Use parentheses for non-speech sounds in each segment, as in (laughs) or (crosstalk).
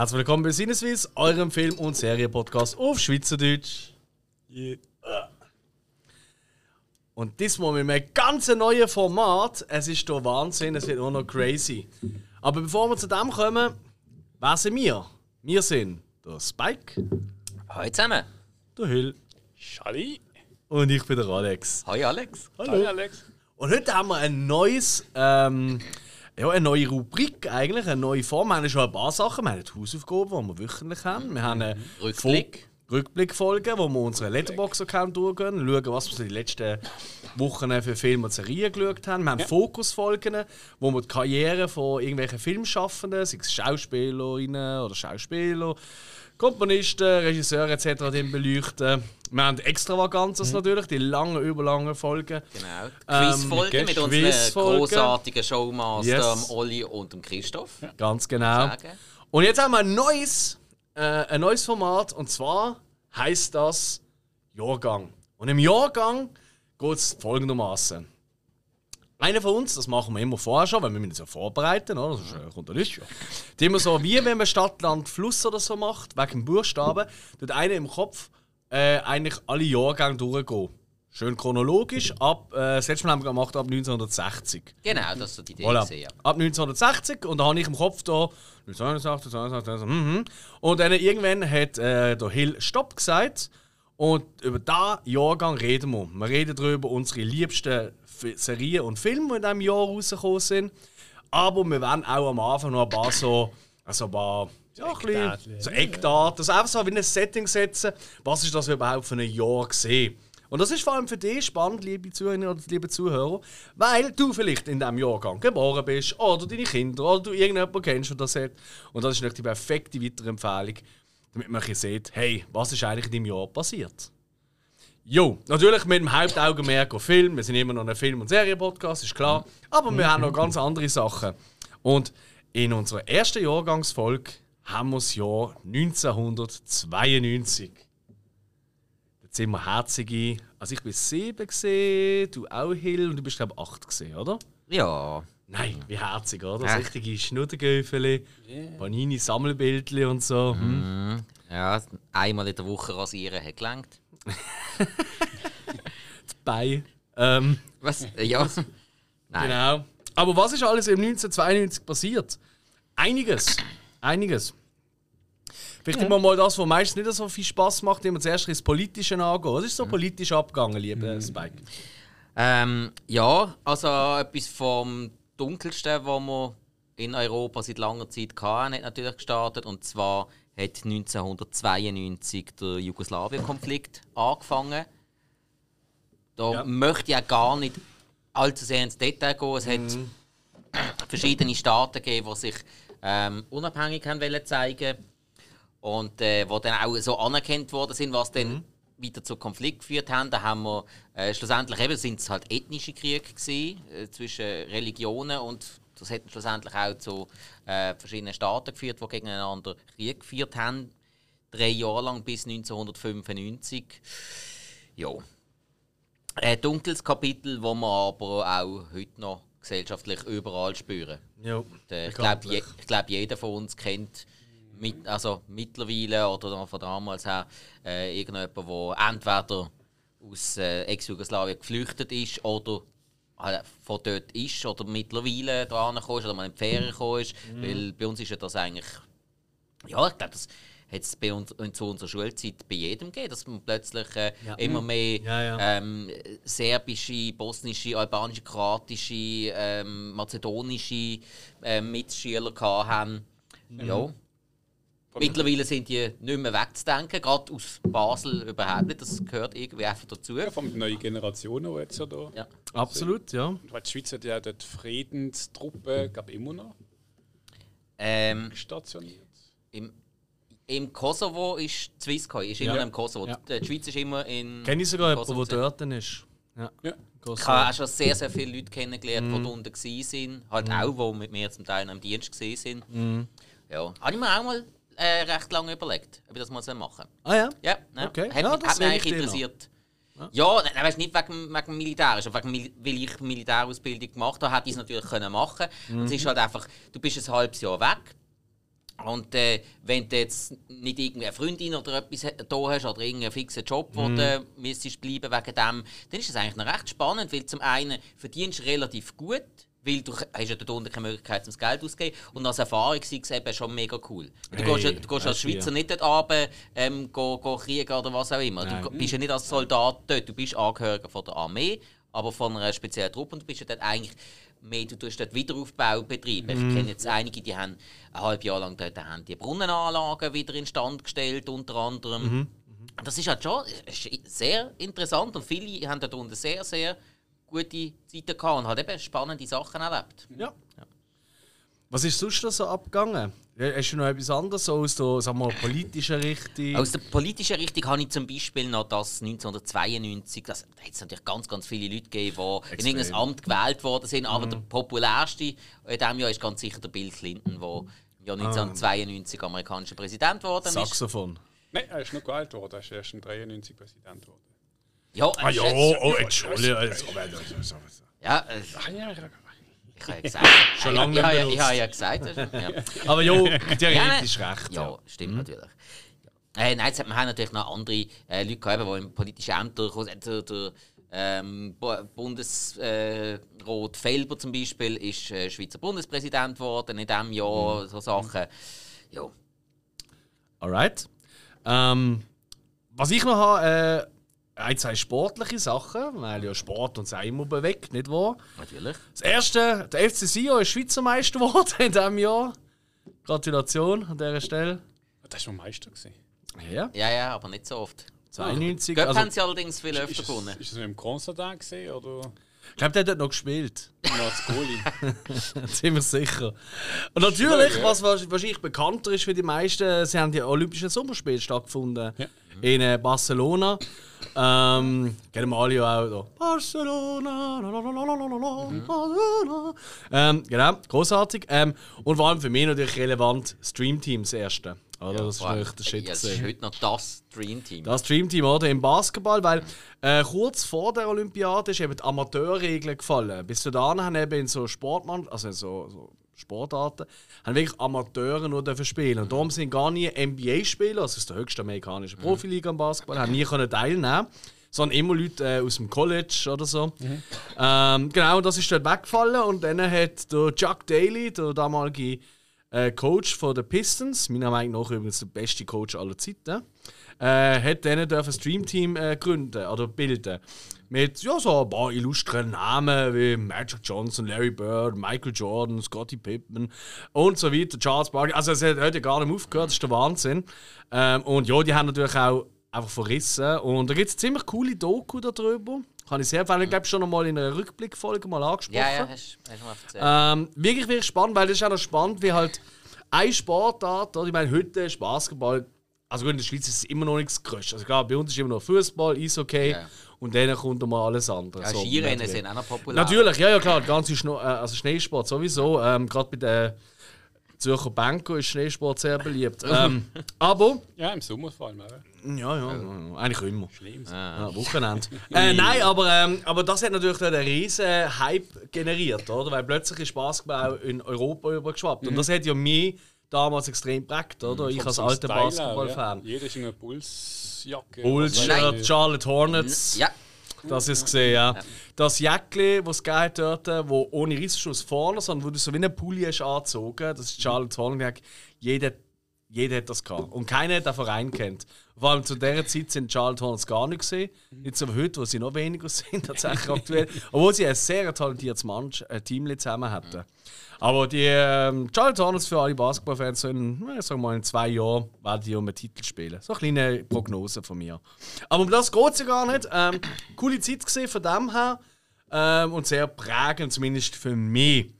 Herzlich willkommen bei Sinneswiss, eurem Film- und Serienpodcast auf Schweizerdeutsch. Yeah. Und diesmal mit einem ganz neuen Format. Es ist der Wahnsinn, es wird nur noch crazy. Aber bevor wir zu dem kommen, wer sind wir? Wir sind der Spike, Hallo zusammen. der Hill Schali. und ich bin der Alex. Hallo Alex. Hallo Alex. Und heute haben wir ein neues, ähm, ja, eine neue Rubrik eigentlich, eine neue Form. Wir haben schon ein paar Sachen. Wir haben die Hausaufgaben, die wir wöchentlich haben. Wir haben eine Rückblick. Fo- Rückblickfolge, wo wir unseren Letterbox-Account durchgehen, schauen, was wir so die letzten Wochen für Filme und Serien geschaut haben. Wir haben Fokusfolgen, wo wir die Karriere von irgendwelchen Filmschaffenden, sei es Schauspielerinnen oder Schauspieler, Komponisten, Regisseure etc. dann beleuchten. Wir haben Extravaganzas natürlich, die langen, überlangen Folgen. Genau. Ähm, Quizfolge mit unseren großartigen Showmaster, Yes. Olli und dem Christoph. Ganz genau. Und jetzt haben wir ein neues, äh, ein neues Format und zwar heißt das Jahrgang. Und im Jahrgang geht es folgendermaßen. Einer von uns, das machen wir immer vorher schon, weil wir müssen uns ja vorbereiten, oder? Das ist, äh, kommt ja nicht. Die immer so, wie wenn man Stadt, Land, Fluss oder so macht, wegen dem Buchstaben, tut einer im Kopf äh, eigentlich alle Jahrgänge durchgehen. Schön chronologisch, ab, äh, das letzte Mal haben wir gemacht ab 1960. Genau, das ist so die Idee. Voilà. gewesen, Ja. Ab 1960 und da habe ich im Kopf da 1960, 1960, mhm. und dann irgendwann hat äh, der Hill Stopp gesagt und über diesen Jahrgang reden wir. Wir reden darüber unsere liebsten Serien und Filme, die in diesem Jahr rausgekommen sind. Aber wir werden auch am Anfang noch ein paar so, also ein paar ja, ein bisschen, Eckdaten. so Eckdaten, also einfach so wie ein Setting setzen. Was ist das überhaupt für ein Jahr gesehen? Und das ist vor allem für dich spannend, liebe Zuhörerinnen oder liebe Zuhörer, weil du vielleicht in diesem Jahrgang geboren bist oder deine Kinder oder du irgendjemanden kennst, der das hat. Und das ist nicht die perfekte Weiterempfehlung, damit man sieht, hey, was ist eigentlich in deinem Jahr passiert? Jo, natürlich mit dem Hauptaugenmerk auf Film. Wir sind immer noch ein Film- und Serienpodcast, ist klar. Aber wir haben noch ganz andere Sachen. Und in unserer ersten Jahrgangsfolge haben wir das Jahr 1992. Jetzt sind wir herzige. Also ich bin sieben gesehen, du auch Hill und du bist glaube ich acht gesehen, oder? ja. Nein, wie herzig, oder? Das richtige Schnuddergöfeli, Panini Sammelbildli und so. Hm. ja, einmal in der Woche rasieren hat gelangt. (laughs) Bei. Ähm, Was? Ja. Nein. Genau. Aber was ist alles im 1992 passiert? Einiges. Einiges. Vielleicht immer mal das, was meistens nicht so viel Spaß macht, immer zuerst ins Politische angehen. Was ist so politisch abgegangen, lieber Spike? Ähm, ja, also etwas vom Dunkelsten, was wir in Europa seit langer Zeit hatten, hat natürlich gestartet. Und zwar hat 1992 der Jugoslawien-Konflikt angefangen. Da Ja. möchte ich auch gar nicht allzu sehr ins Detail gehen. Es hat verschiedene Staaten gegeben, die sich ähm, unabhängig haben wollen zeigen und äh, wo dann auch so anerkannt worden sind, was dann weiter zu Konflikt geführt haben. Da haben wir äh, schlussendlich eben sind es halt ethnische Kriege gewesen, äh, zwischen Religionen und das hat schlussendlich auch zu äh, verschiedenen Staaten geführt, die gegeneinander Krieg geführt haben. Drei Jahre lang bis 1995. Ja. Ein dunkles Kapitel, wo wir aber auch heute noch gesellschaftlich überall spüren. Ja, Äh, Ich glaube, je, glaub, jeder von uns kennt mit, also mittlerweile oder von damals her äh, irgendjemand, der entweder aus äh, Ex-Jugoslawien geflüchtet ist oder von dort ist oder mittlerweile dran gekommen oder mal in die Ferien gekommen ist. Weil bei uns ist ja das eigentlich. Ja, ich glaube, das hat es bei uns zu unserer Schulzeit bei jedem gegeben, dass man plötzlich äh, immer mehr Ja, ja. Ähm, serbische, bosnische, albanische, kroatische, ähm, mazedonische ähm, Mitschüler hatten. Ja. Mittlerweile sind die nicht mehr wegzudenken, gerade aus Basel überhaupt nicht. Das gehört irgendwie einfach dazu. Ja, von neuen Generationen, die jetzt ja da. Ja. Absolut, ja. Und weil die Schweiz hat ja dort Friedenstruppe, glaube immer noch Ähm, stationiert. im, Im Kosovo ist Swisscom, ist immer Ja. noch im Kosovo. Ja. Die Schweiz ist immer in. Kenne ich sogar jemanden, der dort ist. Ja. Ja. Ich habe auch schon sehr, sehr viele Leute kennengelernt, die da unten waren. Halt auch, die mit mir zum Teil im Dienst waren. Ja. Habe ich mir auch mal äh, recht lange überlegt, ob ich das mal machen Ah ja? Ja, ja. Okay. Hat, Ja, mich, das hat mich eigentlich interessiert. Ja, nein, weißt, nicht wegen, wegen Militär, aber wegen, Mil- weil ich Militärausbildung gemacht habe, hätte ich es natürlich können machen können. Es ist halt einfach, du bist ein halbes Jahr weg Und äh, wenn du jetzt nicht irgendeine Freundin oder etwas da hast oder irgendeinen fixen Job, wo du müsstest bleiben wegen dem, dann ist es eigentlich noch recht spannend, weil zum einen verdienst du relativ gut, weil du hast ja dort unten keine Möglichkeit, das Geld auszugeben. Und als Erfahrung sei es eben schon mega cool. Du Hey, gehst, ja- du gehst als Schweizer nicht dort runter, ähm, go, go kriegen oder was auch immer. Du bist ja nicht als Soldat dort, du bist Angehöriger von der Armee, aber von einer speziellen Truppe und du bist ja dort eigentlich mehr, du tust dort Wiederaufbau betreiben. Ich kenne jetzt einige, die haben ein halbes Jahr lang dort haben die Brunnenanlagen wieder instand gestellt, unter anderem. Das ist halt schon ist sehr interessant und viele haben dort unten sehr, sehr gute Zeiten gehabt und halt eben spannende Sachen erlebt. Ja. Was ist sonst noch so abgegangen? Ja, Hast du noch etwas anderes so aus der sag mal, politischen Richtung? Aus der politischen Richtung habe ich zum Beispiel noch das 1992, das, da hat es natürlich ganz, ganz viele Leute gegeben, die in Extrem. irgendein Amt gewählt worden sind, aber der populärste in diesem Jahr ist ganz sicher der Bill Clinton, der im Jahr 1992 amerikanischer Präsident geworden ist. Saxophon. Nein, er ist noch gewählt worden. Er ist erst in 93 Präsident geworden. Ja, Ah ja, äh, oh, Entschuldigung. also, ja ja, ja. ich habe ja gesagt. (laughs) Schon lange ich, nicht habe ja, benutzt. ich habe ja gesagt. das ist- Ja. (laughs) Aber ja, Ja, theoretisch nein. recht. Ja, stimmt natürlich. Ja. Äh, nein, jetzt hat man natürlich noch andere äh, Leute gehabt, die in politische Ämter gekommen sind. Der, der ähm, Bu- Bundesrat äh, Felber zum Beispiel ist äh, Schweizer Bundespräsident geworden in diesem Jahr. So Sachen. Ja. Alright. Ähm, was ich noch habe, äh, ein, zwei sportliche Sachen, weil ja Sport uns auch immer bewegt, nicht wahr? Natürlich. Das erste, der FC Sion ist Schweizer Meister (laughs) geworden in diesem Jahr. Gratulation an dieser Stelle. Das war Meister. Gewesen. Ja, Ja, ja, aber nicht so oft. 92. Göpp Also, haben sie allerdings viel öfter gewonnen. ist es mit dem Konstantin gesehen oder ich glaube, der hat dort noch gespielt. (laughs) als Goalie? (laughs) Ziemlich sicher. Und natürlich, was wa- wahrscheinlich bekannter ist für die meisten, sie haben die Olympischen Sommerspiele stattgefunden. Ja. In äh, Barcelona. Ähm, kennen wir alle ja auch da. Barcelona, Barcelona. Ähm, genau, großartig. Ähm, und vor allem für mich natürlich relevant Stream-Team das erste. Oder? das ist Wow. wirklich der Shit. ja, gewesen. ist heute noch das Dream Team. Das Dreamteam oder im Basketball, weil äh, kurz vor der Olympiade ist eben die Amateurregel gefallen. Bis zu dahin haben eben in so Sportmann, also in so, so Sportarten, haben wirklich Amateure nur dürfen spielen. Und darum sind gar nie NBA-Spieler, also das ist der höchste amerikanische Profiliga im Basketball, haben nie können teilnehmen. Sondern immer Leute äh, aus dem College oder so. Ähm, genau, und das ist dort weggefallen. Und dann hat der Chuck Daly, der damalige äh, Coach von den Pistons, meiner Meinung nach übrigens der beste Coach aller Zeiten, äh, hat dürfen ein Streamteam äh, gründen oder bilden. Mit ja, so ein paar illustren Namen wie Magic Johnson, Larry Bird, Michael Jordan, Scottie Pippen und so weiter, Charles Barkley. Also es hat heute gar nicht aufgehört, das ist der Wahnsinn. Ähm, und ja, die haben natürlich auch einfach verrissen. Und da gibt es ziemlich coole Doku darüber. Kann ich sehr empfehlen. Ich glaube, schon noch mal in einer Rückblickfolge mal angesprochen. ja, ja, hast, hast du mal erzählt. Ähm, wirklich, wirklich spannend, weil das ist auch noch spannend, wie halt eine Sportart, oder? ich meine, heute ist Basketball, also gut, in der Schweiz ist es immer noch nichts Größtes. Also klar, bei uns ist immer noch Fußball, Eishockey Ja. und dann kommt mal alles andere. ja, so, Skirennen oder sind auch noch populär. Natürlich, ja, ja klar, der ganze Schno äh, also Schneesport sowieso. Ähm, Gerade bei den Zürcher Banco ist Schneesport sehr beliebt. (laughs) ähm, aber, Ja, im Sommer vor allem. Auch. Ja, ja, ja, eigentlich immer. Schlimm. Ja, Wochenende. (laughs) äh, nein, aber, ähm, aber das hat natürlich dann einen riesen Hype generiert, oder? Weil plötzlich ist Basketball auch in Europa übergeschwappt. Und das hat ja mich damals extrem geprägt, oder? Ich als alter Basketballfan. Ja. Jeder ist in einer Bulls-Jacke. Bulls, was weiß Shirt, ich. Charlotte Hornets. Ja, Das ist gesehen, ja. Das Jäckli, das es hat dort, wo ohne Rissschuss vorne, sondern wo du so wie einen Pulli hast angezogen, das ist Charlotte Hornets. Jeder, jeder hat das gehabt. Und keiner hat den Verein kennt. Vor allem zu dieser Zeit sind Charlotte Hornets gar nicht gesehen. Nicht so wie heute, wo sie noch weniger (laughs) sind, tatsächlich aktuell. Obwohl sie ein sehr talentiertes Mann, äh, Team zusammen hatten. Aber die ähm, Charlotte Hornets für alle Basketballfans, so in, na, sagen wir mal, in zwei Jahren werden die um einen Titel spielen. So eine kleine Prognose von mir. Aber um das geht es ja gar nicht. Ähm, coole Zeit gesehen von dem her. Ähm, und sehr prägend, zumindest für mich.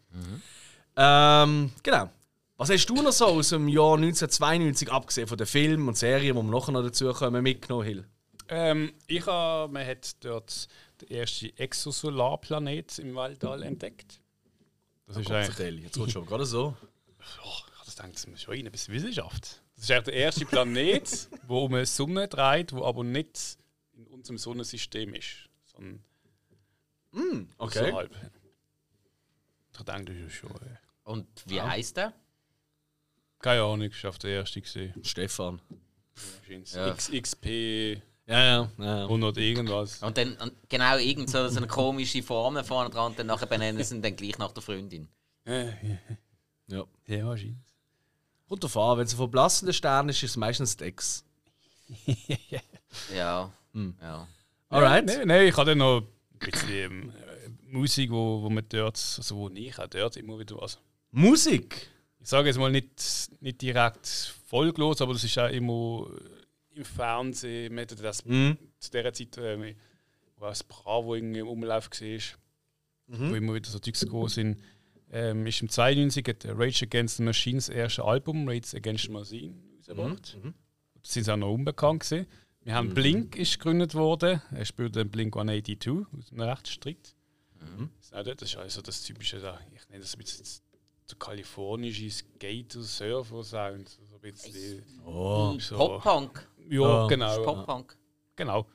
Ähm, genau. Was hast du noch so aus dem Jahr 1992, abgesehen von den Filmen und Serien, die wir nachher noch dazu kommen, mitgenommen, Hill? Ähm, ich habe, man hat dort den ersten Exosolarplanet im Weltall entdeckt. Das ist Gott, eigentlich, jetzt wird schon gerade so. oh, ich denke, das ist schon ein bisschen Wissenschaft. Das ist eigentlich der erste Planet, (laughs) der um eine Sonne dreht, der aber nicht in unserem Sonnensystem ist, sondern Okay. außerhalb. Ich denke, das ist schon. Äh, und wie heisst der? Keine Ahnung, ich auf der erste gesehen. Stefan. Ja. XP Ja, ja, ja. 100 irgendwas. Und dann und genau irgend so, so eine komische Formel vorne dran und dann nachher benennen sie ihn dann gleich nach der Freundin. Äh, ja. Ja, wahrscheinlich. Kommt drauf an, wenn es ein verblassender Stern ist, ist es meistens Dex. (laughs) Ja. ja. Alright. Nein, nein, ich habe dann noch ein bisschen ähm, äh, Musik, wo, wo man dort, also wo ich auch dort immer wieder was. Musik. Ich sage jetzt mal nicht, nicht direkt folglos, aber das ist auch immer im Fernsehen. Man hat das Mhm. zu dieser Zeit, äh, wo das Bravo irgendwie im Umlauf war, wo immer wieder so Zeugs gekommen sind. Ähm, ist im 92 hat Rage Against the Machines erste Album, Rage Against the Machine, rausgebracht. Da sind sie auch noch unbekannt gewesen. Wir haben Blink ist gegründet worden. Er spielt den Blink 182 aus einem Rechtsstreit. Das ist- Das ist also das typische, ich nenne das ein kalifornische Skater-Surfer-Sound. So ein bisschen, Oh. so, Pop-Punk. ja, Ja. genau. Pop-Punk. genau.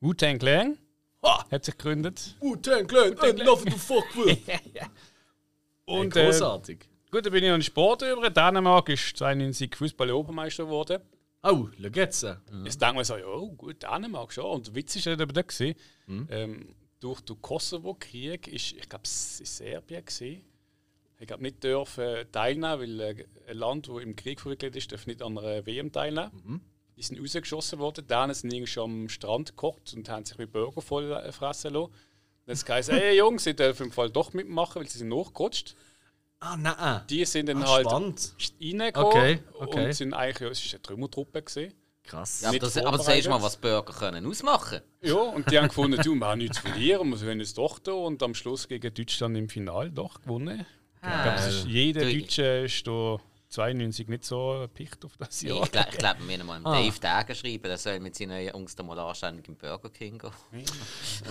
Wu-Tang Clan Ah. hat sich gegründet. Wu-Tang Clan, ain't nothing to fuck with. (laughs) Und Und äh, großartig. gut, dann bin ich noch in den Sport über. Dänemark ist 92 Fußball-Europameister geworden. Oh, schau jetzt. Jetzt denkt man so, ja, oh, gut, Dänemark schon. Und der Witz ist eben da gewesen, Mhm. ähm, durch den Kosovo-Krieg ist, ich glaube, es war Serbien gewesen. Ich glaube nicht dürfen teilnehmen, weil äh, ein Land, das im Krieg verwickelt ist, darf nicht an einer WM teilnehmen. Mhm. Die sind rausgeschossen worden. Die Dänen sind irgendwie schon am Strand gekocht und haben sich mit Burger voll äh, fressen lassen. Dann hat es hey Jungs, sie dürfen im Fall doch mitmachen, weil sie sind nachgerutscht. Ah, nein. Die sind dann Ah, halt spannend. reingekommen Okay, okay. und sind eigentlich, ja, es war eine Trümmertruppe. Gewesen. Krass. Ja, aber, das, aber siehst du mal, was Burger können ausmachen Ja, und die haben gefunden, du, wir haben nichts zu verlieren, wir können es doch da und am Schluss gegen Deutschland im Finale doch gewonnen. Ich glaube, ist jeder Du- Deutsche ist da 92 nicht so picht auf das Jahr. Ich, gl- ich glaube, wir müssen mal Ah. Dave Dagen schreiben, der soll mit seinen Jungs da mal anständig im Burger King gehen.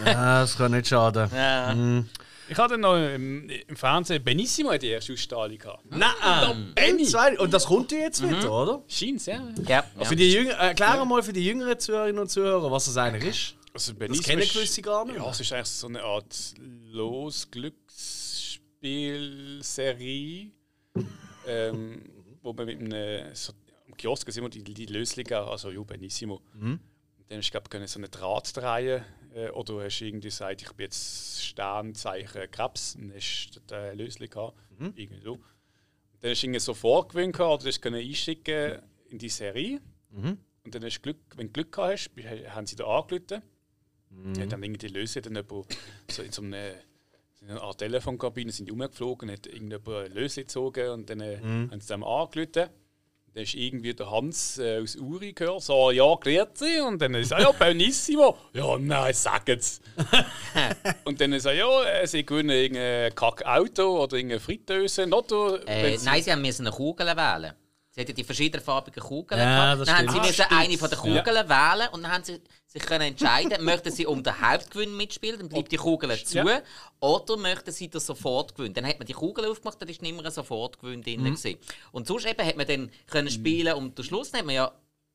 Ja, das kann nicht schaden. Ja. Ich hatte noch im, im Fernsehen Benissimo die erste Ausstrahlung gehabt. Nein, Benny. Und das kommt ja jetzt wieder, oder? Scheint's, ja. Ja, ja. Für die Jünger, erklären mal für die jüngeren Zuhörerinnen und Zuhörer, was das eigentlich ist. Also Das kennen gewisse gar nicht. Ja, es ist eigentlich so eine Art Los-Glücksspiel-Serie, ähm, wo man mit einem so, am Kiosk sind immer die, die Löslinge, also ja, Benissimo. Und dann hast du, glaube so eine Draht drehen äh, oder du hast irgendwie gesagt, ich bin jetzt Sternzeichen Krebs und hast du den Lösling gehabt. Irgendwie so. Dann hast du irgendwie so vorgewöhnt oder du hast können einschicken in die Serie. Und dann hast du Glück, wenn du Glück gehabt hast, haben sie da angerufen. Ja, dann irgendwie die Löse dann jemand so in so einer, in einer Art Telefonkabine sind rumgeflogen, hat irgendjemand eine Löse gezogen und dann äh, haben sie dem angerufen. Dann ist irgendwie der Hans äh, aus Uri gehört, so, ja, grüezi. Und dann ist er, ja, Benissimo. Ja, nein, sag's. (laughs) und dann ist er, ja, äh, sie gewinnen irgendein Kack-Auto oder irgendeine Fritteuse. Oder, Äh, nein, sie haben müssen eine Kugel wählen. Sie hatten die verschiedenen farbigen Kugeln. Ja, dann haben sie müssen Ah, eine von den. Kugeln wählen und dann haben sie sich können entscheiden, (laughs) möchten sie um den Hauptgewinn mitspielen, dann bleibt die Kugel zu, Ja. oder möchten sie den Sofortgewinn. Dann hat man die Kugel aufgemacht, dann ist nicht mehr ein Sofortgewinn drin. Mhm. gewesen. Und sonst eben hat man dann können spielen und am Schluss hat man ja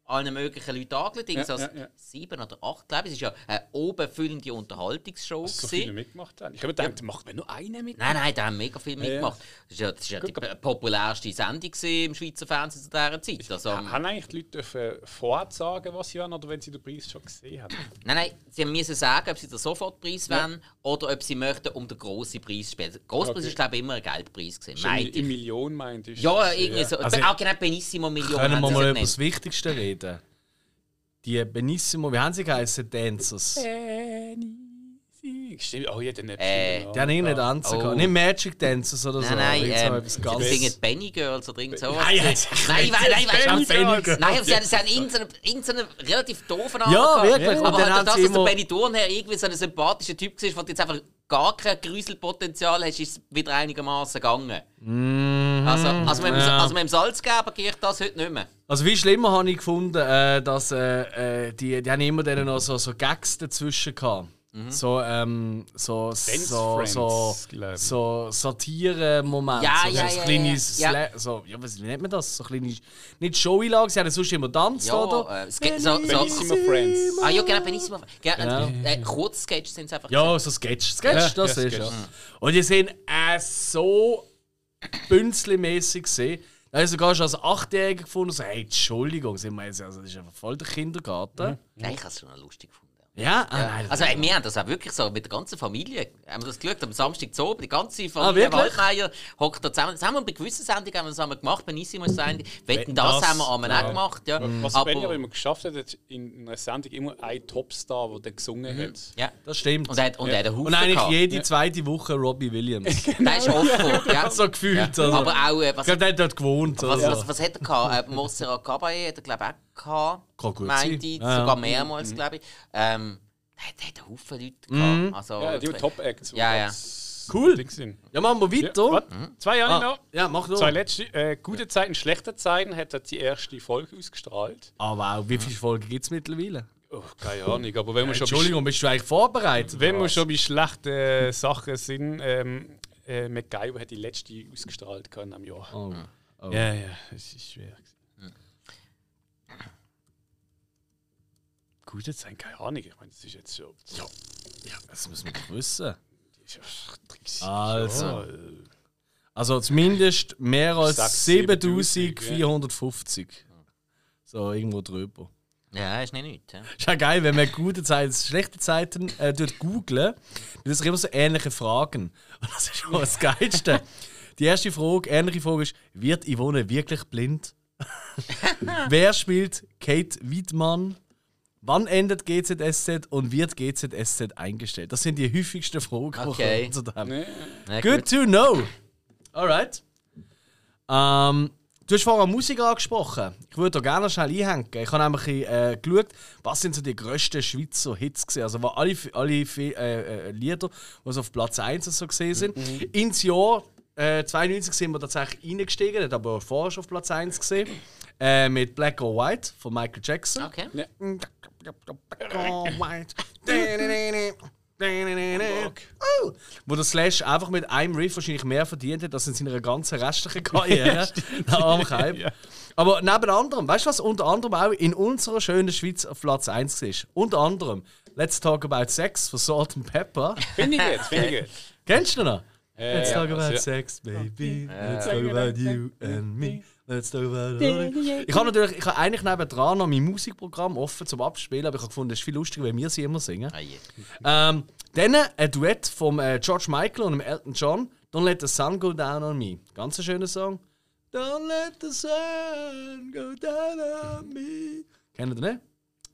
allen möglichen Leuten angelegt, Ja, ja, ja, ja. sieben oder acht, glaube ich. Es war ja eine obenfüllende Unterhaltungsshow. so gewesen. viele mitgemacht haben. Ich habe gedacht, macht man nur einen mit? Nein, nein, da haben mega viel mitgemacht. Ja, das ist ja die populärste Sendung im Schweizer Fernsehen zu dieser Zeit. Also, Ha- Haben eigentlich die Leute dürfen vorher sagen, was sie wollen, oder wenn sie den Preis schon gesehen haben? nein, nein, sie müssen sagen, ob sie den Sofortpreis wollen oder ob sie möchten um den grossen Preis spielen. Der Grosspreis Okay. ist, glaube ich, immer ein Geldpreis. Gewesen, in. Millionen meint ich. Ja, irgendwie so. Also- auch genau Benissimo Millionen Können wir mal über das. Wichtigste reden? Die Benissimo, wie haben sie geheißen? Dancers. Stimmt, oh ja, dann Äh, Die haben irgendeinen Tanzen Oh. gehabt. Nicht Magic Dancers oder so. Nein, nein, ähm, sie singen Benny Girls oder irgend sowas. Nein, nein, nein, nein, nein, Benny nein, nein, Girls. nein, sie haben, sie haben irgendeinen, irgendeinen relativ doofen Namen Ja, wirklich. Aber sie dass der Benny Thurnherr irgendwie so ein sympathischer Typ war, der jetzt einfach gar kein Grüselpotenzial hat, ist es wieder einigermaßen gegangen. Also, also, mit dem, ja. also mit dem Salzgeber gehe ich das heute nicht mehr. Also wie schlimmer habe ich gefunden, äh, dass äh, äh, die, die haben immer dann noch so, so Gags dazwischen gehabt. So, ähm, so, so, Friends, so, glaub ich. so Satire-Momente. Ja, so, ja, so ja, kleine ja. Sla- So, ja, was, wie nennt man das? So kleine, nicht Show-Einlagen, sie haben sonst immer tanzt, oder? Ja, äh, es geht so, so, Benissimo Friends. Ah ja, genau, Benissimo. Genau, Ja. äh, Kurzsketches sind es einfach. Ja, so Sketch. Sketch, Ja, das ja, ist Sketch. ja. Und die sind äh, so bünzli-mäßig gesehen. Da habe sogar schon als Achtjähriger gefunden, so, hey, Entschuldigung, sind wir jetzt, also, das ist einfach voll der Kindergarten. Nein, ich habe es schon lustig gefunden. Ja, ah, nein, Also, wir haben das auch wirklich so mit der ganzen Familie. Haben wir das geschaut, am Samstag zu oben, die ganze Familie Ah? Waldmeier hockt da zusammen. Das haben wir bei gewissen Sendungen haben wir das einmal gemacht, bei Nissimo Sendung. Wetten, das, das, haben wir einmal auch gemacht, ja. Was Aber- Benny aber immer geschafft hat, hat in einer Sendung immer ein Topstar, der dann gesungen hat. ja. das stimmt. Und er hat, und er hat Und eigentlich gehabt. jede zweite Woche Robbie Williams. (laughs) Der ist offen, (laughs) ja. so gefühlt. Ja. Also. Aber auch, äh, ich was, glaube, der hat dort gewohnt. was, oder? was, was hat er gehabt? Äh, Montserrat Caballé hat er, glaube ich, auch gehabt. Kann gut Meinte sein. ich, Ja, ja. sogar mehrmals, glaube ich. Ähm, der, hat- einen Haufen Leute Mhm. gehabt. Also, Ja, die Top-Acts. Ja, ja. Cool. Ja, machen wir Ja, weiter. warte, Zwei Jahre ah, noch. ja, mach nur. Zwei letzte. Äh, gute Zeiten, schlechte Zeiten hat er die erste Folge ausgestrahlt. Ah, wow. Wie viele Folgen gibt es mittlerweile? Oh, keine Ahnung, aber wenn wir schon Entschuldigung, bist du eigentlich vorbereitet? wenn wir schon bei schlechten äh, Sachen sind, ähm, äh, MacGyver hat die letzte ausgestrahlt können am Jahr. Oh. Oh. Ja, ja, es ist schwer. Gewesen. Gute Zeiten, keine Ahnung. Ich meine, das ist jetzt schon. Ja, Ja, das müssen wir doch wissen. das ist ja 30 Also. Also zumindest mehr als Sechs, 7450. So, irgendwo drüber. ja, ist nicht nichts. Ja. Ist ja geil, wenn man gute Zeiten, schlechte Zeiten äh, dort googlen, dann ist immer so ähnliche Fragen. (laughs) Und das ist schon das Geilste. Die erste Frage, ähnliche Frage ist: Wird Yvonne wirklich blind? (laughs) Wer spielt Kate Wiedmann? Wann endet GZSZ und wird GZSZ eingestellt? Das sind die häufigsten Fragen, die Okay. wir zu haben. nee. Ja, Good to know. Alright. Ähm, du hast vorhin Musik angesprochen. Ich würde da gerne schnell einhängen. Ich habe nämlich äh, geschaut, was sind so die grössten Schweizer Hits gesehen. Also wo alle, alle äh, äh, Lieder, die auf Platz 1 und so gesehen sind. Ins Jahr äh, 92 sind wir tatsächlich reingestiegen, hat aber vorher schon auf Platz 1 gesehen. Äh, mit Black or White von Michael Jackson. Okay. Ja. Oh. Wo der Slash einfach mit einem Riff wahrscheinlich mehr verdient hat als in seiner ganzen restlichen (laughs) Karriere. Ja. Aber neben anderem, weißt du, was unter anderem auch in unserer schönen Schweiz auf Platz 1 ist? Unter anderem Let's Talk About Sex von Salt and Pepper. (laughs) Finde ich gut, finde ich gut. Kennst du noch? Äh, Let's ja, talk about also, sex, baby. Let's talk about you and me. Let's talk about Ich habe natürlich, ich habe eigentlich nebendran noch mein Musikprogramm offen zum Abspielen, aber ich habe gefunden, es ist viel lustiger, wenn wir sie immer singen. Ah, je. Ähm, dann ein Duett vom äh, George Michael und dem Elton John. Don't let the sun go down on me. Ganz ein schöner Song. Don't let the sun go down on me. Kennt ihr den?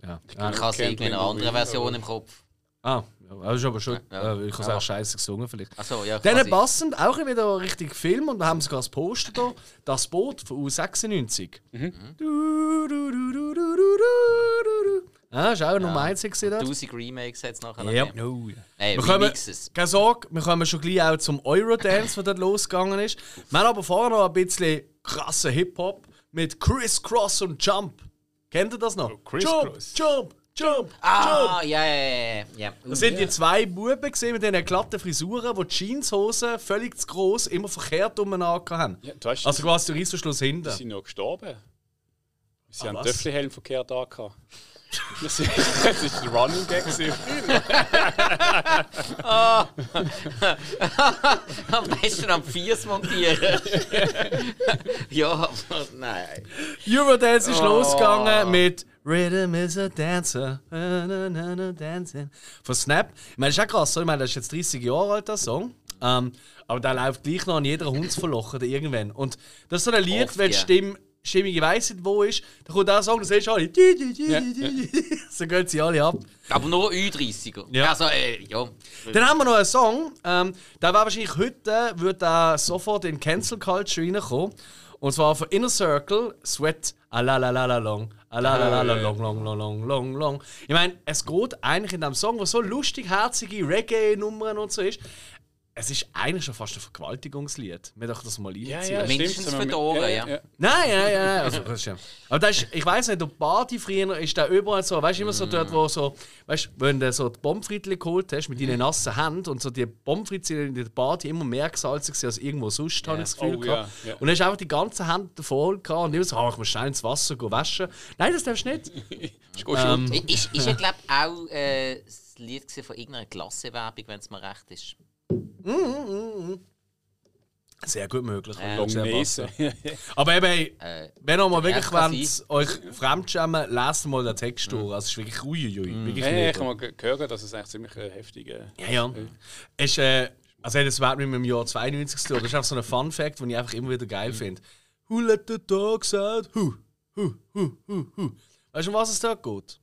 Ja. Ich Ah, habe es in einer anderen Version im Kopf. ah das ist aber schon. Ja. Äh, ich habe es Ja. auch scheiße gesungen vielleicht. Achso, ja. Dann passend, auch wieder richtig Film und wir haben sogar das Poster da. Das Boot von U96. Mhm. Du, du, du, du, du, du, du, du. Ja, ist auch Nummer 1 gesehen. dort. 1000 Remakes hat es nachher Ja. Oh, ja. Äh, Wir kommen, keine Sorge, wir kommen schon gleich auch zum Eurodance, der dort losgegangen ist. Wir haben aber vorher noch ein bisschen krassen Hip-Hop mit Criss Cross und Jump. Kennt ihr das noch? Criss Jump, Cross. Jump, Jump, Jump. Ah, ja, ja, ja, ja. Das sind die zwei Buben gesehen mit diesen glatten Frisuren, die die Jeanshosen völlig zu gross immer verkehrt umeinander haben. Ja, du weißt, Also quasi der Reissverschluss die hinten. sind noch gestorben. Sie Ah, haben was? Töffli-Helm verkehrt angehabt. (laughs) Das ist, das ist ein Running Gag. gewesen. (laughs) Am besten am Fies montieren. (laughs) ja, aber nein. Eurodance ist Oh. losgegangen mit Rhythm is a Dancer. Na, na, na, na, dancing. Von Snap. Ich meine, das ist auch krass, oder? ich meine, das ist jetzt 30 Jahre alt, der Song. Ähm, aber der läuft gleich noch an jeder Hundsverlochen irgendwann. Und das ist so ein Lied, Oft, wenn die ja. Stimme, weiss nicht wo ist, dann kommt der Song, dann siehst du alle. Ja. (laughs) So gehen sie alle ab. Aber nur Ü30er. Ja. Also, äh, ja. Dann haben wir noch einen Song, ähm, der war wahrscheinlich heute, wird der sofort in Cancel Culture reinkommen. Und zwar von Inner Circle, Sweat, a la la la la long, a la la la la long, long, long, long, long, long. Ich meine, es geht eigentlich in diesem Song, wo so lustig, herzige Reggae-Nummern und so ist, es ist eigentlich schon fast ein Vergewaltigungslied. Wir doch das mal reinziehen. Mindestens stimmt. für die Ohren, ja. Nein, ja, ja, also, das ist ja. Aber das ist, ich weiß nicht, der Party früher ist da überall so, weißt du, immer so dort, wo so, weißt du, wenn du so die Pommes frites geholt hast mit deinen nassen Händen und so die Pommes frites in der Party immer mehr gesalzig sind als irgendwo sonst, habe ich das Gefühl Oh, gehabt. ja, ja. Und dann hast du einfach die ganzen Hände voll gehabt und immer so, ah, ich muss schnell ins Wasser gehen waschen. Nein, das darfst du nicht. (laughs) Ist gut Ähm, schuld. Ist, ist ja, glaube ich, auch äh, das Lied von irgendeiner Klassewerbung, wenn es mir recht ist. Sehr gut möglich. Ja. würde ich sehr Longnese. passen. Aber eben, hey, Äh, wenn ihr mal wirklich wollt, euch fremdschämen, lest mal den Text durch. Also, es ist wirklich uiuiui. Wirklich Hey, ich habe mal ge- gehört, dass es eigentlich ziemlich äh, heftig äh, Ja, ja. Es ist, äh, also überhaupt nicht mit dem Jahr 92 zu. Das ist einfach so ein Fun Fact, den ich einfach immer wieder geil finde. Who let the dogs out? Who? Who? Who? Who? Who? Weißt du, um was es da geht?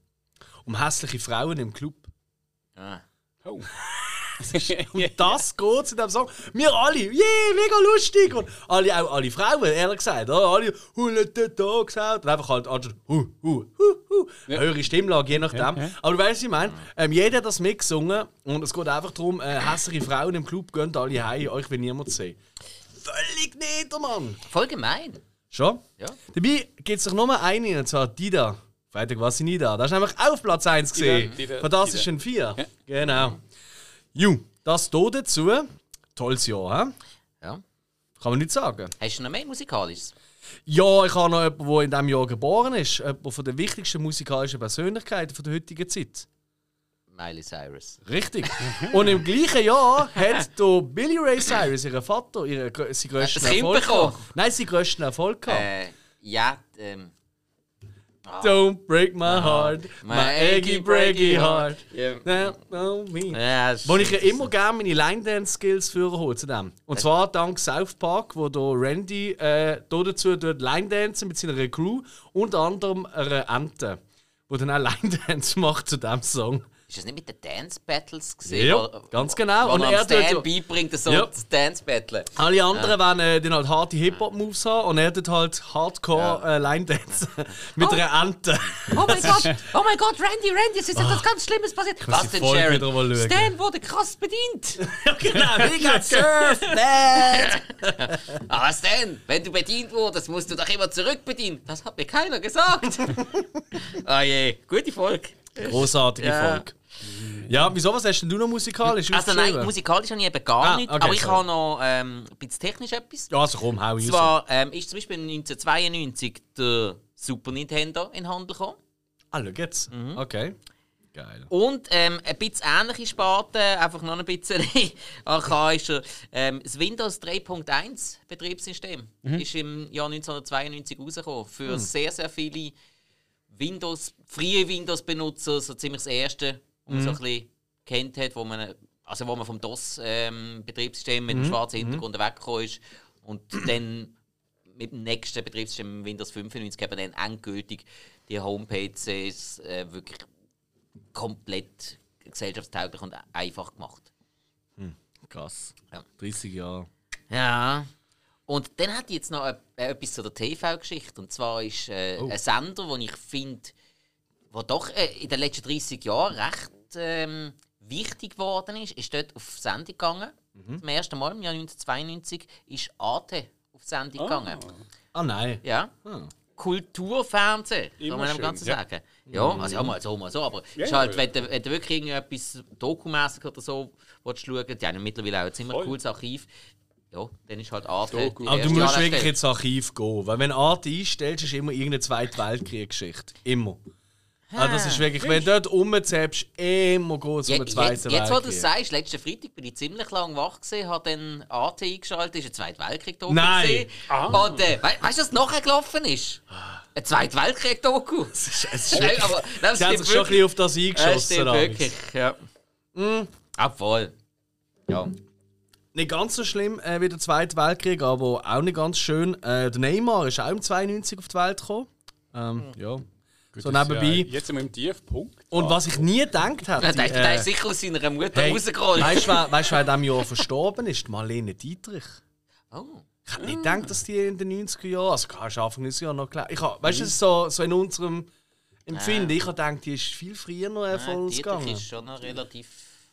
Um hässliche Frauen im Club. ja. Oh. Um das geht in diesem Song. Wir alle, yeah, mega lustig. Und alle, auch alle Frauen, ehrlich gesagt. Alle, who let the dogs out? Und einfach halt anstatt, hu, hu, hu, hu. Höhere Stimmlage, je nachdem. Aber du weißt, was ich meine. Ähm, jeder hat das mitgesungen. Und es geht einfach darum, äh, hässliche Frauen im Club gehen alle heim, euch will niemand sehen. Völlig nieder, Mann. Voll gemein. Schon? Ja. Dabei gibt es doch nur eine, und zwar Dida. Freitag war sie nie da. Das ist nämlich auf Platz 1 gesehen. Dida, Fantastischen 4. Genau. Ju, das hier dazu. Tolles Jahr, hä? Ja. Kann man nicht sagen. Hast du noch mehr Musikalisches? Ja, ich habe noch jemanden, der in diesem Jahr geboren ist. Jemand von den wichtigsten musikalischen Persönlichkeiten von der heutigen Zeit. Miley Cyrus. Richtig. Und im gleichen Jahr hat der Billy Ray Cyrus, ihr Vater, ihre, grö- seinen grössten das Kind Erfolg gehabt. Nein, seinen grössten Erfolg gehabt. Äh, ja, ähm. Don't break my heart, my achy breaky heart. Ja. No, no, me. Ja, Wo ich ja immer gerne meine Line-Dance-Skills führen zu dem. Und zwar dank South Park, wo der Randy äh, da dazu Line-Dancen mit seiner Crew, unter anderem einer Ente, wo dann auch Line-Dance (laughs) macht zu diesem Song. Ist das nicht mit den Dance Battles gesehen? Ja, ganz genau. Wo Und er Stan ja- beibringt, so Ja. das Dance Battle. Alle anderen wollen äh, dann halt harte Hip-Hop-Moves haben und er tut halt Hardcore äh, Line-Dance (laughs) mit einer Ente. Oh mein (laughs) Gott, oh mein Gott, Randy, Randy, es ist etwas ganz Schlimmes passiert. Was denn, Sharon? Stan wurde krass bedient. (laughs) ja, genau. He got surfed, man. Aber Stan, wenn du bedient wurdest, musst du doch immer zurückbedienen. Das hat mir keiner gesagt. oh je, gute Folge. Großartige Ja. Folge. Ja, wieso, was hast denn du noch musikalisch Also nein, musikalisch habe ich eben gar Ah, nicht, okay, aber ich sorry. habe noch ähm, ein bisschen technisch etwas. Ja, also komm, hau Und raus. zwar ähm, ist zum Beispiel 1992 der Super Nintendo in den Handel gekommen. Ah, schau jetzt. Mhm. Okay. Geil. Und ähm, ein bisschen ähnliche Sparte, einfach noch ein bisschen (laughs) archaischer. Ähm, das Windows 3.1 Betriebssystem ist im Jahr 1992 rausgekommen. Für sehr, sehr viele Windows, frühe Windows-Benutzer, so ziemlich das erste, wo man so ein bisschen kennt hat, wo man, also wo man vom DOS-Betriebssystem mit dem schwarzen Hintergrund weggekommen ist. Und (clears throat) dann mit dem nächsten Betriebssystem Windows 95 haben wir dann endgültig die Homepages äh, wirklich komplett gesellschaftstauglich und einfach gemacht. Krass. Ja. 30 Jahre. Ja. Und dann hat jetzt noch äh, etwas zu der TV-Geschichte. Und zwar ist äh, Oh. ein Sender, den ich finde, der doch äh, in den letzten 30 Jahren recht ähm, wichtig geworden ist, ist dort auf Sendung gegangen. Mhm. Zum ersten Mal im Jahr 1992 ist Arte auf Sendung gegangen. Ah, nein. Ja. Ah. Kulturfernsehen, kann Immer man dem Ganzen ja. sagen. Ja, also ja, mal so, mal so, aber Ja, ist halt, wenn, du, wenn du wirklich irgendetwas dokumäßig oder so willst schauen die haben mittlerweile auch ein ziemlich Voll. cooles Archiv, ja, dann ist halt Arte. Doku. Aber du musst wirklich ins Archiv gehen. Weil wenn Art einstellst, ist immer irgendeine Zweite Weltkrieg-Geschichte. Immer. Ah, das ist wirklich, wenn du dort rumzählst, immer es um den Zweiten jetzt, jetzt, wo du Weltkrieg. es sagst, letzten Freitag bin ich ziemlich lang wach gesehen, habe dann AT eingeschaltet, ist ein Zweiter Weltkrieg-Doku Nein. gesehen. Und äh, we weißt du, was nachher gelaufen ist? Ein Zweiter Weltkrieg-Doku. (laughs) Es ist, es ist Nein, wirklich, aber das sie haben sich schon ein bisschen auf das eingeschossen. damals. wirklich, ja. Ah, voll. Ja. Nicht ganz so schlimm äh, wie der Zweite Weltkrieg, aber auch nicht ganz schön. Äh, der Neymar ist auch im 92 auf die Welt gekommen. Ähm, ja. So nebenbei. Ja, jetzt sind wir im Tiefpunkt. Und was ich nie gedacht hätte. Ja, der, der äh, ist sicher aus seiner Mutter hey, rausgerollt. weißt du, wer, weißt, wer in diesem Jahr verstorben ist? Die Marlene Dietrich. Oh. Ich hätte nicht gedacht, dass die in den 90er Jahren, also klar, ist Anfang des Jahres noch klar. Ich hab, weißt du, ist so, so in unserem Empfinden. Ich habe gedacht, die ist viel früher noch äh, von uns gegangen. ist schon noch relativ.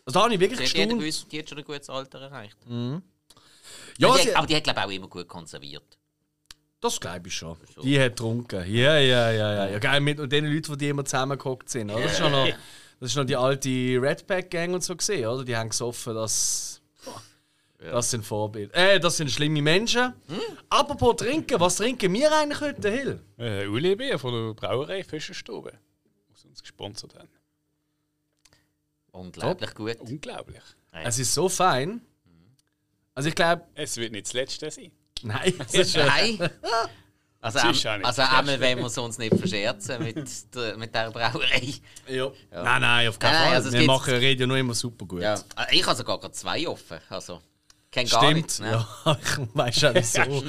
Also da habe ich wirklich Die, die, hat gestaunt. gewusst, die hat schon ein gutes Alter erreicht. Ja, aber, die, aber die hat, glaube ich, auch immer gut konserviert. Das glaube ich schon. Die hat getrunken. Ja, ja, ja, ja. ja geil, mit den Leuten, die, die immer zusammengehockt sind. Oder? Das, ist schon noch, das ist noch die alte Red Pack Gang und so gesehen, oder? Die haben gesoffen, das. Das sind Vorbilder. Äh, das sind schlimme Menschen. Apropos trinken, was trinken wir eigentlich heute, Hill? Äh, Uli Bier von der Brauerei Fischerstube. Die uns gesponsert haben. Unglaublich gut. Unglaublich. Es ist so fein. Also ich glaube, Es wird nicht das letzte sein. Nein, es ist, Nein. Also, Das ist auch nicht also das einmal wollen wir es uns nicht verscherzen mit, der, mit dieser Brauerei. ja. Nein, nein, auf keinen Nein, Fall. also Wir machen reden ja nur immer super gut. Ja. Also Ich habe sogar gerade zwei offen. Also, kenn gar Stimmt, nichts. Ne? ja, (laughs) ich weiß auch nicht so. (laughs)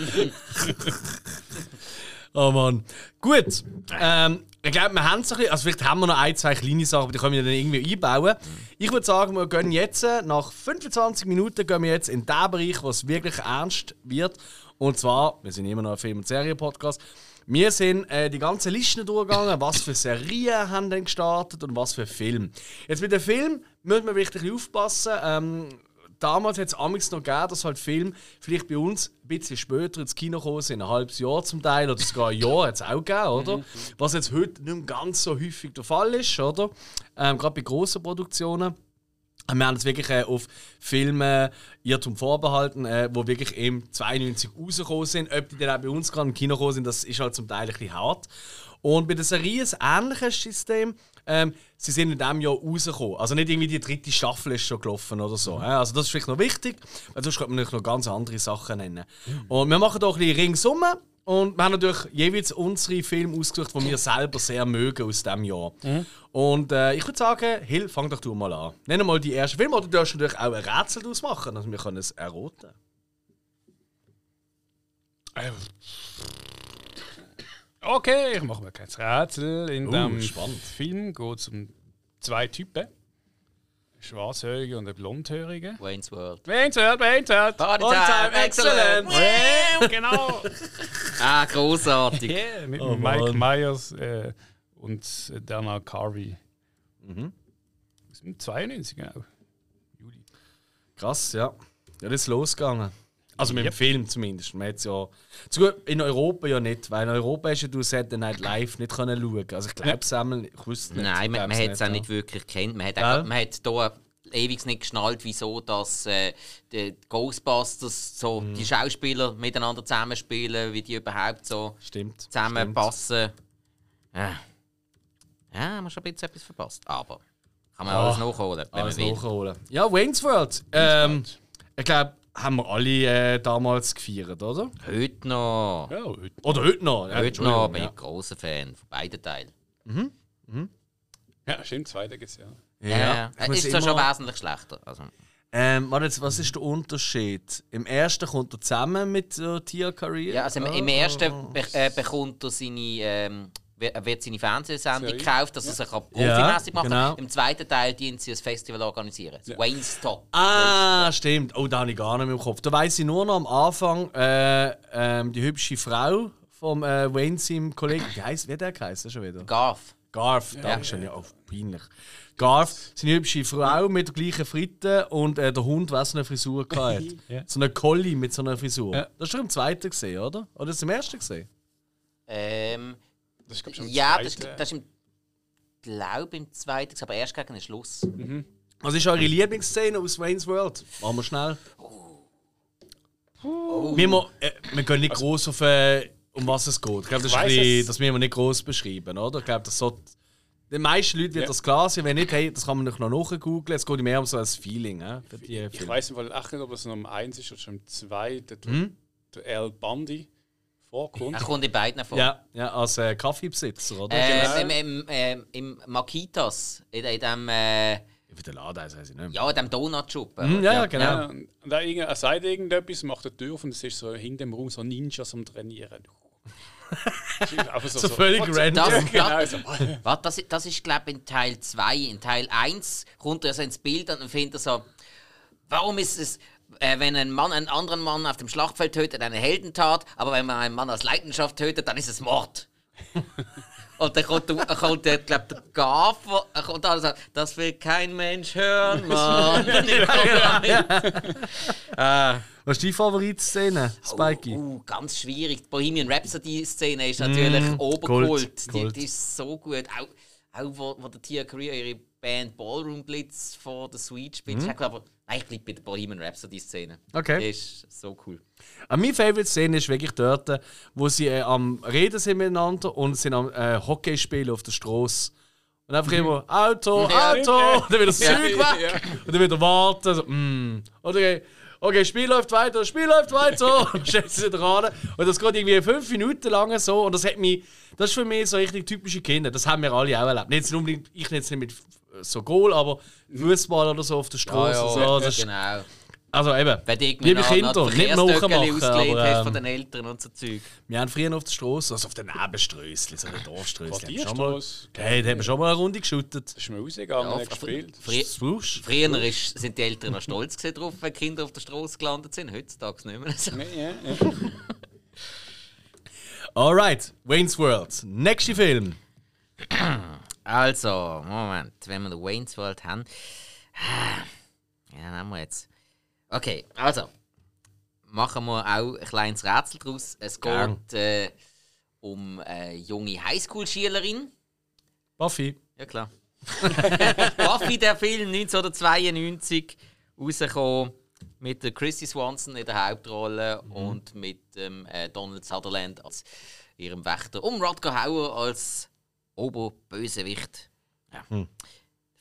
oh Mann. Gut. Ähm, ich glaube, wir haben es ein bisschen, also vielleicht haben wir noch ein, zwei kleine Sachen, aber die können wir dann irgendwie einbauen. Ich würde sagen, wir gehen jetzt, äh, nach 25 Minuten, gehen wir jetzt in den Bereich, wo es wirklich ernst wird. Und zwar, wir sind immer noch ein Film- und Serien-Podcast, wir sind äh, die ganzen Listen durchgegangen, was für Serien haben denn gestartet und was für Filme. Jetzt mit dem Film müssen wir wirklich aufpassen. Ähm, damals hat es amigs noch gegeben, dass halt Filme vielleicht bei uns ein bisschen später ins Kino gekommen sind, ein halbes Jahr zum Teil oder sogar ein Jahr hat es auch gegeben, oder? Was jetzt heute nicht mehr ganz so häufig der Fall ist, oder? Ähm, Gerade bei grossen Produktionen. Wir haben es wirklich äh, auf Filme Irrtum vorbehalten, äh, wo wirklich im 92 rausgekommen sind. Ob die dann auch bei uns gerade im Kino gekommen sind, das ist halt zum Teil ein bisschen hart. Und bei der Serie ist ein ähnliches System. Ähm, sie sind in diesem Jahr rausgekommen. Also nicht irgendwie die dritte Staffel ist schon gelaufen oder so. ja. Also das ist vielleicht noch wichtig, weil sonst könnte man noch ganz andere Sachen nennen. Und wir machen hier ein bisschen ringsum. Und wir haben natürlich jeweils unsere Filme ausgesucht, die wir selber sehr mögen aus diesem Jahr. Und äh, ich würde sagen, Hill, fang doch du mal an. Nenn mal die ersten Filme, oder du darfst natürlich auch ein Rätsel daraus machen, also wir können es erraten. Okay, ich mache mir kein Rätsel. In Uh, diesem. Film geht es um zwei Typen. Schwarzhörige und ein Blondhörige. Wayne's World. Wayne's World, Wayne's World! Party time, time, excellent! Wow, genau! (laughs) Ah, großartig. Yeah, mit Oh, Mike Mann. Myers äh, und Dana Carvey. Aus dem 92 auch. Juli. Krass, ja. Ja, das ist losgegangen. Also mit dem Yep. Film zumindest. Man hat's ja, zu gut, in Europa ja nicht, weil in Europa hast ja du Saturday Night Live nicht können schauen. Also ich glaube es einmal, ich wusste nicht. Nein, man, man hat es auch ja. nicht wirklich kennt. Man hat, auch, man hat hier ewig nicht geschnallt, wieso dass äh, die Ghostbusters so Mhm. die Schauspieler miteinander zusammenspielen, wie die überhaupt so Stimmt. zusammenpassen. Ja. ja, haben wir schon ein bisschen etwas verpasst. Aber kann man Ah, alles nachholen, wenn Alles man will. nachholen. Ja, Wayne's World. Ähm, ich glaube, haben wir alle äh, damals gefeiert, oder? Heute noch. Ja, heute. Oder heute noch. Ja, Heute noch bin ich ja. ein grosser Fan von beiden Teilen. Ja, stimmt, zweiter gibt es ja. Ja, ja. Muss Ist zwar schon wesentlich schlechter. Also, Ähm, warte jetzt, was ist der Unterschied? Im ersten kommt er zusammen mit äh, Tia Career. ja, also im, im ersten be äh, bekommt er seine, ähm, er wird seine Fernsehsendung Serie. gekauft, dass er sich ja. Ja, profimässig machen genau. Im zweiten Teil dienen sie ein Festival organisieren. Das Wayne's Top. Ah, stimmt. Oh, da habe ich gar nicht mehr im Kopf. Da weiss ich nur noch am Anfang, äh, ähm, die hübsche Frau vom äh, Wayne seinem Kollegen. Wie heisst, wie der geheißen schon wieder? Garth. Garth, Dankeschön. Ja, oh, peinlich. Garth, seine hübsche Frau mit der gleichen Fritte und äh, der Hund, der so eine Frisur hatte. (laughs) Ja. So eine Collie mit so einer Frisur. Ja. Das ist schon im zweiten gesehen, oder? Oder ist es im ersten gesehen? Ähm, Das ist, glaub ich, schon ja, das, zweite. das ist im glaube im zweiten, aber erst gegen den Schluss. Was ist eure Lieblingsszene aus Wayne's World? Machen wir schnell. Wir, mo- äh, wir gehen nicht groß auf, äh, um was es geht. Ich glaube, das, ist bisschen- das müssen wir nicht groß beschreiben, oder? Ich glaube, das so den meisten Leuten wird Ja. das klar sein. Wenn nicht, hey, das kann man noch nachgoogeln. Es geht mehr um so ein Feeling. Äh, für die Ich Filme. weiß im Fall echt nicht, ob es noch um eins ist oder schon um zwei, der, Hm? der Al Bundy vorkommt. Er kommt in beiden vor. Ja, ja, als äh, Kaffeebesitzer, oder? Äh, Genau. im, im, ähm, Im Makitas, in, in dem, äh, Wie der Laden heißt, weiß ich nicht. ja, in dem Donut-Shop. Hm, ja, ja, genau. Ja, und er, irgend- er sagt irgendetwas, macht die Tür auf und es ist so hinter dem Raum so Ninjas am Trainieren. Das ist einfach So völlig what? random. Das, Genau, das, so. was, das, das ist, glaube ich, in Teil 2. In Teil 1 kommt er so ins Bild und findet er so, warum ist es, äh, wenn ein Mann einen anderen Mann auf dem Schlachtfeld tötet, eine Heldentat, aber wenn man einen Mann aus Leidenschaft tötet, dann ist es Mord. (laughs) und dann kommt, der- kommt der, glaub, der Gaffer, er kommt da und sagt, das will kein Mensch hören, (laughs) Mann. äh, (laughs) Was ist deine Favorite-Szene, Spikey? Uh, uh, ganz schwierig. Die Bohemian Rhapsody-Szene ist natürlich Mm, oberkult. Die, die ist so gut. Auch, auch wo, wo der Tia Career ihre Band Ballroom Blitz vor der Suite spielt. Ich glaube, nein, ich bleibe bei der Bohemian Rhapsody-Szene. Mm. Okay. Die ist so cool. An meine Favorite-Szene ist wirklich dort, wo sie äh, am Reden sind miteinander und sind am äh, Hockey spielen auf der Straße. Und einfach immer Auto, (laughs) Ja. Auto, (laughs) und dann wieder das Ja. Zeug weg. Ja. Und dann wieder warten. So, mm. Oder, äh, okay, Spiel läuft weiter, Spiel läuft weiter. (laughs) Und stellt sie dran. Und das geht irgendwie fünf Minuten lang so. Und das hat mich, das ist für mich so richtig typische Kinder. Das haben wir alle auch erlebt. Nicht unbedingt, ich jetzt nicht mit so Goal, aber Fußball oder so auf der Straße. Ja, so. ja, Das ist, genau. also eben, Wenn du irgendwie liebe Kinder, nicht nachmachen. Aber, von ähm, den Eltern und so Zeug. wir haben früher auf der Straße, also auf den Nebenströsschen, so den Dorfströsschen. haben wir schon mal- Quartierstrasse. Hey, da haben wir schon mal eine Runde geschüttet. Da ist mir rausgegangen Ja, gespielt. Früher, Das Wusch. früher ist, sind die Eltern noch stolz gewesen drauf, wenn Kinder auf der Straße gelandet sind. Heutzutage nicht mehr so. Nee, ja, ja. Alright, Wayne's World. Nächster Film. Also, Moment, wenn wir den Wayne's World haben. (sighs) Ja, dann haben wir jetzt. Okay, also. Machen wir auch ein kleines Rätsel draus. Es geht äh, um eine junge Highschool-Schülerin. Buffy. Ja, klar. (laughs) Buffy, der Film 1992 rausgekommen mit der Christy Swanson in der Hauptrolle und mit dem äh, Donald Sutherland als ihrem Wächter und Rodger Hauer als Oberbösewicht. Ja.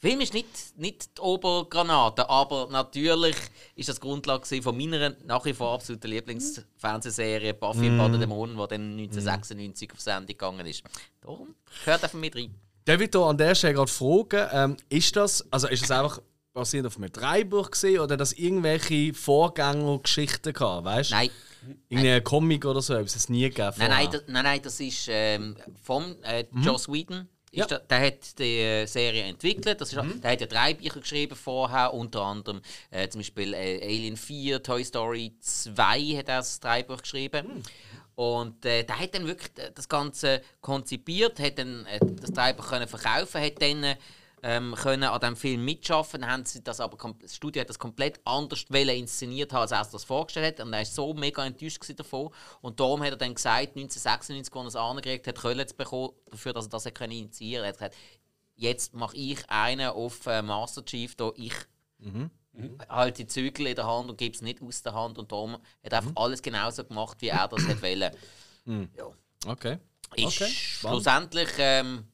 Der Film ist nicht, nicht die Obergranate, aber natürlich ist das Grundlage von meiner nach wie vor absoluten Lieblingsfernsehserie Buffy mm. und Dämonen, die dann 1996 auf Sendung gegangen ist. Darum gehört einfach mit rein. Darf ich da an der Stelle gerade fragen, ähm, ist das, also ist das einfach basierend auf einem Dreibuch gesehen oder das irgendwelche Vorgängergeschichten gehabt, weißt? Nein, Irgendein Comic oder so, etwas es nie gegeben Nein, nein, das, nein, nein, das ist ähm, vom äh, Joss Whedon. Ja. der, der hat die äh, Serie entwickelt. Das ist, Der hat ja drei Bücher geschrieben vorher, unter anderem äh, zum Beispiel äh, Alien 4, Toy Story 2 hat er das Drehbuch geschrieben. Und äh, der hat dann wirklich äh, das Ganze konzipiert, hat dann äh, das Drehbuch können verkaufen, hat dann ähm, können an diesem Film mitschaffen. Haben sie das aber das Studio hat das komplett anders inszeniert haben, als er sich das vorgestellt hat. Und er war so mega enttäuscht davon. Und darum hat er dann gesagt, 1996, als er es angekriegt hat, Köln zu bekommen, dafür, dass er das hat initiieren konnte. Er hat gesagt, jetzt mache ich einen auf äh, Master Chief, da ich halte die Zügel in der Hand und gebe es nicht aus der Hand. Und darum hat er einfach alles genauso gemacht, wie er das hat wollen. Ja. Okay. Ist Okay, schlussendlich ähm,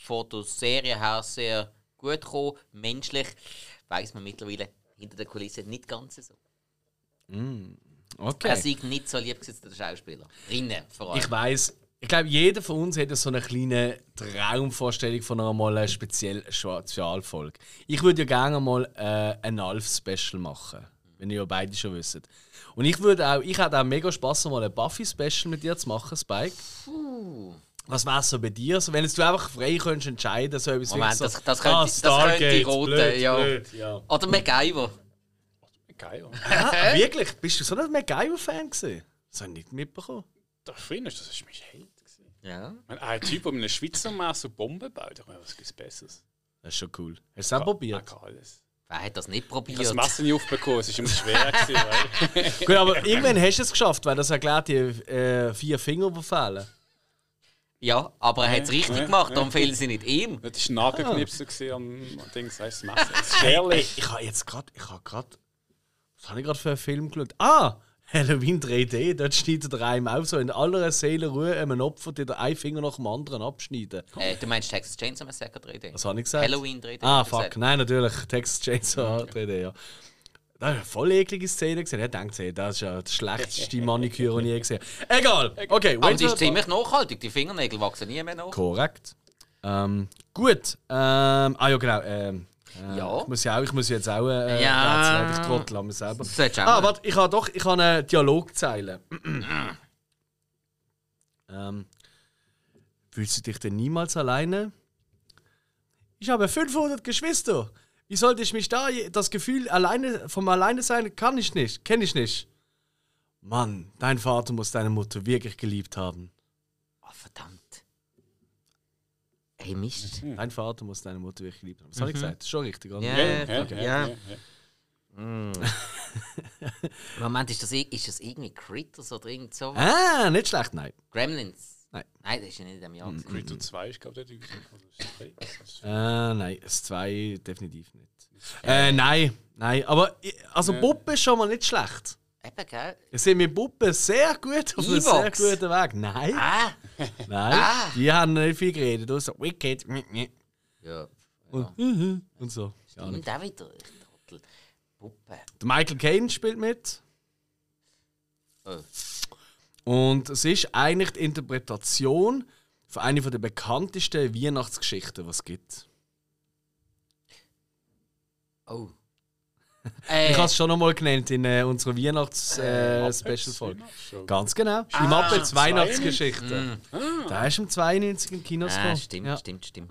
von der Serie her sehr gut gekommen. Menschlich weiß man mittlerweile hinter der Kulisse nicht ganz so. Er okay. sei nicht so lieb gewesen, der Schauspieler. Rinnen vor allem. Ich weiß, ich glaube, jeder von uns hätte so eine kleine Traumvorstellung von einer mal speziellen Spezialfolge. Ich würde ja gerne mal äh, ein Alf-Special machen, wenn ihr ja beide schon wisst. Und ich würde auch, ich hätte auch mega Spaß, mal ein Buffy-Special mit dir zu machen, Spike. Was wäre so bei dir? So, wenn jetzt du einfach frei könntest entscheiden, so etwas Moment, so, das- das könnte- ah, das könnte Stargate, rote, blöd, ja. blöd, ja. Oder MacGyver. Geil. (laughs) Ah, wirklich? Bist du so ein MacGyver-Fan gewesen? Das habe ich nicht mitbekommen. Da früher, das war mein Held. Ja. Ein Typ, der mit einem Schweizer Messer Bomben baut, ich meine, was gibt's Besseres? Das ist schon cool. Hast du es auch probiert? Ich alles. Wer hat das nicht Ich habe das probiert? Messer nicht aufbekommen, es war immer schwer. (laughs) gewesen, Gut, aber irgendwann hast du es geschafft, weil das erklärt die äh, vier Finger, die fehlen. Ja, aber er hat es richtig gemacht, darum fehlen sie nicht ihm. Das war ein Nagelknipsel gewesen am heißt das Messer. Das Ey, Scherli. ich habe jetzt gerade, ich habe gerade, was habe ich gerade für einen Film geschaut? Ah, (laughs) Halloween 3D. Dort schneidet er einem auch so in aller Seelenruhe einem Opfer, die den einen Finger nach dem anderen abschneiden. Äh, du meinst Texas Chainsaw Massacre 3D? Was habe ich gesagt? Halloween 3D. Ah, fuck. gesagt. Nein, natürlich. Texas Chainsaw 3D, ja. Das war eine voll eklige Szene. Gesehen. Ich dachte, das ist ja die schlechteste Maniküre, die ich je gesehen habe. Egal. Okay, Aber die ist ziemlich nachhaltig. Die Fingernägel wachsen nie mehr nach. Korrekt. Ähm, gut. Ähm, ah ja, genau. Ähm, äh, Ja. Ich muss ja auch, ich muss jetzt auch äh, Ja. Rätsel, ich trottel an mir selber. Das Ah, warte, ich habe doch, ich habe eine Dialogzeile. ähm, fühlst du dich denn niemals alleine? Ich habe 500 Geschwister. Wie sollte ich mich da, das Gefühl alleine, vom Alleine sein, kann ich nicht, kenne ich nicht. Mann, dein Vater muss deine Mutter wirklich geliebt haben. Oh, verdammt. Hey, Mist. Dein Vater muss deine Mutter wirklich geliebt haben. Was habe ich gesagt? Das ist schon richtig, oder? Ja. Ja, okay. ja, Ja. ja. (laughs) Moment, ist das, ist das irgendwie Critters oder irgend so? Ah, nicht schlecht, nein. Gremlins? Nein. Nein, das ist ja nicht in dem Jahr. gewesen. Creed 2 ist, glaube ich, der ist- Äh, nein, das 2 definitiv nicht. Äh, nein, nein. Aber also Puppe ist schon mal nicht schlecht. Eben, gell? Ich sehe mit Puppe sehr gut auf einem sehr guten Weg. Nein, Ah! nein. Ah. Die haben nicht viel geredet. Du so wicked. Ja. Und, und so. Ja, Und auch wieder. Puppe. Der Michael Caine spielt mit. Oh. Und es ist eigentlich die Interpretation von einer der bekanntesten Weihnachtsgeschichten, die es gibt. Oh. (laughs) Ich Äh, habe es schon noch mal genannt in äh, unserer Weihnachts-Special-Folge. Weihnachtsshow. Ganz genau. Die Ah, Muppets Weihnachtsgeschichte. mm. Da ist im 92 in Kinos ah, gekommen. stimmt, Ja. stimmt, stimmt.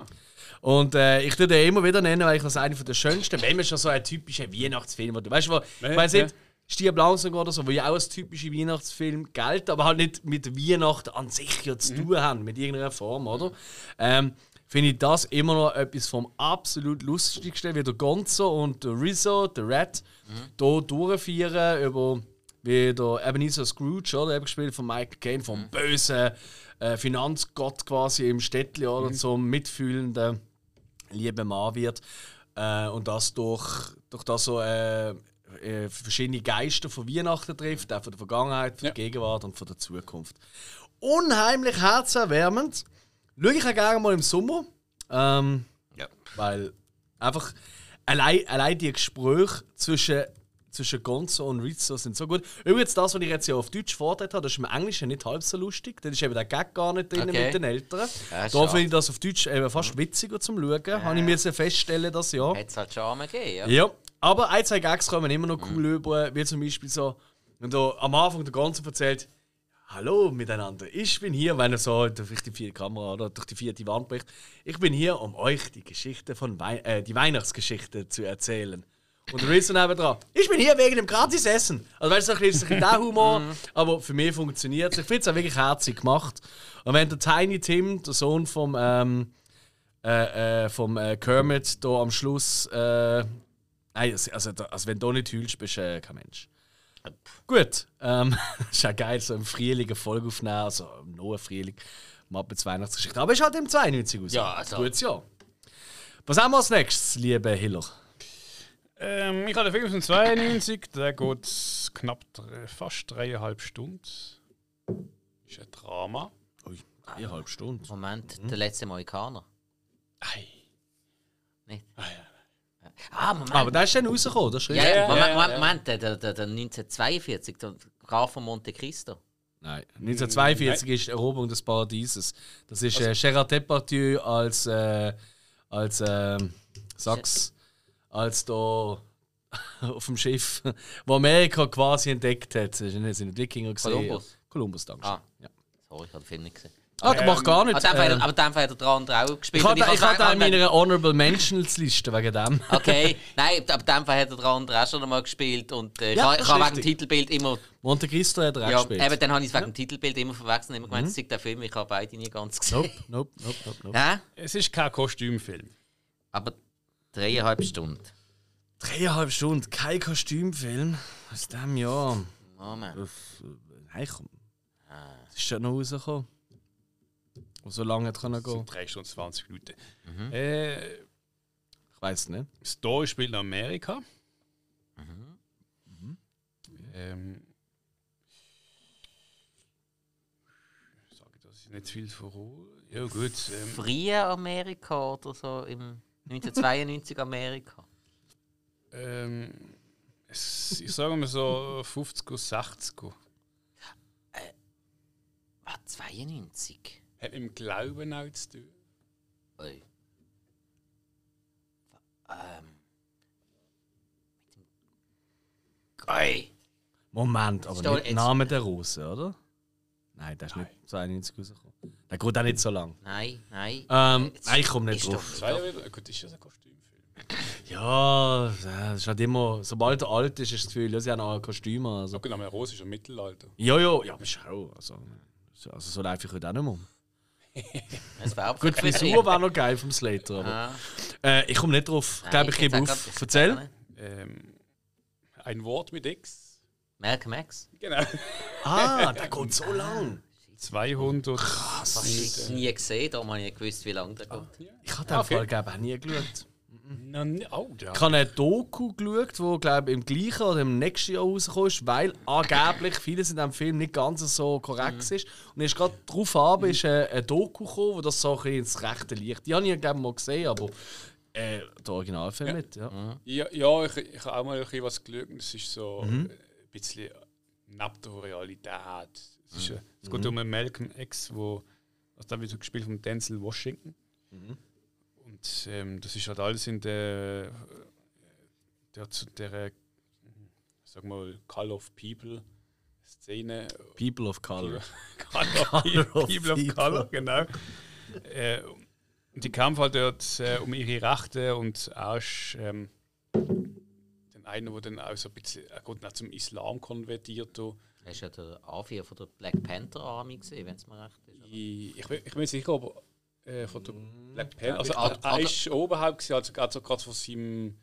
Und äh, ich würde den immer wieder nennen, weil ich das einer der schönsten, wenn man schon so einen typischen Weihnachtsfilm hat. Weißt du, wo, ich Ja, Stieb Langsam oder so, wo ja auch als typischer Weihnachtsfilm gilt, aber halt nicht mit Weihnachten an sich ja zu tun haben, mit irgendeiner Form, oder? Ähm, Finde ich das immer noch etwas vom absolut lustigsten, wie der Gonzo und der Rizzo, der Red, hier durchführen über wie der Ebenezer Scrooge, oder? Eben gespielt von Michael Caine, vom bösen äh, Finanzgott quasi im Städtli, oder? Zum mitfühlenden lieben Mann wird. Äh, und das durch, durch das so äh, äh, verschiedene Geister von Weihnachten trifft, auch von der Vergangenheit, von Ja. der Gegenwart und von der Zukunft. Unheimlich herzerwärmend. Schaue ich auch gerne mal im Sommer. Ähm, Ja. weil einfach allein, allein die Gespräche zwischen, zwischen Gonzo und Rizzo sind so gut. Übrigens, das, was ich jetzt ja auf Deutsch vorgetragen habe, das ist im Englischen nicht halb so lustig. Da ist eben der Gag gar nicht drin Okay. mit den Eltern. Ja, da finde ich das auf Deutsch eben fast witziger zum Schauen. Habe ich müssen feststellen, das Jahr. Hätte es halt Charme gegeben, ja. Ja, aber ein, zwei Gags kommen immer noch cool über, wie zum Beispiel so, wenn da am Anfang der Ganze erzählt, Hallo miteinander, ich bin hier, wenn er so durch die vierte Kamera oder durch die vierte Wand bricht, ich bin hier, um euch die Geschichte von Wei äh, die Weihnachtsgeschichte zu erzählen. Und der Rizzo dran, ich bin hier wegen dem Gratisessen. Also weißt du, so ein bisschen der (laughs) Humor, aber für mich funktioniert es. Ich finde es auch wirklich herzig gemacht. Und wenn der Tiny Tim, der Sohn vom, ähm, äh, äh, vom äh, Kermit, da am Schluss äh, Nein, also, also, also wenn du nicht heulst, bist du äh, kein Mensch. Gut, ähm, (laughs) ist ja geil, so im Frühling eine Folge aufnehmen, also im neuen Frühling, Muppets Weihnachtsgeschichte. Aber ist halt im 92 raus. Ja, also- Gutes Jahr. Was haben wir als nächstes, liebe Hiller? Ähm, ich habe den Film dem 92, der geht knapp fast dreieinhalb Stunden. Ist ein Drama. Ui, eineinhalb Stunden. Moment, der letzte Mohikaner. Ei. Nicht? Ah, ja. Ah, Moment. Aber der ist dann rausgekommen, das ist ja, richtig. ja, ja, Moment, ja, Moment, ja. Moment, der, der, der, der 1942, der Graf von Monte Cristo. Nein, 1942 ist die Eroberung des Paradieses. Das ist äh, Gerard Depardieu als, äh, als ähm, Sachs, als da (laughs) auf dem Schiff, wo Amerika quasi entdeckt hat. Das sind nicht Wikinger gesehen. Columbus. Columbus, danke. Ah. Ja. Sorry, ich habe den Film nicht gesehen. Ah, das macht gar Aber nicht. dann hat, ähm, aber dann hat der andere auch gespielt. ich ich hab's hatte auch in wegen- meiner Honorable Mentions Liste wegen dem. (laughs) Okay, nein, aber dann hat der andere auch schon einmal gespielt und äh, ich Ja, habe ich habe ist wegen dem. Titelbild immer. Monte Cristo hat er auch Ja, gespielt. eben, dann habe ich es wegen dem Titelbild immer verwechselt und immer gemeint, es sei der Film, ich habe beide nie ganz gesehen. Nope, nope, nope, nope, nope. Ja, Es ist kein Kostümfilm. aber dreieinhalb Stunden. Dreieinhalb Stunden, kein Kostümfilm aus diesem Jahr. Moment. Uff, Nein, komm. Das ist schon noch rausgekommen. Und so lange kann er So gehen. 3 Stunden 20 Minuten. Äh, Ich weiß nicht. die Story spielt in Amerika. Ähm, ich sage das ist nicht zu viel voraus. Ja gut. Ähm, Frühe Amerika oder so im 1992 Amerika. ähm, es, ich sage mal so 50er, 60er. Was, 92? Hat mit dem Glauben auch zu tun. Ui. Ähm. Mit dem. Ui. Moment, aber nicht Name der Rose, oder? Nein, der ist nicht 92 rausgekommen. Der geht auch nicht so lang. Nein, nein. Ähm, Jetzt nein, ich komme nicht ist drauf. doch- wieder. Gut, ist das ein Kostümfilm? Ja, das ist halt immer, sobald er alt ist, ist das Gefühl, ja, sie haben auch Kostüme. Also. So genau, Rose ist im Mittelalter. Ja, ja, ja, aber schau. Also, so- also so live ich heute auch nicht mehr um. (laughs) Gut, die Frisur war noch geil vom Slater, aber Ah, äh, ich komme nicht drauf. Ich glaube, ich gebe auf. Erzähl. Ähm, ein Wort mit X. Malcolm X. Genau. Ah, (laughs) der geht so lang. 200. Hast du nie gesehen, darum habe ich nicht gewusst, wie lange der geht. Ich habe den Okay. Fall glaube ich, auch nie geschaut. Na, ne- oh, ja. Ich habe eine Doku geschaut, wo glaube im gleichen oder im nächsten Jahr rausgekommen ist, weil angeblich (laughs) vieles in diesem Film nicht ganz so korrekt ist. Und ist gerade darauf ab, ist eine, eine Doku gekommen, wo das so ein bisschen ins rechte Licht. Die habe ich glaube ich mal gesehen, aber äh, der Originalfilm Ja. mit. Ja. Ja, ja ich, ich habe auch mal ein bisschen was geschaut. Es ist so Mhm. ein bisschen neben der Realität. Es, ist, äh, es geht um einen Malcolm X, wo also da wird so gespielt von Denzel Washington. Und ähm, das ist halt alles in der, der, zu der äh, sag mal, Call of People Szene. People of Color. (laughs) Call of (laughs) of People of People. Color, genau. äh, die kämpfen halt dort äh, um ihre Rechte und auch ähm, den einen, der dann auch so ein bisschen er geht dann zum Islam konvertiert. da. Das ist ja der A4 von der Black Panther Army gesehen, wenn es mir recht ist. Ich, ich, bin, ich bin nicht sicher, ob äh, von der Black Panther. Also, Ad- er ist Oberhaupt, gewesen, also, also gerade von seinem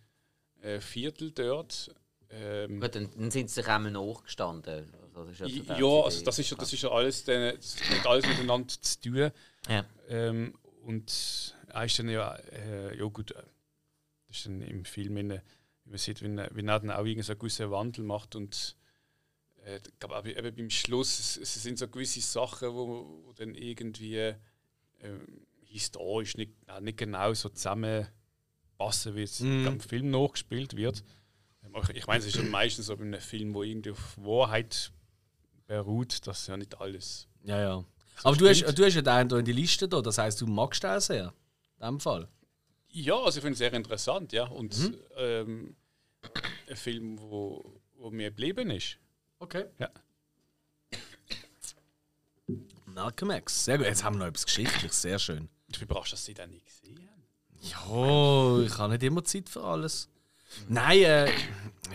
äh, Viertel dort. Ähm, Gut, dann, dann sind sie sich einmal nachgestanden. Also, das ist I- so der Ja, also das ist, ja- das ist ja alles, dann- das hat alles miteinander zu tun. Ja. Ähm, und er ist dann ja, äh, ja gut, äh, das ist dann im Film, in, wie man sieht, wie, er- wie er dann auch irgendwie so einen gewissen Wandel macht und äh, glaube, aber eben beim Schluss, es, es sind so gewisse Sachen, wo, wo dann irgendwie äh, historisch nicht, nicht genau so zusammenpassen, wie es Mhm. im Film nachgespielt wird. Ähm, Ich meine, es ist ja meistens so bei einem Film, wo irgendwie auf Wahrheit beruht, dass ja nicht alles. Ja, ja. Aber du hast, du hast ja den hier in die Liste da, das heisst, du magst den sehr. In dem Fall. Ja, also ich finde es sehr interessant, ja. Und Mhm. ähm, ein Film, wo, wo mir geblieben ist. Okay. Ja. Malcolm X. Sehr gut. Jetzt haben wir noch etwas Geschichtliches. Sehr schön. Ich bin überrascht, dass Sie den nicht gesehen haben. Ja, ich habe nicht immer Zeit für alles. Nein, äh,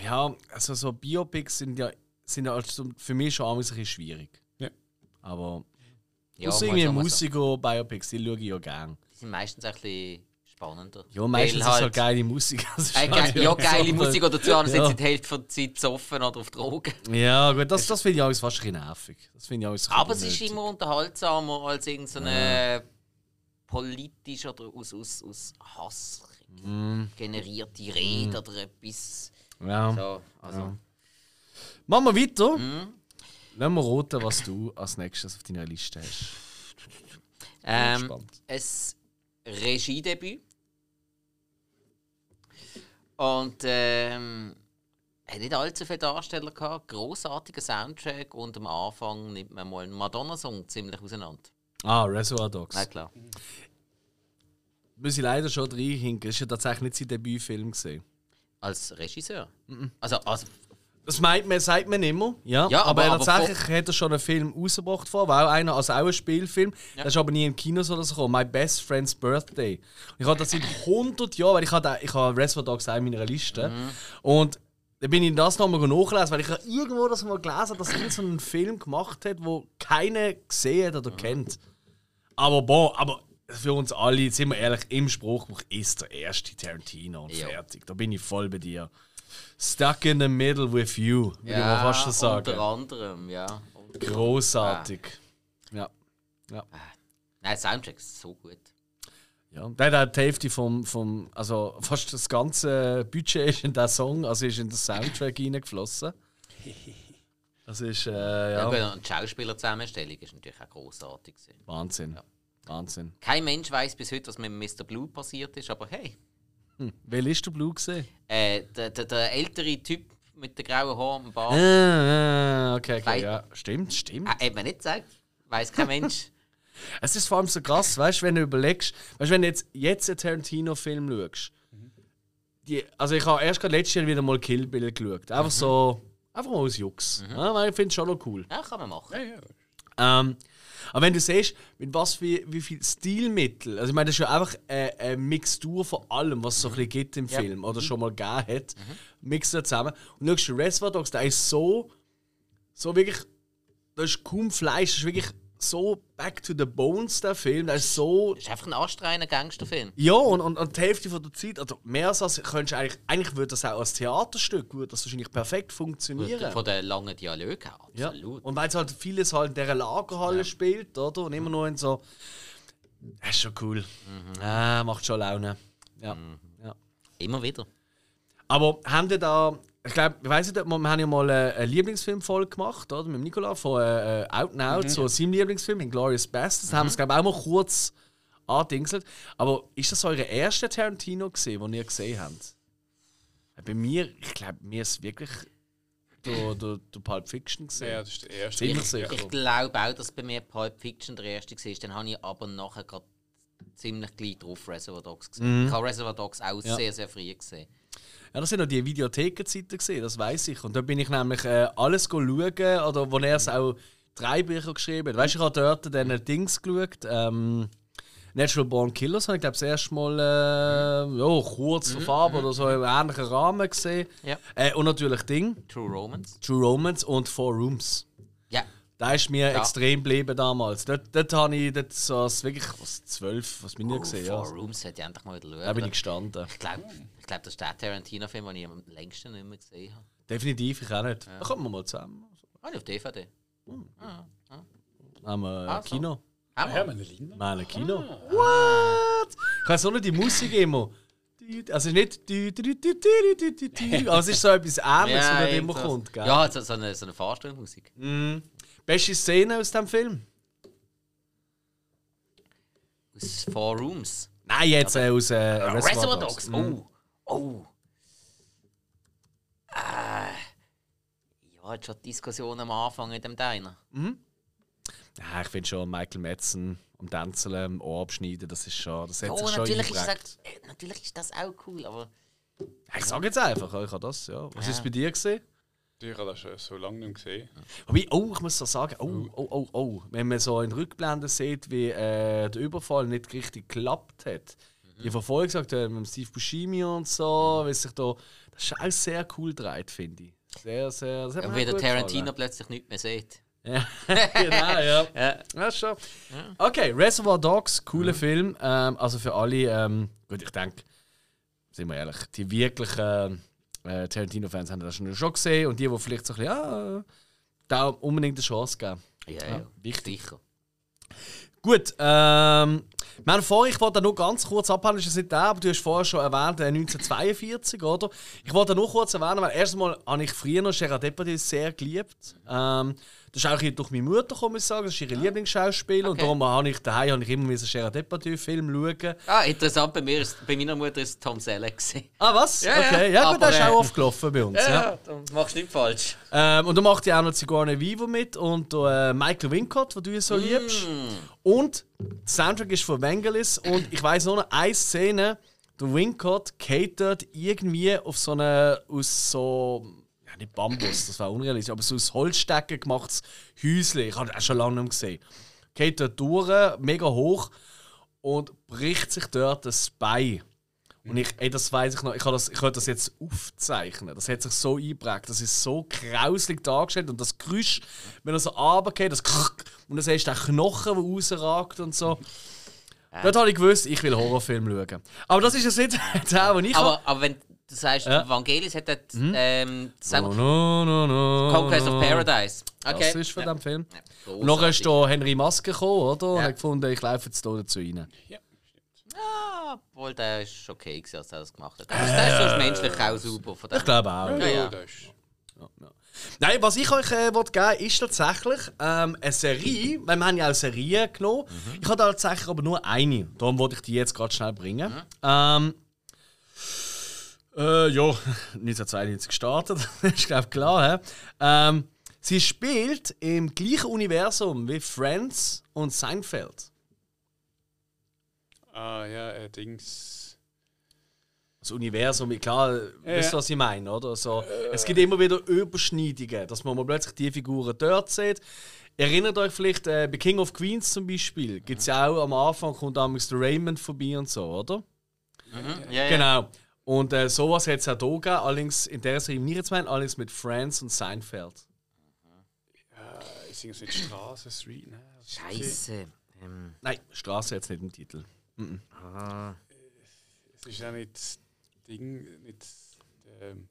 ja, also so Biopics sind ja, sind ja also für mich schon ein bisschen schwierig. Ja. Aber Ja, mal irgendwie. Musiker-Biopics, die schaue ich ja gern. Die sind meistens ein bisschen spannender. Ja, meistens Weil ist halt geile Musik. Ist (laughs) Äh, halt ge ja, geile Musik oder zu anderen Ja. sind die Hälfte von der Zeit besoffen oder auf Drogen. Ja, gut, das, das finde ich alles fast ein nervig. Das ich alles Aber es bisschen ist unnötig. immer unterhaltsamer als irgendeine politisch oder aus, aus, aus Hass Mm. generierte Rede oder etwas. Ja. So, also. Machen wir weiter. Mhm. Lass mal roten, was du als nächstes auf deiner Liste hast. Ähm, ein Regiedebüt. Und ähm, hat nicht allzu viele Darsteller gehabt, großartiger Soundtrack und am Anfang nimmt man mal einen Madonna-Song ziemlich auseinander. Ah, Reservoir Dogs. Na klar. Muss ich leider schon reinhinken. Das ist ja tatsächlich nicht sein Debütfilm gesehen. Als Regisseur. Also, also Das meint man, sagt man immer, ja. Ja, aber, aber- aber tatsächlich hat er schon einen Film rausgebracht vor, war auch einer, also auch ein Spielfilm. Der ist aber nie im Kino oder so gekommen. My Best Friend's Birthday. Und ich habe das seit 100 Jahren, weil ich habe, ich habe Reservoir Dogs auch in meiner Liste. Mhm. Und dann bin ich das nochmal nachgelesen, weil ich irgendwo das mal gelesen habe, dass er so einen Film gemacht hat, wo keiner gesehen hat oder Mhm. kennt. Aber boah, aber für uns alle, sind wir ehrlich, im Spruchbuch ist der erste Tarantino und Ja. fertig. Da bin ich voll bei dir. Stuck in the middle with you, würde ich mal fast schon sagen. unter anderem, ja. Großartig. Ja. Ja. nein, der Soundtrack ist so gut. ja. Der hat die Hälfte vom, vom, also fast das ganze Budget ist in den Song, also ist in den Soundtrack reingeflossen. (laughs) Das ist, äh, Ja. ja, gut, und die Schauspielerzusammenstellung ist natürlich auch großartig. Wahnsinn. Wahnsinn. Kein Mensch weiß bis heute, was mit Mr. Blue passiert ist, aber hey, Wer ist der Blue gesehen? äh, der, der, der ältere Typ mit den grauen Haaren am Bart, Ah, ah, okay, okay, ja. Stimmt, stimmt. äh, hat man nicht gesagt, weiß kein Mensch. (laughs) Es ist vor allem so krass, weißt du, wenn du überlegst, weißt du, wenn du jetzt, jetzt einen Tarantino-Film schaust. Die, also, ich habe erst gerade letztes Jahr wieder mal Kill Bill geschaut. Einfach so, einfach mal aus Jux. Ja, weil ich finde es schon noch cool. Ja, kann man machen. Ja, ja. Ähm, aber wenn du siehst, mit was wie, wie viel Stilmittel, also ich meine, das ist ja einfach eine, eine Mixtur von allem, was es so ein bisschen gibt im Film oder schon mal gegeben hat, mixen wir zusammen. Und du schaust Reservoir Dogs, der ist so, so wirklich, da ist kaum Fleisch, das ist wirklich so back to the bones, der Film, der ist so Das ist einfach ein anstrengender Gangsterfilm. ja, und, und, und die Hälfte von der Zeit, also mehr als das, könntest du eigentlich, eigentlich würde das auch als Theaterstück, würde das wahrscheinlich perfekt funktionieren. Von den langen Dialogen her, Ja. absolut. Und weil es halt vieles halt in dieser Lagerhalle spielt, oder? Und immer nur in so. Das ist schon cool. Ah, macht schon Laune. Ja. ja. Immer wieder. Aber haben die da. Ich glaube, ich weiß nicht, wir, haben ja mal eine, eine Lieblingsfilmfolge gemacht, oder? Mit dem Nikola von äh, äh, Out Now, so seinem Lieblingsfilm, Inglourious Basterds. Da haben wir es, glaube ich, auch mal kurz andingselt. Aber ist das euer erster Tarantino gesehen, den ihr gesehen habt? Bei mir, ich glaube, mir ist wirklich der, der, der Pulp Fiction gesehen. Ja, das ist der erste. Sicher. Ich glaube auch, dass bei mir Pulp Fiction der erste war. Dann habe ich aber nachher gerade ziemlich gleich drauf Reservoir Dogs gesehen. Ich habe Reservoir Dogs auch Ja. sehr, sehr früh gesehen. Ja, das sind noch die Videothekenzeiten gesehen, das weiß ich. Und da bin ich nämlich äh, alles schauen, oder wo er es auch drei Bücher geschrieben hat. Weißt du, ich habe dort dann Dings geschaut. Ähm, Natural Born Killers habe ich glaube das erste Mal äh, ja, kurz vor Farbe oder so im ähnlichen Rahmen gesehen. Ja. Äh, und natürlich Ding, True Romance. True Romance und Four Rooms. Ja. Da ist mir ja. extrem geblieben damals. Dort, dort habe ich dort so als wirklich was, zwölf, was bin ich oh, gesehen Four ja. Rooms hätte ich endlich mal wieder schauen. Da bin ich gestanden. Ich glaube, ich glaub, das ist der Tarantino-Film, den ich am längsten nicht mehr gesehen habe. Definitiv, ich auch nicht. Ja. Da kommen wir mal zusammen. Ah, auf DVD. Hm. Oh. Ah, ah. Haben wir äh, ah, so. Kino. Haben wir? Ja, meine Linda. Meine Kino. Ah. What? Ich weiß so nicht die Musik immer. Also nicht (laughs) Also es ist so etwas Ähnliches, ja, was immer kommt. Gell? Ja, so, so eine, so eine Fahrstuhlmusik. Mm. Beste Szene aus dem Film? Aus Four Rooms. Nein, jetzt äh, aus äh, Reservoir, Reservoir Dogs. Dogs. Oh. Oh. Äh. Ja, hat schon die Diskussion am Anfang in dem Diner. Ja, ich finde schon Michael Madsen am Tänzeln, am Ohr abschneiden, das ist schon, das hat Oh, sich schon natürlich ist, eingeprägt. das, äh, natürlich ist das auch cool, aber Ja, Ich sage jetzt einfach, ich habe das, ja. Was ist es bei dir gesehen? Ich habe das schon so lange nicht gesehen. Wobei, oh, ich muss so sagen, oh, oh, oh, oh. Wenn man so in Rückblenden sieht, wie äh, der Überfall nicht richtig geklappt hat. Die Verfolgung gesagt haben, mit Steve Buscemi und so, wie sich da. Das ist auch sehr cool gedreht, finde ich. Sehr, sehr. Hat mir und wie der Tarantino gefallen. plötzlich nichts mehr sieht. (laughs) Ja, genau, ja. (laughs) Ja. Ja, schon. Okay, Reservoir Dogs, cooler Film. Ähm, also für alle, ähm, gut, ich denke, sind wir ehrlich, die wirklichen äh, Tarantino-Fans haben das schon schon gesehen und die, die vielleicht so ein bisschen, ja, da unbedingt eine Chance geben. Ja, ja, wichtig. Sicher. Gut, ähm, wir haben vorher, ich wollte noch ganz kurz abhandeln, ist nicht aber du hast vorher schon erwähnt, äh, 1942, oder? Ich wollte noch kurz erwähnen, weil erstmal habe ich früher noch Gerard Depardieu sehr geliebt. Ähm, das ist auch durch meine Mutter, kann ich sagen, das ist ihre Lieblingsschauspieler und Okay. darum habe ich daheim habe ich immer wieder Gerard Depardieu-Film schauen. Ah, interessant, bei, mir ist, bei meiner Mutter ist Tom Selleck. Ah, was? Ja, ja. okay, ja, gut, der ist äh, auch aufgelaufen bei uns. Ja. du machst nichts falsch. Ähm, und da macht ja auch noch Sigourney Vivo mit und äh, Michael Wincott, den du so liebst. Und Soundtrack ist von Vangelis und ich weiß noch eine Szene, der Wincott dort irgendwie auf so eine aus so ja nicht Bambus, das war unrealistisch, aber so aus Holzstecken gemachtes Häuschen. Ich habe das schon lange nicht gesehen. Dort durch, mega hoch und bricht sich dort das Bein. Und ich, ey, das weiß ich noch, ich habe das, ich könnte das jetzt aufzeichnen. Das hat sich so eingeprägt. Das ist so grauslig dargestellt. Und das Geräusch, wenn er so runtergeht, das Krrrk, und dann siehst du den Knochen, der rausragt und so. Dort habe ich gewusst, ich will Horrorfilm schauen. Aber das ist jetzt nicht (laughs) der, den ich Aber, aber wenn du sagst, Ja. Vangelis hat dort, ähm, habe. mal, No, no, no, no, Conquest no. of Paradise. Okay. Das ist von ja. dem Film. Ja, Und nachher ist da Henry Maske gekommen, oder? Und Ja. hat gefunden, ich laufe jetzt hier dazu rein. Ja. Ah, obwohl der ist okay gewesen, als er das gemacht hat. Aber der ist sonst menschlich auch super. Von dem. Ich glaube auch. Ja, ja. das ist- Nein, was ich euch äh, will geben ist tatsächlich ähm, eine Serie, weil wir haben ja auch Serien genommen. Ich habe tatsächlich aber nur eine. Darum wollte ich die jetzt gerade schnell bringen. Ähm, äh, ja, (laughs) 1992 gestartet, (laughs) das ist glaube ich klar. Ähm, sie spielt im gleichen Universum wie Friends und Seinfeld. Ah, ja, äh, Dings. Das Universum, klar, Ja, wisst ihr, ja. was ich meine, oder? So, es gibt immer wieder Überschneidungen, dass man mal plötzlich die Figuren dort sieht. Erinnert euch vielleicht, äh, bei King of Queens zum Beispiel, gibt es ja auch am Anfang, kommt damals der Raymond vorbei und so, oder? Mhm. Ja, ja. Genau. Und äh, sowas hat es auch hier gegeben, allerdings in der Serie nicht zu meinen, allerdings mit Friends und Seinfeld. Äh, ist irgendwas mit Straße, Street? Das? Scheiße. Ähm, Nein, Straße jetzt nicht im Titel. Ah. Es ist ja nicht das Ding, nicht. Ähm,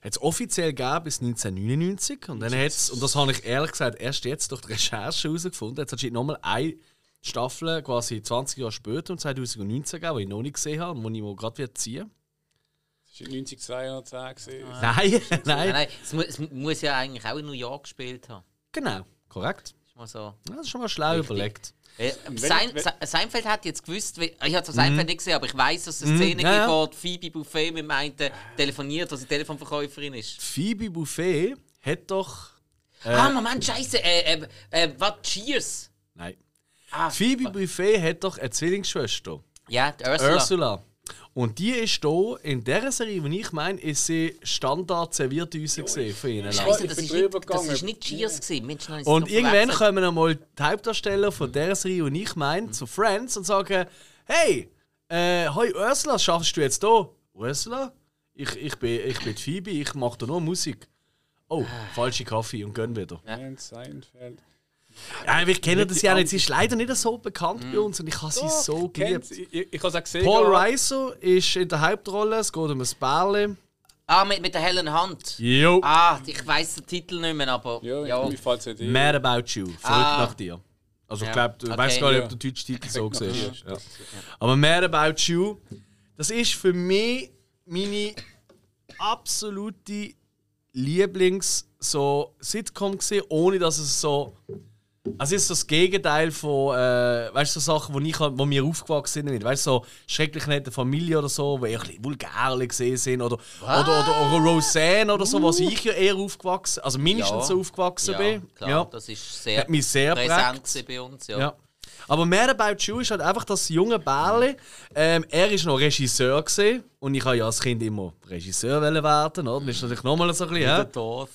Hat es offiziell gegeben bis 1999 und dann hat's, und das habe ich ehrlich gesagt erst jetzt durch die Recherche herausgefunden, jetzt hat es nochmal eine Staffel quasi 20 Jahre später, um 2019 gegeben, die ich noch nicht gesehen habe und die ich mir gerade wieder ziehen es war 90210 gesehen. Nein, (laughs) Nein, nein, nein, es, mu es muss ja eigentlich auch in New York gespielt haben. genau, korrekt. Ist mal so. Das ist schon mal schlau Richtig. überlegt. Äh, Sein, Seinfeld hat jetzt gewusst, wie, ich habe zwar Seinfeld nicht gesehen, aber ich weiß, dass es eine Szene Mhm. ja, gibt, wo Phoebe Buffet mit dem einen telefoniert, wo sie Telefonverkäuferin ist. Phoebe Buffet hat doch. ah, Moment, Scheiße, äh, äh, äh, was? Cheers? Nein. Ah, Phoebe Buffet hat doch eine Zwillingsschwester. Ja, die Ursula. Ursula. Und die ist hier, in dieser Serie, die ich meine, ist sie Standard serviert uns gesehen von ihnen. Scheiße, Ich das ist, nicht, das ist nicht Cheers gewesen. Mensch, nein, das Und irgendwann kommen einmal die Hauptdarsteller von dieser Serie, die ich meine, zu Friends und sagen: Hey, äh, hi Ursula, schaffst du jetzt hier? Ursula? Ich, ich, bin, ich bin die Phoebe, ich mache da nur Musik. Oh, falsche Kaffee und gehen wieder. Seinfeld. Ja, wir kennen das ja nicht. Sie ist leider nicht so bekannt bei uns und ich habe sie so Kennt's, geliebt. Ich, ich, ich habe es gesehen. Paul. Reiser ist in der Hauptrolle, es geht um ein Bärli. Ah, mit, mit der hellen Hand. Jo. Ah, ich weiß den Titel nicht mehr, aber. Ja, ja. mir fällt es nicht. Mad About You, verrückt Ah. nach dir. Also ich Ja. glaube, du Okay. weißt gar nicht, Ja. ob der deutsche Titel so (laughs) gesehen ist. Ja. Aber Mad About You, das ist für mich meine absolute Lieblings so gesehen, ohne dass es so also es ist so das Gegenteil von, äh, weißt du, so Sachen, wo, ich, halt- wo wir aufgewachsen sind. Weißt du, so schrecklich nette Familie oder so, wo eher ein bisschen vulgär gesehen sind. Oder, oder, oder, oder Roseanne oder so, was ich ja eher aufgewachsen also mindestens so aufgewachsen ja, bin. Klar, ja. das ist sehr Hat mich sehr präsent gewesen bei uns. Ja. Ja. Aber Mad About You ist halt einfach das junge Bärli. Ähm, er ist noch Regisseur gesehen und ich habe ja als Kind immer Regisseur werden, oder? Das ist natürlich nochmal so ein bisschen.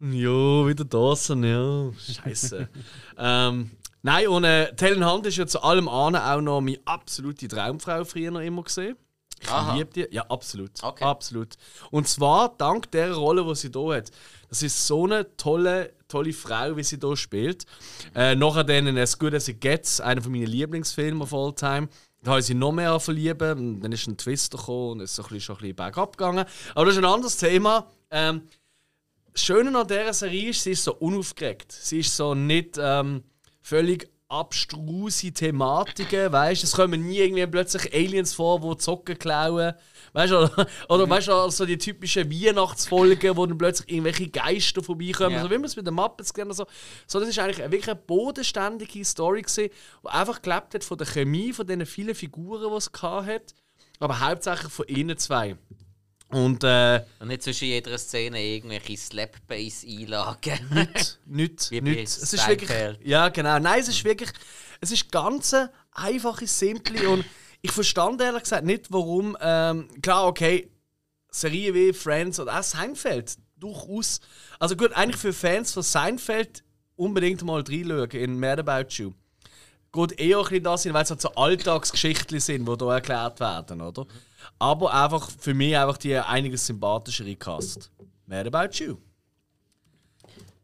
Ja, wieder Dawson, ja. Scheiße. (laughs) ähm, nein, und äh, Helen Hunt ist ja zu allem anderen auch noch meine absolute Traumfrau früher noch immer gesehen. Ich Aha. liebe die. Ja, absolut. Okay. Absolut. Und zwar dank der Rolle, die sie hier hat. Das ist so eine tolle, tolle Frau, wie sie hier spielt. Äh, nachher dann in As Good As It Gets, einer von meinen Lieblingsfilmen of all time. Da habe ich sie noch mehr verlieben. Dann ist ein Twister gekommen und es ist so ein bisschen, schon ein bisschen bergab gegangen. Aber das ist ein anderes Thema. Ähm, das Schöne an dieser Serie ist, sie ist so unaufgeregt. Sie ist so nicht ähm, völlig abstruse Thematiken, weißt Es kommen nie irgendwie plötzlich Aliens vor, die Zocken klauen. Weißt du, oder, oder weißt du, also die typischen Weihnachtsfolgen, wo dann plötzlich irgendwelche Geister vorbeikommen, Ja. so wie man es mit den Muppets gerne so. So, das ist eigentlich eine- wirklich eine bodenständige Story gewesen, die einfach gelebt hat von der Chemie, von diesen vielen Figuren, die es gehabt hat, aber hauptsächlich von ihnen zwei. Und äh, Und nicht zwischen jeder Szene irgendwelche Slap-Bass-Einlagen. (laughs) Nicht, Wie bei nicht. Es ist wirklich. Ja, genau. Nein, es ist wirklich. Es ist ganz einfache, simple und ich verstand ehrlich gesagt nicht, warum. Ähm, klar, okay, Serien wie Friends oder auch Seinfeld durchaus. Also gut, eigentlich für Fans von Seinfeld unbedingt mal reinschauen in Mad About You. Geht eher ein bisschen das hin, weil es halt so Alltagsgeschichten sind, die hier erklärt werden, oder? Aber einfach für mich einfach die einiges sympathischere Cast. Mad About You.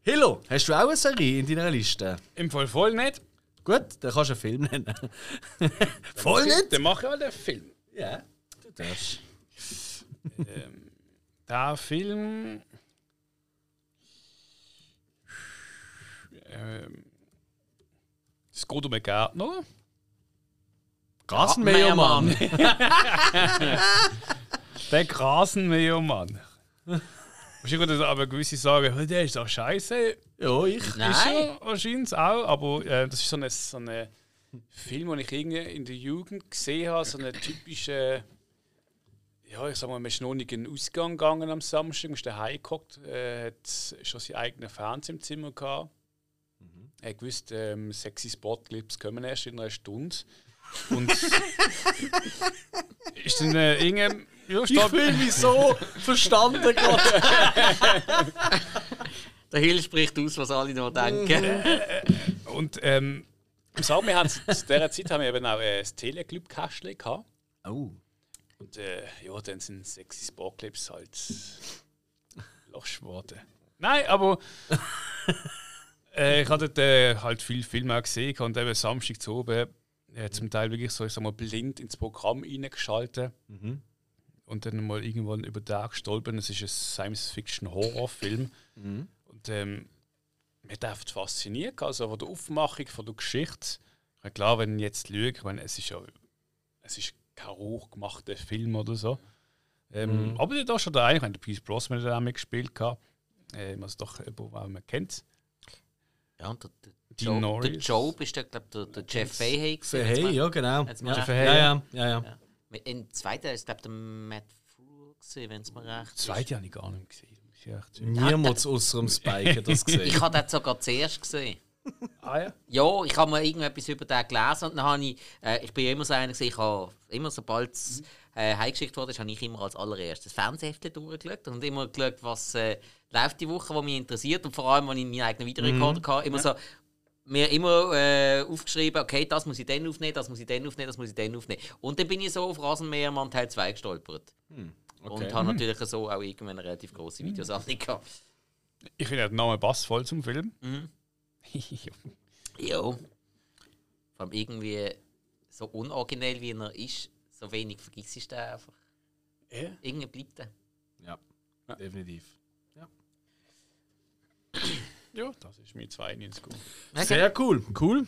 Hillo, hast du auch eine Serie in deiner Liste? Im Fall voll nicht. Gut, dann kannst du einen Film nennen. (laughs) Voll nicht? Dann mache ich auch den Film. Ja, du darfst. Der Film. Ähm, es geht um einen Gärtner. Rasenmähermann. (laughs) Der Grasenmähermann. Wahrscheinlich aber gewisse sagen, «Hey, der ist doch scheiße. Ja, ich. Ist Nein. er wahrscheinlich auch, aber äh, das ist so ein so eine Film, den ich irgendwie in der Jugend gesehen habe, so eine typische. Ja, ich sag mal, man ist noch nicht in den Ausgang gegangen am Samstag, man ist daheim geguckt, äh, hat schon seinen eigenen Fernseher im Zimmer gehabt. Er hat gewusst, ähm, sexy Sportclips kommen erst in einer Stunde. Und ist dann äh, irgendein. Ja, Ich fühle mich so verstanden gerade. Der Hill spricht aus, was alle noch denken. (laughs) Und ähm, ich sag, wir haben zu dieser Zeit haben wir eben auch äh, das Teleclub-Kästchen gehabt. Oh. Und äh, ja, dann sind sexy Sportclips halt losch geworden. Nein, aber (laughs) äh, ich hatte äh, halt viel Filme auch gesehen und eben Samstag zu oben äh, zum Teil wirklich so, ich sag mal, blind ins Programm reingeschaltet. Und dann mal irgendwann über den Tag gestolpert. Es ist ein Science-Fiction-Horrorfilm. Und ähm, mich hat einfach fasziniert, also von der Aufmachung, von der Geschichte. Ich meine, klar, wenn ich jetzt lüge, ich meine, es ist ja es ist kein hochgemachter Film oder so. Ähm, Aber da schon der eine, ich meine, der Pierce Brosnan hat auch mitgespielt. Ähm, also doch jemand, den man kennt. Ja, und der, der Dean Der Norris. Job ist der, glaub, der, der Jeff Fahey. gewesen. Hey, ja, genau. Ja, mal- ja, Fahey, ja, ja, ja, ja. Im zweiten ist glaub, der Matt Frewer, wenn es mir recht ist. Zweite habe ich gar nicht gesehen. Niemand außer dem Spike das gesehen. (laughs) Ich habe den sogar zuerst gesehen. Ah ja? Ja, ich habe mal irgendetwas über den gelesen und dann habe ich, äh, ich bin ja immer so einer ich habe immer, sobald es äh, heimgeschickt wurde, habe ich immer als allererstes Fernsehheftchen durchgeschaut und immer geschaut, was äh, läuft die Woche, was mich interessiert und vor allem, wenn ich meinen eigenen Videorekorder hatte, immer so, mir immer äh, aufgeschrieben, okay, das muss ich dann aufnehmen, das muss ich dann aufnehmen, das muss ich dann aufnehmen. Und dann bin ich so auf Rasenmähermann Teil 2 gestolpert. Und habe natürlich so auch irgendwann eine relativ grosse Videosammlung gehabt. Ich finde den Namen passt voll zum Film. (laughs) Ja. Vor allem irgendwie so unoriginell wie er ist, so wenig vergisst du den einfach. Ja. Irgendwie bleibt er. Ja, definitiv. ja, das ist mir 92 gut. Sehr cool, cool.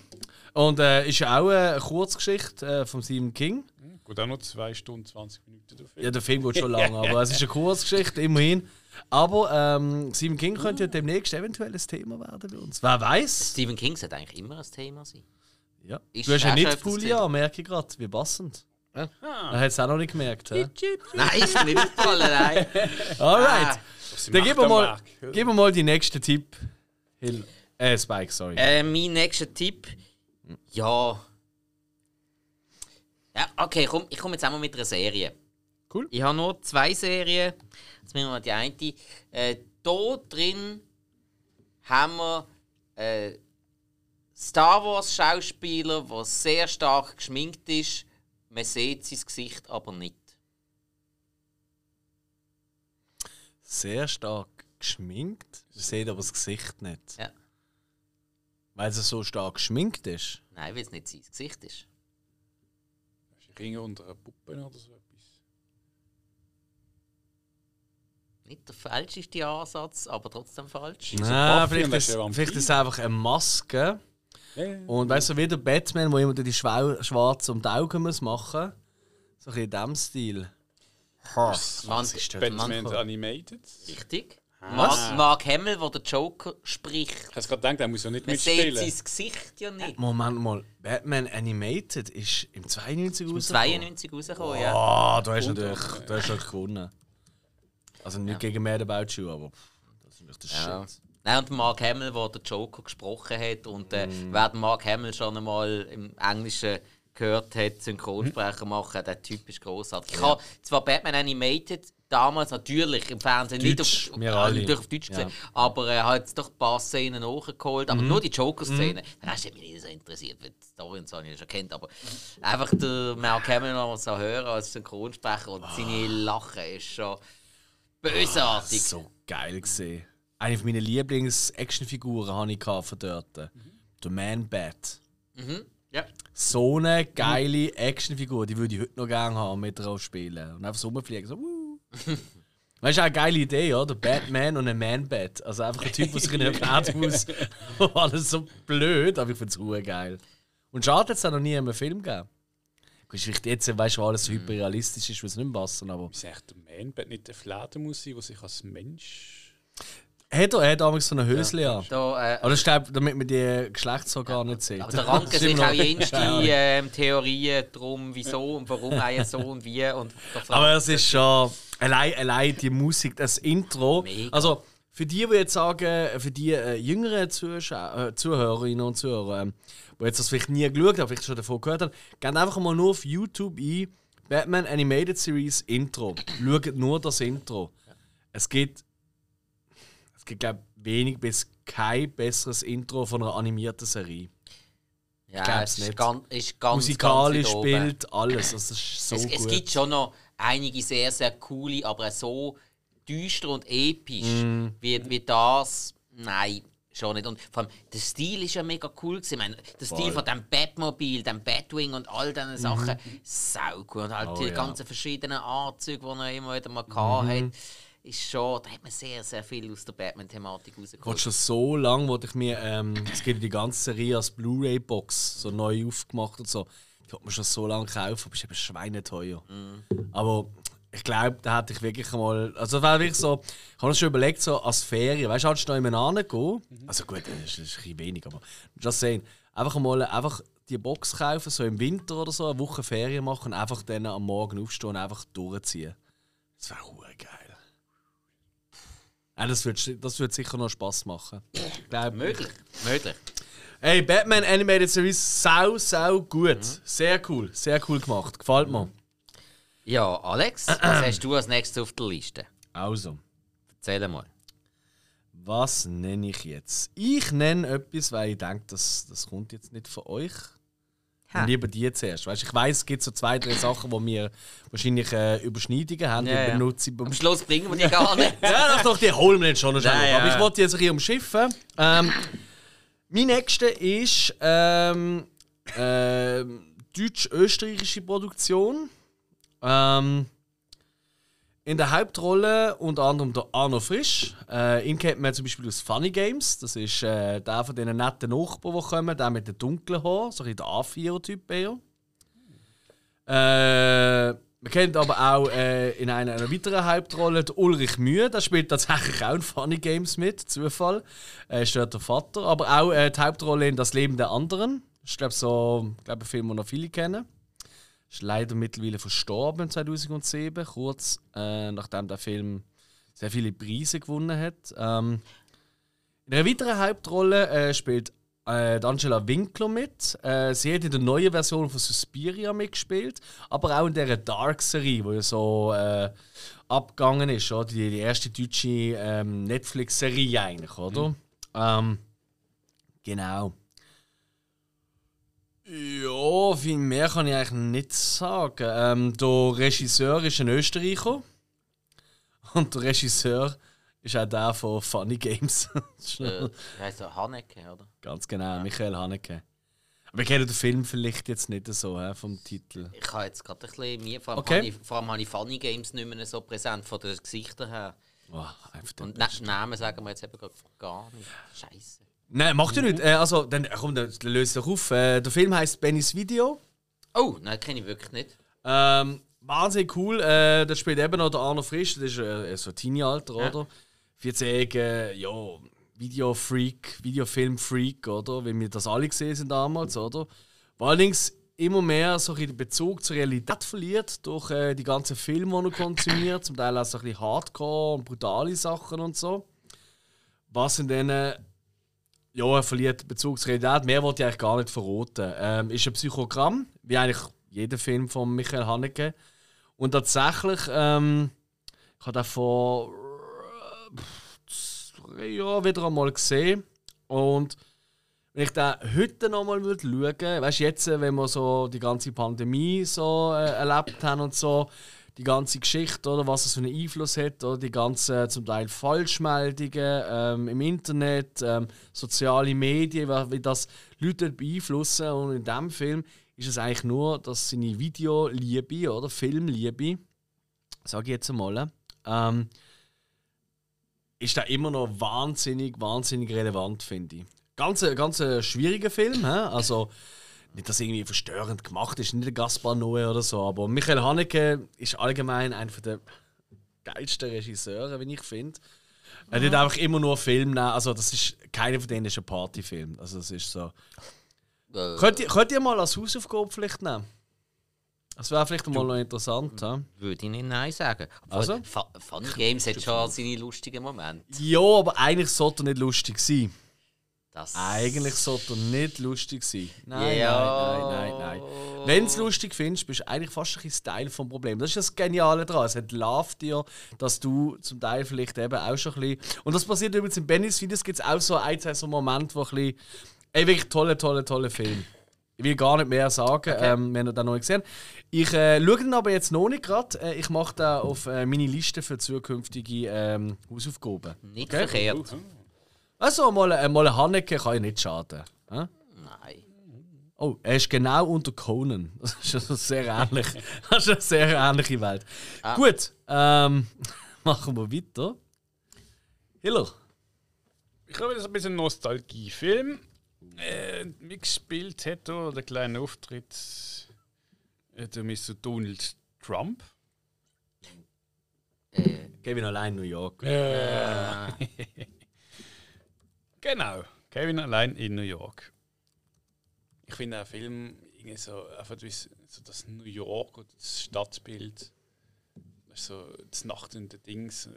Und äh, ist ja auch eine Kurzgeschichte äh, von Stephen King. Gut, auch noch 2 Stunden 20 Minuten der Film. Ja, der Film geht schon (laughs) lange, aber es ist eine Kurzgeschichte, immerhin. Aber ähm, Stephen King könnte ja demnächst eventuell ein Thema werden bei uns. Wer weiß? Stephen King sollte eigentlich immer ein Thema sein. Ja. Ist Du hast ja nicht Pulli an, merke ich gerade. Wie passend. Ja. Er hat es auch noch nicht gemerkt. Nein, ist mir nicht gefallen, nein. (laughs) Alright. Ah. Dann mir am mal, gib mir mal die nächsten Tipp. Hill. Äh, Spike, sorry. Äh, mein nächster Tipp. Ja. Ja, okay, komm, ich komme jetzt einmal mit einer Serie. Cool. Ich habe nur zwei Serien. Jetzt müssen wir mal die eine. Äh, da drin haben wir äh, Star Wars Schauspieler, der sehr stark geschminkt ist. Man sieht sein Gesicht aber nicht. Sehr stark geschminkt. Sie sieht aber das Gesicht nicht. Ja. Weil sie so stark geschminkt ist. Nein, weil es nicht sein Gesicht ist. Ringe unter einer Puppe oder so etwas. Nicht der falscheste Ansatz, aber trotzdem falsch. Nein, Buffy vielleicht ist, vielleicht ist es einfach eine Maske. Ja, ja. Und weißt du, wie der Batman, der immer die Schwau- Schwarze um die Augen muss machen muss. So ein bisschen in diesem Stil. Man, ist das? Batman man, Animated. richtig. Was? Mark, Mark Hamill, der der Joker spricht. Ich habe gerade gedacht, er muss ja nicht Man sieht mitspielen. sein Gesicht ja nicht. Moment mal, Batman Animated ist im 92 rausgekommen. 92 rausgekommen, ja. Ah, du hast natürlich, du hast natürlich gewonnen. Also nicht gegen Mad About You, aber das ist natürlich der Ja. Shit. Nein, und Mark Hamill, der der Joker gesprochen hat. Und äh, Mm. wer den Mark Hamill schon einmal im Englischen gehört hat, Synchronsprecher Mm. machen, der Typ ist großartig. Ich habe zwar Batman Animated damals natürlich im Fernsehen nicht Deutsch, auf, wir äh, auf Deutsch gesehen, Ja. Mhm. aber er hat doch ein paar Szenen nachgeholt, aber nur die Joker-Szene. Der Rest hat mich nicht so interessiert, weil die Story und so habe ich ja schon kennt, aber einfach der Mark Hamill noch mal so hören als Synchronsprecher und seine Lache ist schon bösartig. So geil gesehen. Eine von meinen Lieblings-Actionfiguren hatte ich von dort. Der Man-Bat. Ja. So eine geile Actionfigur, die würde ich heute noch gerne haben, mit drauf spielen. Und einfach so rumfliegen. So, wuh. (laughs) Weißt du, eine geile Idee, oder? Batman und ein Man-Bat. Also einfach ein Typ, der sich in einem Bett (laughs) muss. Alles so blöd, aber ich finde es geil. Und schade, dass es noch nie in einem Film gegeben. Ist vielleicht jetzt, weißt du, wo alles so hyperrealistisch ist, was nicht mehr passen, aber. Ist echt der Man-Bat nicht der Fledermaus sein, der sich als Mensch. Hat er, er hat damals so eine Hösle an. Da, äh, Aber das ist, glaub, damit man die Geschlechtsorgane nicht sieht. Aber da ranken (laughs) sich auch jenste Ja. ähm, Theorien darum, wieso und warum er so und wie. Und Aber es ist schon. Allein, allein die Musik, das Intro. Mega. Also, für die, die jetzt sagen, für die äh, jüngeren Zuschau äh, Zuhörerinnen und Zuhörer, ähm, die jetzt das vielleicht nie geschaut haben, vielleicht schon davon gehört haben, geht einfach mal nur auf YouTube ein: Batman Animated Series Intro. Schaut nur das Intro. Es gibt. Es gibt, glaube ich, wenig bis kein besseres Intro von einer animierten Serie. ja, glaub's es ist nicht. ganz, ist ganz, Musikalisch ganz spielt alles. Das ist so es, gut. es gibt schon noch einige sehr, sehr coole, aber so düster und episch Mm. wie, wie das. Nein, schon nicht. Und vor allem, der Stil ist ja mega cool. Gewesen. Ich meine, der Stil von dem Batmobil, dem Batwing und all diesen Sachen, sau cool. Und halt Mhm. Oh, die ja. Mhm. ganzen verschiedenen Anzüge, die er immer wieder mal gehabt hat, ist schon, da hat man sehr, sehr viel aus der Batman-Thematik wollte rausgeholt. schon so lange, wollte ich mir, ähm, es gibt die ganze Serie als Blu-ray-Box, so neu aufgemacht und so. Die hat man schon so lange gekauft, aber ist eben schweineteuer. Aber ich glaube, da hätte ich wirklich mal. Also, wäre wirklich so. Ich habe mir schon überlegt, so als Ferien, weißt du, halt noch jemand gehen. Also, gut, das ist, das ist ein bisschen wenig, aber. Just saying. Einfach mal einfach die Box kaufen, so im Winter oder so, eine Woche Ferien machen und einfach dann am Morgen aufstehen und einfach durchziehen. Das wäre geil. Ja, das würde das würd sicher noch Spaß machen. Glaub, Möglich, möglich. Hey, Batman Animated Series, sau, sau gut. Sehr cool, sehr cool gemacht. Gefällt mir. Ja, Alex, was (clears throat) hast du als nächstes auf der Liste? Also, Erzähl mal. was nenne ich jetzt? Ich nenne etwas, weil ich denke, das, das kommt jetzt nicht von euch. Ha. Lieber die zuerst. Weißt, ich weiß, es gibt so zwei, drei Sachen, wo wir wahrscheinlich äh, Überschneidungen haben. Ja, die ja. benutze Am Schluss bringen wir die gar nicht. (laughs) Ja, doch, doch, die holen wir jetzt schon. Nein, auf. Aber ja. ich wollte jetzt ein bisschen umschiffen. Ähm, mein nächster ist ähm, ähm, deutsch-österreichische Produktion. Ähm, in der Hauptrolle unter anderem der Arno Frisch. Äh, ihn kennt man zum Beispiel aus Funny Games. Das ist äh, der von diesen netten Nachbarn, die kommen, der mit dem dunklen Haar, so ein bisschen der A4-Typ eher. Äh, man kennt aber auch äh, in einer, einer weiteren Hauptrolle den Ulrich Mühe. Der spielt tatsächlich auch in Funny Games mit, Zufall. Er ist dort der Vater. Aber auch äh, die Hauptrolle in Das Leben der anderen. Ich glaube, so glaub, ein Film, den noch viele kennen. Ist leider mittlerweile verstorben 2007, kurz äh, nachdem der Film sehr viele Preise gewonnen hat. Ähm, in einer weiteren Hauptrolle äh, spielt äh, Angela Winkler mit. Äh, sie hat in der neuen Version von Suspiria mitgespielt, aber auch in der Dark-Serie, die ja so äh, abgegangen ist, oder? Die, die erste deutsche ähm, Netflix-Serie eigentlich, oder? Ähm, genau. Ja, viel mehr kann ich eigentlich nicht sagen. Ähm, der Regisseur ist ein Österreicher. (laughs) Und der Regisseur ist auch der von Funny Games. (laughs) äh, heißt er Haneke, oder? Ganz genau, Michael Haneke. Aber wir kennen den Film vielleicht jetzt nicht so hä, vom Titel. Ich habe jetzt gerade ein bisschen mir, vor allem, Okay. ich, vor allem habe ich Funny Games nicht mehr so präsent von den Gesichtern her. Oh, einfach Und Na Namen sagen wir jetzt eben gar nicht. Scheiße. Nein, macht ja nicht. Äh, also, dann komm, dann löst doch auf. Äh, der Film heißt Bennys Video. Oh, nein, kenne ich wirklich nicht. Ähm, wahnsinnig cool. Äh, da spielt eben noch der Arno Frisch, das ist äh, so Teenie-Alter, oder? 14 äh, ja, Videofreak, Videofilm-Freak, oder? Wie wir das alle gesehen sind damals, oder? Wo allerdings immer mehr so ein bisschen den Bezug zur Realität verliert durch äh, die ganzen Filme, die er konsumiert, zum Teil auch so ein bisschen Hardcore und brutale Sachen und so. Was in denen ja, er verliert Bezug zur Realität. Mehr wollte ich eigentlich gar nicht verraten. Ähm, ist ein Psychogramm, wie eigentlich jeder Film von Michael Haneke. Und tatsächlich, ähm, ich habe den vor äh, drei Jahren wieder einmal gesehen. Und wenn ich den heute noch mal würde schauen, weißt du, jetzt, äh, wenn wir so die ganze Pandemie so äh, erlebt haben und so, die ganze Geschichte, oder was es für einen Einfluss hat, oder die ganzen äh, zum Teil Falschmeldungen ähm, im Internet, ähm, soziale Medien, wie, das Leute beeinflussen. Und in diesem Film ist es eigentlich nur, dass seine Videoliebe oder Filmliebe, sage ich jetzt einmal, ähm, ist da immer noch wahnsinnig, wahnsinnig relevant, finde ich. Ganz, ein- ganz ein schwieriger Film, hä? also nicht, dass irgendwie verstörend gemacht ist, nicht der Gaspar Noé oder so, aber Michael Haneke ist allgemein einer der geilsten Regisseure, wie ich finde. Er tut einfach immer nur Film nehmen, also das ist, keiner von denen ist ein Partyfilm, also das ist so. Äh, Könnt ihr, könnt ihr mal als Hausaufgabe vielleicht nehmen? Das wäre vielleicht mal noch interessant. hä? Würde ich nicht Nein sagen. Obwohl, Also? Fu- Funny Games hat schon seine lustigen Momente. Ja, aber eigentlich sollte er nicht lustig sein. Das Eigentlich sollte er nicht lustig sein. Nein, Ja. nein, nein, nein, nein. Wenn du es lustig findest, bist du eigentlich fast ein bisschen Teil vom Problem. Das ist das Geniale daran. Es entlarvt dir, dass du zum Teil vielleicht eben auch schon ein bisschen. Und das passiert übrigens in Bennys Videos, gibt es auch so ein, zwei so Momente, wo ein bisschen. Ey, wirklich tolle, tolle, tolle Film. Ich will gar nicht mehr sagen, ähm, wenn ihr den noch nicht gesehen. Ich äh, schaue den aber jetzt noch nicht gerade. Äh, ich mache den auf äh, meine Liste für zukünftige ähm, Hausaufgaben. nicht Okay. verkehrt. Also, mal, äh, mal ein Haneke kann ja nicht schaden. Hä? Nein. Oh, er ist genau unter Conan. (laughs) Das ist also sehr ähnlich. Das ist eine sehr ähnliche Welt. Gut, ähm, (laughs) machen wir weiter. Hiller. Ich habe jetzt ein bisschen Nostalgiefilm. Äh, mitgespielt hat da der kleine Auftritt äh, der Mr. Donald Trump. Kevin allein New York. Genau. Kevin allein in New York. Ich finde der Film irgendwie so, einfach wie so das New York oder das Stadtbild, so das Nacht in den Dings, äh,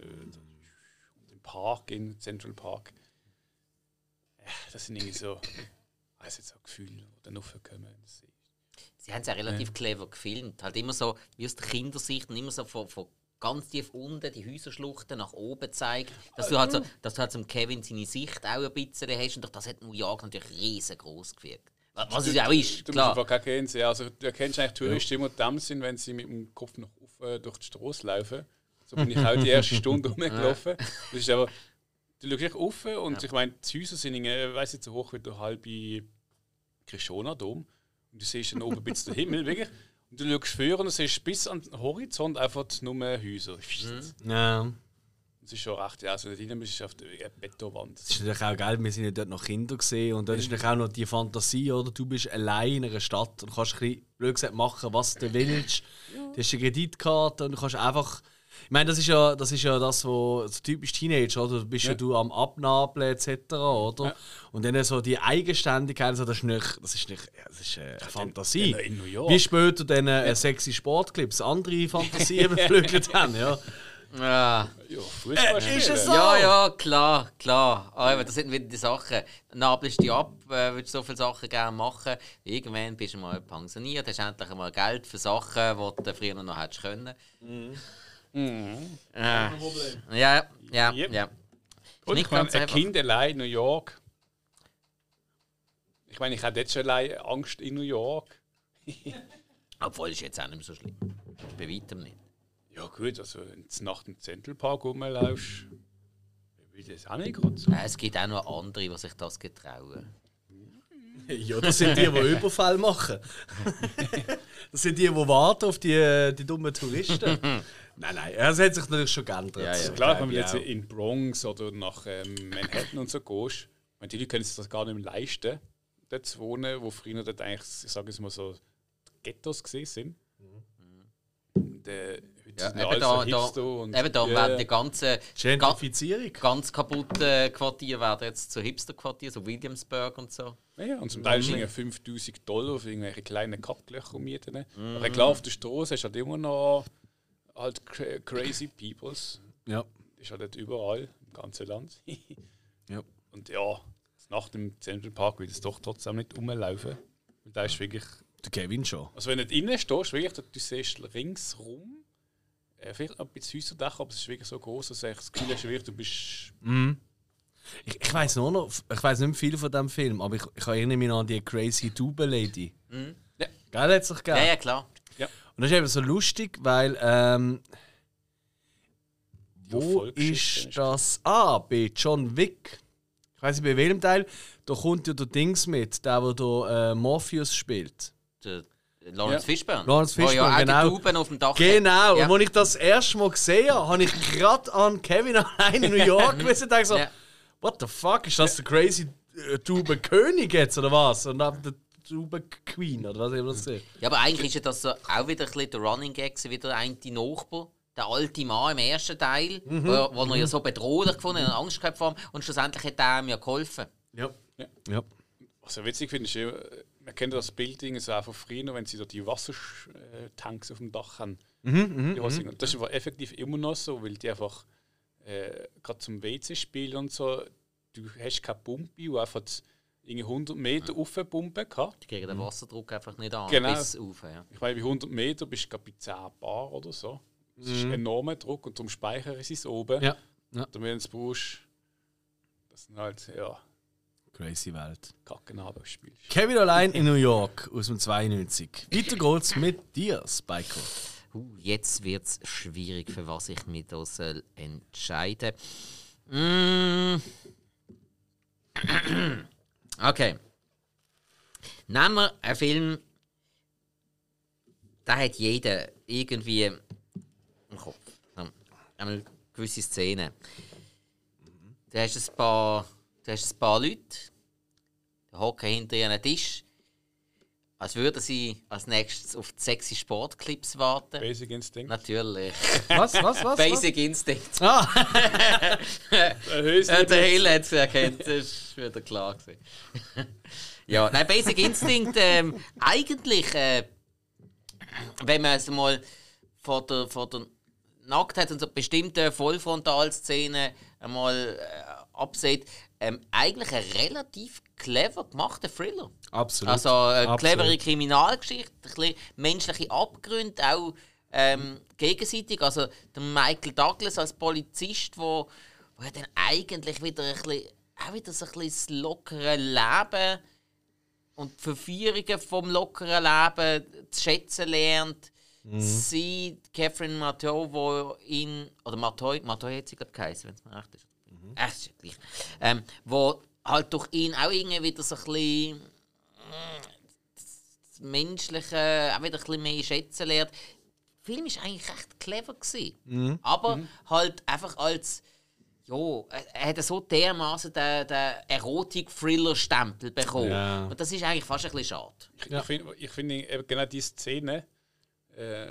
im Park, in Central Park. Ja, das sind irgendwie so, (laughs) weiß jetzt so Gefühle, die dann aufkommen. Sie haben es ja relativ clever gefilmt. Halt immer so wie aus der Kindersicht und immer so von, von ganz tief unten die Häuserschluchten nach oben zeigt. Dass du halt, so, dass du halt zum Kevin seine Sicht auch ein bisschen hast. Und das hat New York natürlich riesengroß gewirkt. Was es ja auch ist, Du musst klar. einfach keine Grenze sehen. Also, du erkennst eigentlich Touristen immer dann sind, wenn sie mit dem Kopf nach oben durch die Straße laufen. So bin ich auch die erste Stunde (laughs) rumgelaufen. Das ist aber, du schaust auf und ich meine, die Häuser sind, irgendwie, weiss nicht, so hoch wie der halbe Krishona-Dom. Und du siehst dann oben ein bisschen den Himmel, wirklich. Und du schaust vor und du siehst bis an den Horizont einfach nur Häuser. Ja. Das ist schon recht, ja, also da drinnen bist du auf der Betonwand. Das ist natürlich auch geil, wir sind ja dort noch Kinder gesehen und dort ist natürlich auch noch die Fantasie, oder? Du bist allein in einer Stadt und kannst ein bisschen, blöd gesagt, machen, was du willst. Du hast eine Kreditkarte und du kannst einfach. Ich meine, das ist ja das, ist ja das wo so typisch Teenager, oder? Du bist ja, du am Abnabeln etc., oder? Ja. Und dann so die Eigenständigkeit, so, das ist nicht, das ist nicht, ja, das ist äh, eine Fantasie. ja, in New York. Wie später dann äh, sexy Sportclips andere Fantasien (laughs) beflügelt haben, ja. Ja. Ja, Fußball Äh, ist es so? ja, ja, klar, klar. Aber das sind wieder die Sachen. Nabelst du dich ab, äh, willst so viele Sachen gerne machen. Irgendwann bist du mal pensioniert, hast endlich mal Geld für Sachen, die du früher noch hättest können. Äh, ja, ja, Yep. ja. Und ich meine, ein. Kind allein in New York. Ich meine, ich habe jetzt schon allein Angst in New York. (laughs) Obwohl, ist jetzt auch nicht mehr so schlimm. Bei weitem nicht. Ja gut, also wenn du nachts im Central Park rumlaufst, will das auch nicht gerade so. Äh, Es gibt auch noch andere, die sich das getrauen. (laughs) Ja, das sind die, die (laughs) Überfall machen. das sind die, die warten auf die, die dummen Touristen. Nein, nein, es hat sich natürlich schon geändert. Ja, ja. Klar, wenn du jetzt in Bronx oder nach ähm, Manhattan und so gehst, ich meine, die Leute können sich das gar nicht mehr leisten, dort zu wohnen, wo früher dort eigentlich, ich sage es mal so, Ghettos gesehen sind. Und, äh, heute Ja, eben da, so da, und eben da ja, werden die ganzen ga, Gentrifizierung. ganz kaputten Quartiere werden jetzt zu Hipster-Quartieren, so Williamsburg und so. Ja, und zum Teil Mhm. sind 5000 Dollar für irgendwelche kleinen Kapplöcher mieten. Aber klar, auf der Straße hast du halt immer noch halt cra- crazy peoples. Ja. Das ist halt nicht überall im ganzen Land. (laughs) ja. Und ja, nach dem Central Park will es doch trotzdem nicht rumlaufen. Weil da ist wirklich. Der Kevin schon. Also wenn du nicht innen stehst, wirklich, du siehst ringsrum. Äh, vielleicht noch ein bisschen Häuserdach, aber es ist wirklich so groß, dass ich das Gefühl hast, wirklich, du bist. Ich, ich weiß nur noch, ich weiß nicht mehr viel von dem Film, aber ich, ich erinnere mich an die Crazy Tube Lady. Ja. Geil, hat sich. Ja, ja, klar. Und das ist eben so lustig, weil ähm, wo ist das? Ah, bei John Wick. Ich weiß nicht bei welchem Teil. Da kommt ja der Dings mit, der, der da, äh, Morpheus spielt. Der Lawrence Ja. Fishburne. Lawrence ja Fishburne, auch genau. die Tauben auf dem Dach Genau, Ja. und als ich das erste Mal gesehen habe, habe ich gerade an Kevin (laughs) allein in New York (laughs) gewesen und dachte so, Ja. what the fuck, ist das der crazy äh, Tube König jetzt oder was? Und dann Tube Queen oder was immer das ist. Ja, aber eigentlich ist ja das so auch wieder ein bisschen der Running Gag, gewesen, wie der eine Nachbar, der alte Mann im ersten Teil, Mhm. wo, wo er ja so bedrohlich gefunden und Angst gehabt vor ihm, und schlussendlich hat er ihm ja geholfen. Ja. Ja. ja. Was ich witzig finde, ist, ja, man kennt das Building so auch von früher, wenn sie da die Wassertanks auf dem Dach haben. Mhm, die Wasser- und das ist aber effektiv immer noch so, weil die einfach äh, gerade zum WC-Spielen und so, du hast keine Pumpe, die einfach irgendwie 100 Meter aufpumpen kann. Die kriegen den Wasserdruck einfach nicht an, Genau. bis auf. Ja. Ich meine, bei 100 Meter bist du bei 10 Bar oder so. Das ist ein enormer Druck und zum Speichern ist es oben. Ja. ja. Und wenn du es brauchst, das sind halt, ja, Crazy Welt. Kackenabend spielst. Kevin allein in New York aus dem 92. Weiter geht's mit dir, Spiker. Uh, jetzt wird es schwierig, für was ich mich da soll entscheiden mm. Okay. Nehmen wir einen Film, da hat jeder irgendwie im Kopf. Einmal gewisse Szenen. Du hast ein paar, du hast ein paar Leute, die hocken hinter ihrem Tisch. Als würden sie als nächstes auf die sexy Sportclips warten. Basic Instinct. Natürlich. Was, was, was? Basic Instinct. Ah, Höschen- Äh, der Hill hat es erkannt, das ist wieder klar gewesen. ja, nein, Basic Instinct, ähm, eigentlich, äh, wenn man es mal von der, von der Nacktheit und so bestimmten Vollfrontalszenen einmal äh, absieht, ähm, eigentlich ein relativ clever gemachter Thriller. absolut. Also eine Absolut. clevere Kriminalgeschichte, ein bisschen menschliche Abgründe, auch ähm, gegenseitig. Also der Michael Douglas als Polizist, wo, wo ja dann eigentlich wieder ein bisschen, auch wieder so ein bisschen das lockere Leben und die Verführungen vom lockeren Leben zu schätzen lernt. Sie, Catherine Matteau, wo ihn, oder Matteau, Matteau hat sie gerade geheißen, wenn es mir recht ist. Äh, ist ja gleich. Ähm, wo halt durch ihn auch irgendwie wieder so ein bisschen mm, das Menschliche auch wieder ein bisschen mehr schätzen lernt. Der Film war eigentlich recht clever. Gewesen. Aber halt einfach als. Ja, er hat so dermaßen den, den Erotik-Thriller-Stempel bekommen. Ja. Und das ist eigentlich fast ein bisschen schade. Ich, ich finde ich find genau die Szene äh,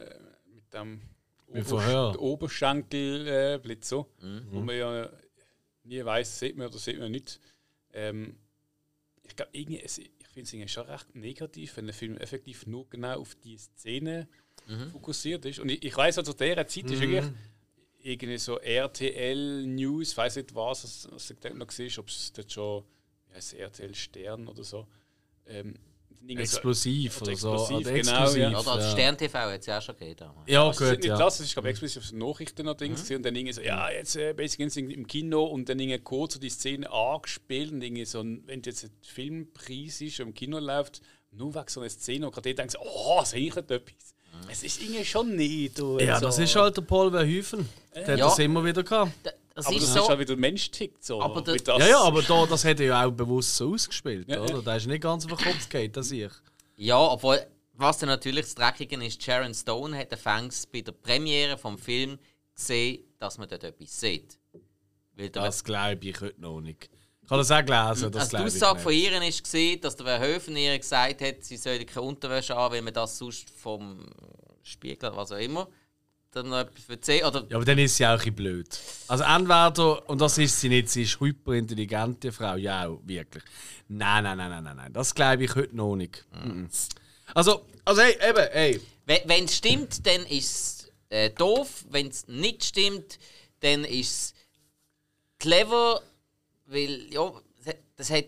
mit dem Mit Verhör. Obersch Oberschenkel äh, so, wo man ja nie weiß, sieht man oder sieht man nicht. Ähm, ich glaube, irgendwie, es- ich finde es schon recht negativ, wenn der Film effektiv nur genau auf die Szene fokussiert ist. Und ich, ich weiß, also zu dieser Zeit ist wirklich irgendwie so RTL News, weiß nicht was, was, dort noch gesehen ob es dort schon wie heisst es, RTL Stern oder so. Ähm, irgendwie so- Explosiv oder so. Explosiv, Oder genau, exklusiv, ja. Oder als ja. Stern TV hat es ja auch schon gegeben. Ja, Also, es ist gut, nicht ja. das, es ist glaube ich explizit auf den Nachrichten noch Dings gewesen und dann irgendwie so, ja, jetzt äh, Basic Instinct im Kino und dann irgendwie kurz so die Szene angespielt und irgendwie so, ein- wenn jetzt ein Filmpreis ist und im Kino läuft, nur wegen so einer Szene und gerade denkst du, oh, sehe ich nicht etwas. Es ist irgendwie schon nicht. du, Ja, so. das ist halt der Paul Verhoeven. Der hat Ja. das immer wieder gehabt. Da- Das Aber ist das so. ist halt wieder ein Mensch tickt so. Aber der- Mit das- Ja, ja, aber da, das hat er ja auch bewusst so ausgespielt, Ja, oder? ja. Der ist nicht ganz auf den Kopf gegangen, das ich. Ja, obwohl, was dann natürlich das Dreckige ist, Sharon Stone hat anfangs bei der Premiere vom Film gesehen, dass man dort etwas sieht. Weil der, Das glaube ich heute noch nicht. Ich habe das auch gelesen, das also die Aussage von nicht. ihr ist gesehen, dass der Verhoeven ihr gesagt hat, sie solle keine Unterwäsche an, weil man das sonst vom Spiegel oder was auch immer dann noch etwas erzählen. Oder Ja, aber dann ist sie auch ein bisschen blöd. Also entweder, und das ist sie nicht, sie ist hyperintelligente Frau, ja auch, wirklich. Nein, nein, nein, nein, nein, nein. das glaube ich heute noch nicht. Mhm. Also, also hey, eben, hey. wenn es stimmt, dann ist es äh, doof. Wenn es nicht stimmt, dann ist es clever, weil ja, das hat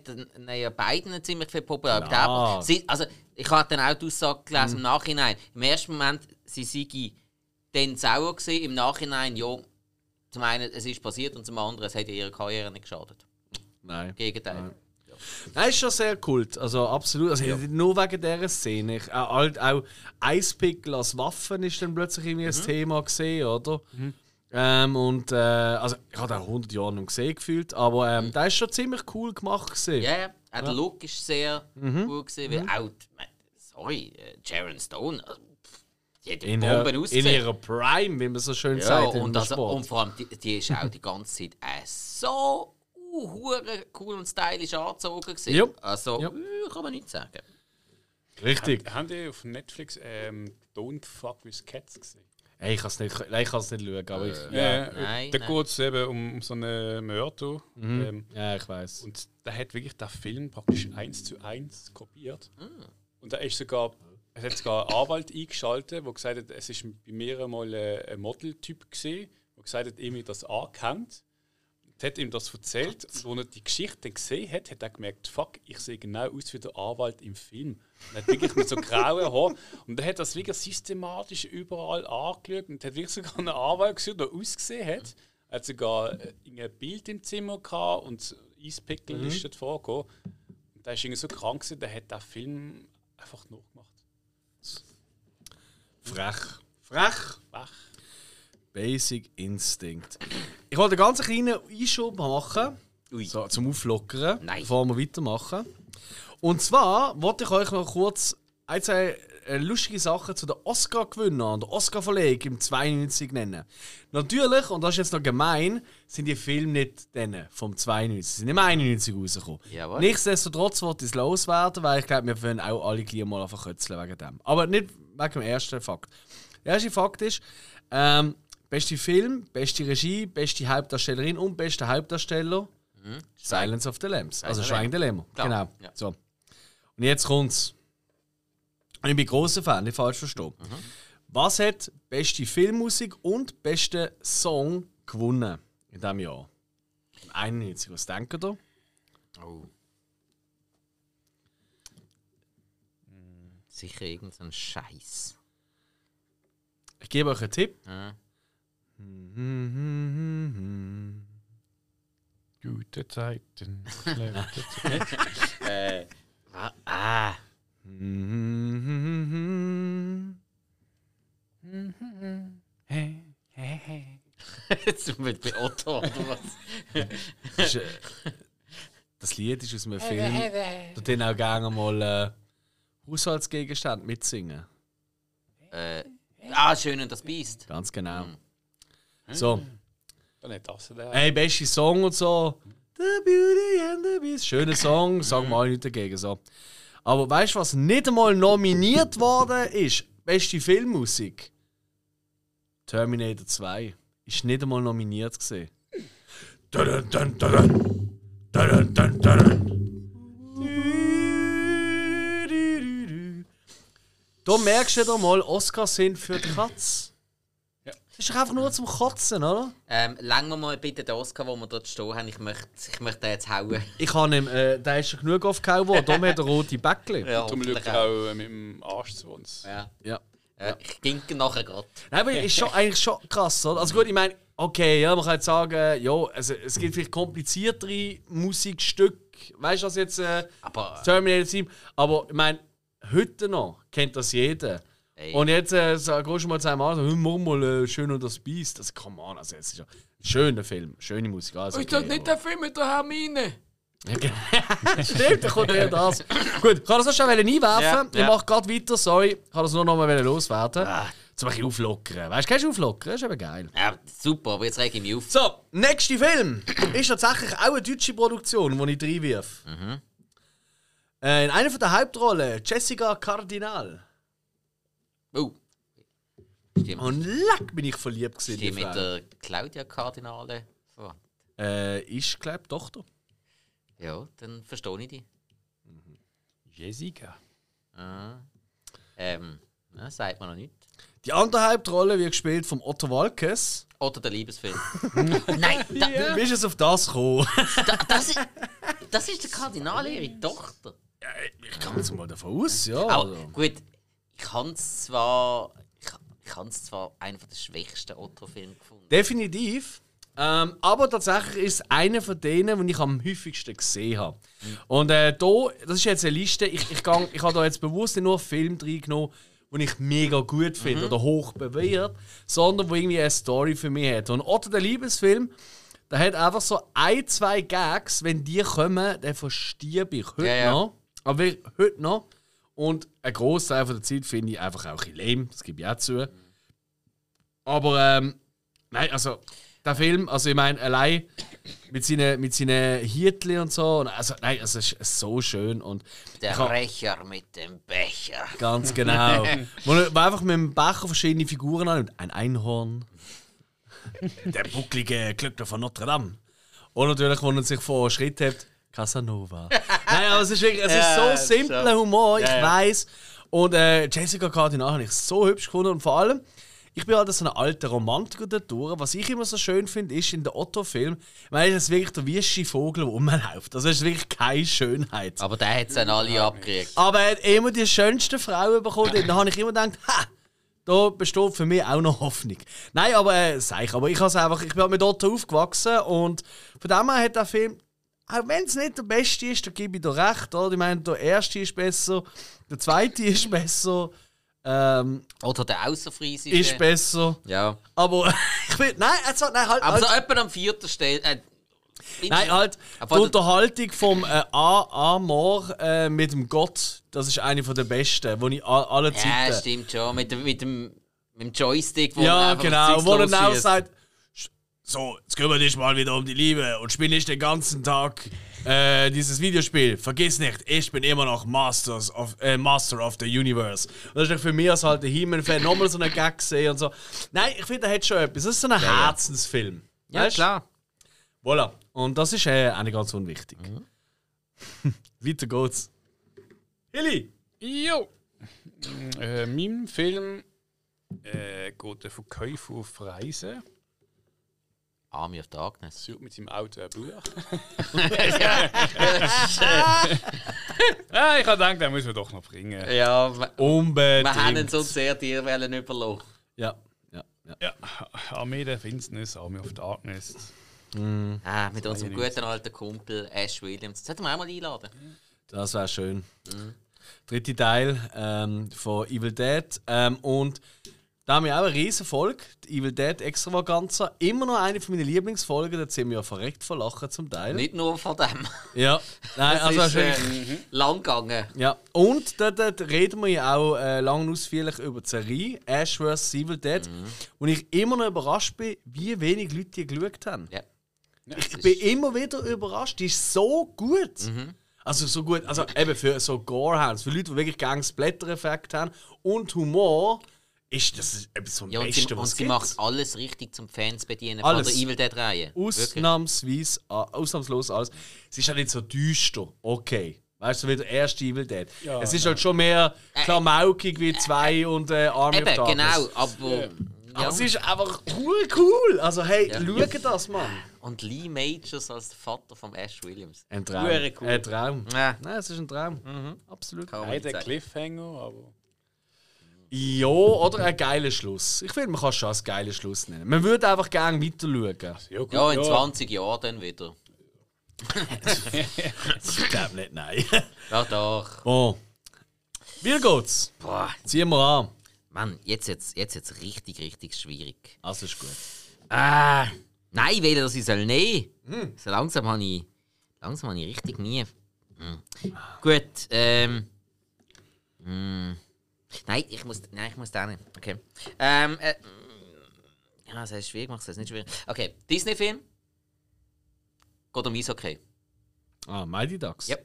ja beiden ziemlich viel Popularität. Aber sie, also, ich habe dann auch die Aussage gelesen im Nachhinein. Im ersten Moment, sie sei dann sauer gewesen, im Nachhinein, ja, zum einen, es ist passiert und zum anderen, es hat ihrer Karriere nicht geschadet. Nein. Im Gegenteil. Nein, ist schon sehr kult. Also absolut. Also, Nur wegen dieser Szene. Ich, auch, halt, auch Eispickel als Waffen ist dann plötzlich irgendwie ein Thema gesehen, oder? Ähm, und äh, also ich habe den 100 Jahre noch gesehen gefühlt, aber ähm, der ist schon ziemlich cool gemacht gesehen. Ja, ja. Auch der Look ist sehr gut gewesen, weil auch, die- sorry, äh, Sharon Stone, äh, pff, die hat In, Bomben her, in ausgesehen. ihrer Prime, wie man so schön Ja, sagt und, also, Sport. und vor allem, die, die ist auch die ganze Zeit äh, so uh, hure cool und stylisch angezogen. gewesen. Ja. Also, Ja. äh, kann man nicht sagen. Richtig. Haben die auf Netflix ähm, Don't Fuck with Cats gesehen? Hey, ich kann es nicht, nein, ich kann's nicht schauen, aber ich, Ja, ja. Nein, da nein. geht es eben um, um so einen Mörder. Ähm, ja, ich weiß. und der hat wirklich den Film praktisch eins zu eins kopiert. Und da ist sogar, es hat sogar einen Anwalt eingeschaltet, der gesagt hat, es ist bei mir einmal ein, Modeltyp gesehen, der gesagt hat, ihm das angekannt. Und hat ihm das erzählt. Und als er die Geschichte gesehen hat, hat er gemerkt, fuck, ich sehe genau aus wie der Anwalt im Film. Und hat wirklich mit so grauen Haaren. Und er hat das wirklich systematisch überall angeschaut und hat wirklich sogar einen Anwalt gesehen, der ausgesehen hat. Er hat sogar äh, ein Bild im Zimmer gehabt und Eispickel Mhm. ist dort vorgekommen. Und der ist irgendwie so krank gewesen, der hat den Film einfach nachgemacht. Frech. Frech. Wach. Basic Instinct. Ich wollte einen ganz kleinen Einschub machen, Ui. so, zum Auflockern, Nein. bevor wir weitermachen. Und zwar wollte ich euch noch kurz ein, zwei äh, lustige Sachen zu den Oscar-Gewinnern und der Oscar-Verlegung im 92 nennen. Natürlich, und das ist jetzt noch gemein, sind die Filme nicht denen vom 92, sie sind im 91 rausgekommen. Jawohl. Nichtsdestotrotz wird es loswerden, weil ich glaube, wir wollen auch alle gleich mal verkürzeln wegen dem. Aber nicht wegen dem ersten Fakt. Der erste Fakt ist, ähm, beste Film, beste Regie, beste Hauptdarstellerin und beste Hauptdarsteller Silence of the Lambs. Also Schweigen der Lämmer. Genau. ja. So. Und jetzt kommt's. Und ich bin großer Fan, nicht falsch verstehen. Was hat beste Filmmusik und beste Song gewonnen in diesem Jahr? Im 91. Was denkt ihr? Oh. Sicher irgendein Scheiß. Ich gebe euch einen Tipp. Ja. Gute Zeiten. (laughs) schlechte Zeiten. Äh, ah, ah. Jetzt mit bei Otto oder was? Das, ist, äh, das Lied ist aus einem Film. Da den auch gerne mal äh, Haushaltsgegenstände mitsingen. Äh, ah, schön und das Biest. Ganz genau. So. Dann nicht das der. Hey, beste Song und so. The Beauty and the Beast. Schöner Song, sagen wir alle nicht dagegen. So. Aber weißt du, was nicht einmal nominiert worden ist? Beste Filmmusik? Terminator 2. Ist nicht einmal nominiert gesehen. Dun, dun, dun, dun. Dun, dun, dun, dun. Da merkst du doch mal, Oscars sind für die Katz. Ja. Das ist doch einfach nur zum Kotzen, oder? Ähm, lang wir mal bitte den Oscar, den wir dort stehen haben. Ich möchte, ich möchte den jetzt hauen. Ich habe ihm, äh, der ist schon genug aufgehauen worden, darum hat er rote Bäckchen. Ja, Zum hoffentlich Glück auch äh, mit dem Arsch zu uns. Ja. Ja. Äh, Ich ginke nachher gerade. Nein, aber ist schon, eigentlich schon krass, oder? Also gut, ich meine, okay, ja, man kann jetzt sagen, ja, also, es gibt vielleicht kompliziertere Musikstücke, weißt du, was jetzt äh, Aber Terminator Team, aber ich meine, heute noch kennt das jeder. Ey. Und jetzt äh, sag- gehst du mal zu einem an, so, mach mal äh, schön und das Beast. Das come on, also es ist ja ein schöner Film, schöne Musik. Also, Ist das nicht der Film mit der Hermine? (laughs) Stimmt, da kommt ja (laughs) das. Gut, ich kann das noch schnell einwerfen. Ja, Ich ja. mache gerade weiter, sorry. Ich kann das nur noch mal loswerden. Zum Beispiel auflockern. Weißt du, kennst du auflockern? Das ist eben geil. ja, super, aber jetzt reg ich mich auf. So, nächster Film ist tatsächlich auch eine deutsche Produktion, die ich reinwirf. Äh, in einer von der Hauptrollen Jessica Cardinal. Oh. Stimmt. Und leck bin ich verliebt gewesen. Die mit der Claudia Kardinale verwandt. Äh, ist, glaube ich, Tochter. Ja, dann verstehe ich die. Jessica. Ah. Ähm, ja, sagt man noch nicht. Die andere Hauptrolle wird gespielt von Otto Walkes. Oder der Liebesfilm. (laughs) Nein, da, Wie bist du jetzt auf das gekommen? da, das, ist, das ist der Kardinal, ihre Tochter. Ich kann jetzt mal davon aus, ja. Also. gut, ich habe es zwar. Ich, habe es zwar einen der schwächsten Otto-Filme gefunden. Definitiv. Ähm, aber tatsächlich ist es einer von denen, die ich am häufigsten gesehen habe. Und äh, da, das ist jetzt eine Liste, ich, ich, gang, ich habe da jetzt bewusst nicht nur Filme reingenommen, die ich mega gut finde oder hoch bewährt, sondern wo irgendwie eine Story für mich hat. Und Otto der Liebesfilm, der hat einfach so ein, zwei Gags, wenn die kommen, dann verstirb ich heute Ja, ja. noch. Aber heute noch. Und ein Großteil von der Zeit finde ich einfach auch ein bisschen lame, das gebe ich auch zu. Aber ähm, nein, also der Film, also ich meine, allein mit seinen, mit seinen Hirtli und so, und also nein, also es ist so schön und Der hab- Rächer mit dem Becher. ganz genau. (laughs) wo er einfach mit dem Becher verschiedene Figuren an ein Einhorn, der bucklige Glöckner von Notre Dame und natürlich, wo er sich vor Schritt hat, Casanova. (laughs) Nein, aber es ist wirklich, es Ja, ist so simpler Humor, ich Ja, ja. weiß. Und äh, Jessica Cardinal habe ich so hübsch gefunden und vor allem ich bin halt so ein alter Romantiker da durch. Was ich immer so schön finde, ist in den Otto-Film, weil das wirklich der wüste Vogel, der rumläuft. Das ist wirklich keine Schönheit. Aber der hat es dann alle abgekriegt. Aber er hat immer die schönsten Frauen bekommen. Und da habe ich immer gedacht, ha, da besteht für mich auch noch Hoffnung. Nein, aber äh, sag ich, aber ich, einfach, ich bin halt mit Otto aufgewachsen und von dem her hat der Film, auch wenn es nicht der beste ist, da gebe ich dir recht. Oder? Ich meine, der erste ist besser, der zweite (laughs) ist besser, ähm, Oder der Außerfriesische. ist besser. Ja. Aber (laughs) ich will, nein, also, nein, halt, Aber so halt. etwa am vierten Stelle. Äh, Nein, halt, die Unterhaltung vom äh, A. Amor äh, mit dem Gott, das ist eine von der besten, die ich alle Ja, Zeiten. stimmt schon. Mit dem, mit dem, mit dem Joystick, wo Ja, man einfach genau, wo er auch sagt, so, jetzt kümmere dich mal wieder um die Liebe und spiel nicht den ganzen Tag äh, dieses Videospiel. Vergiss nicht, ich bin immer noch Masters of, äh, Master of the Universe. Und das ist für mich als halt He-Man-Fan nochmal so einen Gag gesehen und so. Nein, ich finde, er hat schon etwas. Das ist so ein ja. Herzensfilm. Ja, Weißt? klar. Voilà. Und das ist äh, auch nicht ganz unwichtig. (laughs) Weiter geht's. Hilly! Jo! Äh, mein Film äh, geht der Verkäufer auf Reisen. Army of Darkness. Sucht mit seinem Auto ein Buch. (laughs) ah, ich habe gedacht, den muss man doch noch bringen. Ja, wir, Unbedingt. wir haben uns so sehr dir wollen überlassen. Ja, ja, ja. Ja, Armee der Finsternis, Army of Darkness. Ah, mit unserem guten alten Kumpel Ash Williams. Das sollten wir auch mal einladen. Das wäre schön. Dritte Teil ähm, von Evil Dead. Ähm, und da haben wir auch eine riesen Folge, die Evil Dead Extravaganza. Immer noch eine von meinen Lieblingsfolgen, da sind wir ja verreckt vor Lachen zum Teil. Nicht nur von dem. Ja, nein, Das also ist äh, lang gegangen. Ja, und dort, dort reden wir ja auch äh, lang und ausführlich über die Serie Ash vs. Evil Dead, wo ich immer noch überrascht bin, wie wenig Leute die geschaut haben. Ja. Ich bin immer wieder überrascht, die ist so gut. Also so gut, also eben für so Gorehounds, für Leute, die wirklich gerne Splatter-Effekt haben und Humor, ist das etwas vom Ja, und Besten, sie, und was sie es macht alles richtig zum Fans bedienen Alles. von der Evil Dead Reihe. Ausnahmsweise, äh, ausnahmslos alles. Es ist halt nicht so düster, okay. Weißt du, wie der erste Evil Dead. es ist halt schon mehr klamaukig wie zwei und äh, Army Eben, of Darkness. genau. Aber, ja. Aber es ist einfach cool, cool. Also hey, Ja. schau das, Mann. Und Lee Majors als der Vater von Ash Williams. Ein Traum. Cool. Ein Traum. Ja. Nein, es ist ein Traum. Absolut. Man Nein, nicht der. Cliffhanger, aber. Ja, oder ein geiler Schluss. Ich finde, man kann es schon als geiler Schluss nennen. Man würde einfach gerne weiter schauen. Ja, gut, Ja, in 20 Jahren dann wieder. (laughs) Ich glaube nicht, nein. Ja, doch. Oh. Wie geht's? Boah, Ziehen wir an. Mann, jetzt jetzt jetzt jetzt richtig, richtig schwierig. Also ist gut. Ah, nein, ich will, dass ich soll nehmen. Hm. So langsam habe ich, langsam habe ich richtig nie. Hm. Gut, ähm. hm. Nein, ich muss, nein, ich muss da nicht. Okay. Ähm, äh, ja, das ist schwierig, macht es nicht schwierig. Okay, Disney-Film. Geht um Eishockey. Ah, Mighty Ducks. Ja.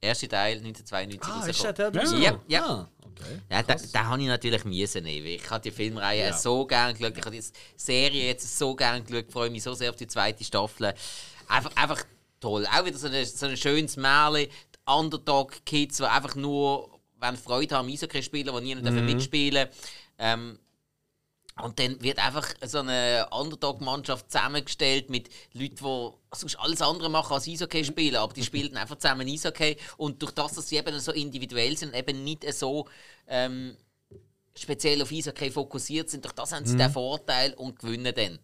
Erster Teil 1992 Ah, ist der der? Ja, ja. Ah, okay. Ja, da, da habe ich natürlich müssen nehmen. Ich habe die Filmreihe so gerne geschaut. Ich habe die Serie jetzt so gerne geschaut. freue mich so sehr auf die zweite Staffel. Einfach, einfach toll. Auch wieder so ein, so ein schönes Märchen. Die Underdog-Kids, die einfach nur wenn Freude haben am Eishockey spielen, die niemand mhm. mitspielen ähm, Und dann wird einfach so eine Underdog-Mannschaft zusammengestellt mit Leuten, die sonst alles andere machen als Eishockey spielen, aber die spielen (laughs) einfach zusammen Eishockey. Und durch das, dass sie eben so individuell sind, eben nicht so ähm, speziell auf Eishockey fokussiert sind, durch das haben sie den Vorteil und gewinnen dann.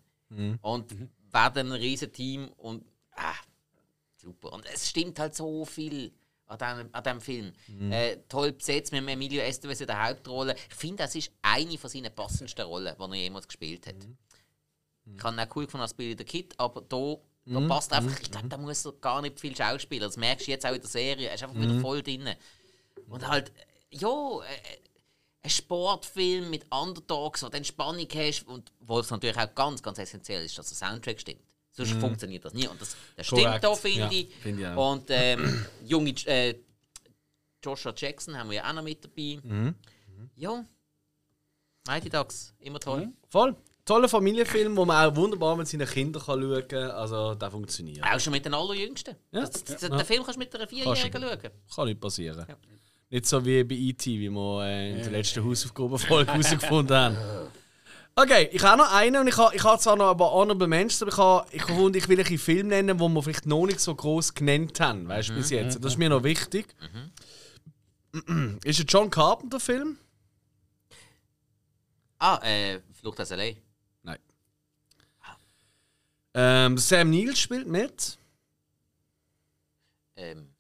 Und werden ein riesen Team und ah, super. Und es stimmt halt so viel an diesem, an diesem Film. Äh, toll besetzt mit Emilio Estevez in der Hauptrolle. Ich finde, das ist eine von seinen passendsten Rollen, die er jemals gespielt hat. Ich habe ihn auch cool gefunden als Billy the Kid, aber da, da passt einfach, ich glaube, da muss er gar nicht viel schauspielen. Das merkst du jetzt auch in der Serie. Er ist einfach wieder voll drin. Und halt, äh, ja, äh, ein Sportfilm mit Underdogs, wo du dann Spannung hast und wo es natürlich auch ganz, ganz essentiell ist, dass der Soundtrack stimmt. Sonst funktioniert das nie. Und das, das stimmt da, finde Ja, ich. finde ich auch. Und ähm, (clears throat) junge äh, Joshua Jackson haben wir ja auch noch mit dabei. Mhm. Ja. Mighty Ducks, immer toll. Voll. Toller Familienfilm, wo man auch wunderbar mit seinen Kindern kann schauen kann. Also, der funktioniert. Auch schon mit den Allerjüngsten. Ja. Das, das, Ja. Den Film kannst du mit einer Vierjährigen schauen. Kann nicht passieren. Nicht so wie bei E.T., wie wir äh, in der letzten Hausaufgabenfolge (laughs) herausgefunden haben. (laughs) Okay, ich habe noch einen und ich habe, ich habe zwar noch ein paar Honorable Mentions, aber ich habe, ich habe ich will ein Film nennen, wo wir vielleicht noch nicht so groß genannt haben, weißt du, bis jetzt. Das ist mir noch wichtig. Ist ein John Carpenter-Film? Ah, äh, Flucht aus L.A. Nein. Ähm, Sam Neill spielt mit. Ähm,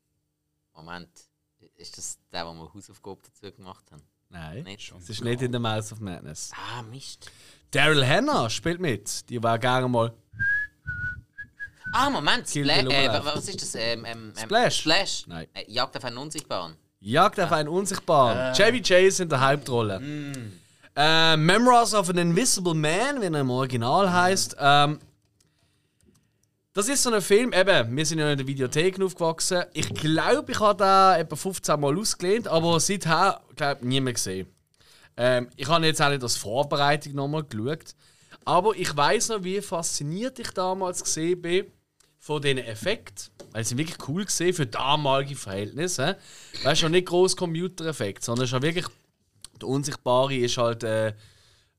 Moment. Ist das der, wo wir Hausaufgabe dazu gemacht haben? Nein. Nicht? Es ist nicht in The Mouth of Madness. Ah, Mist. Daryl Hannah spielt mit. Die war gerne mal. Ah, Moment, Spla äh, was ist das? Ähm, ähm, ähm, Splash? Splash? Nein. Äh, Jagd auf einen Unsichtbaren. Jagd auf einen Unsichtbaren. Chevy Chase in der Hauptrolle. Äh, Memoirs of an Invisible Man, wie er im Original heißt. Ähm, das ist so ein Film, eben, wir sind ja in der Videothek aufgewachsen. Ich glaube, ich habe da etwa 15 Mal ausgelehnt, aber seither, glaube ich, nie mehr gesehen. Ähm, ich habe jetzt auch nicht als Vorbereitung nochmal geschaut. Aber ich weiß noch, wie fasziniert ich damals gesehen bin von diesen Effekten. Weil sie wirklich cool gesehen für damalige Verhältnisse. Weißt du, nicht groß Computereffekt, sondern ja wirklich. Der Unsichtbare ist halt. Äh,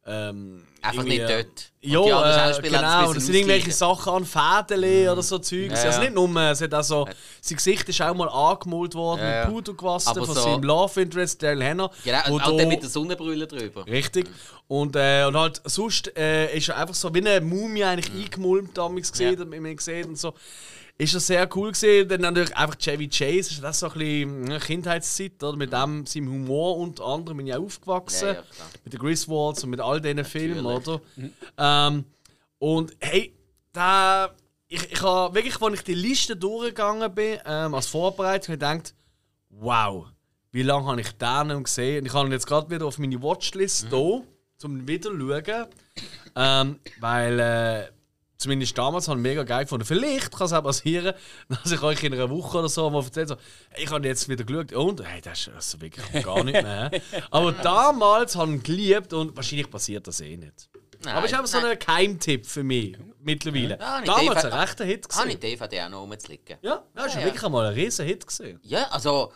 ähm, Einfach nicht äh, dort. Ja, Und die anderen äh, es genau. Das bisschen sind irgendwelche. Sachen an Fäden oder so Zeugs. Ja, Also ja. nicht nur, es hat auch so, sein Gesicht ist auch mal angemalt worden Ja, ja. mit Puder gewastet Aber von so- seinem Love Interest, Daryl Hannah. Genau, und auch dann mit der Sonnenbrille drüber. Richtig. Und, äh, und halt sonst äh, ist er einfach so wie eine Mumie eigentlich eingemulmt damals gesehen, Ja. ja. man gesehen und so. Ist er sehr cool gesehen. Dann natürlich einfach Chevy Chase, ist das so ein bisschen äh, Kindheitszeit, oder? Mit dem, seinem Humor unter anderem bin ich auch aufgewachsen. Ja, ja, mit den Griswolds und mit all diesen Filmen, Natürlich. oder? Ähm, und hey, da, ich, ich habe wirklich, als ich die Liste durchgegangen bin, ähm, als Vorbereitung, habe ich gedacht, wow, wie lange habe ich den noch gesehen? Und ich habe ihn jetzt gerade wieder auf meine Watchlist hier, zum wieder schauen. Ähm, weil, äh, zumindest damals habe ich mega geil gefunden. Vielleicht kann es auch passieren, (laughs) dass ich euch in einer Woche oder so mal erzähle, so, ich habe jetzt wieder geschaut und hey, das ist also wirklich gar nicht mehr. (laughs) Aber damals habe ich ihn geliebt und wahrscheinlich passiert das eh nicht. Nein, Aber es ist einfach so ein Geheimtipp für mich mittlerweile. Ja, damals ein rechter Hit Habe ich gesehen. DVD auch noch rumzuliegen. Ja, ist ja, Ja, ja. wirklich einmal ein riesen Hit gesehen. Ja, also,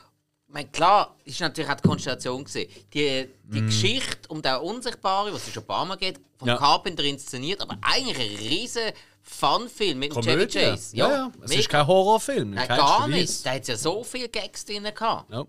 meine, klar, ist natürlich auch die Konstellation gesehen. Die, die Geschichte um den Unsichtbaren, was es schon ein paar Mal geht, vom Ja. Carpenter inszeniert, aber eigentlich ein riesen Fun-Film mit dem Chevy Komödie. Chase. Ja, ja. Es mega. ist kein Horrorfilm. in Nein, gar nicht. Da hat ja so viele Gags drin gehabt. Ja,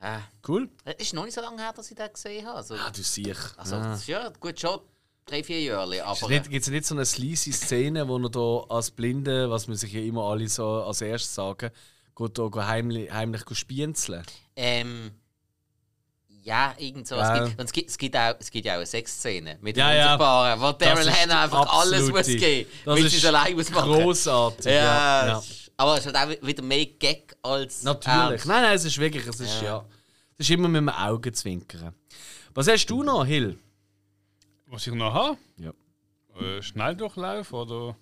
Äh, cool. es ist noch nicht so lange her, dass ich den gesehen habe. Also, Ah, du siehst. also ist ja gut schon drei, vier Jahre. Aber Gibt es nicht so eine sleazy Szene, wo er da als Blinde, was man sich ja immer alle so als erstes sagen, geht da heimlich, heimlich spienzeln? ähm, ja, irgend so. Ja. Es, gibt, und es, gibt, es, gibt auch, es gibt ja auch eine Sexszene mit Ja, dem ja. Unsichtbaren, wo Daryl Hannah einfach alles muss geben, das weil sie es allein muss machen. Großartig. Ja, Ja, ja. es ist- aber es hat auch wieder mehr Gag als. Natürlich. Ernst. Nein, nein, es ist wirklich, es ist ja. Es ist immer mit dem Augenzwinkern. Was hast du noch, Hill? Was ich noch habe? Ja. Äh, Schnelldurchlauf oder?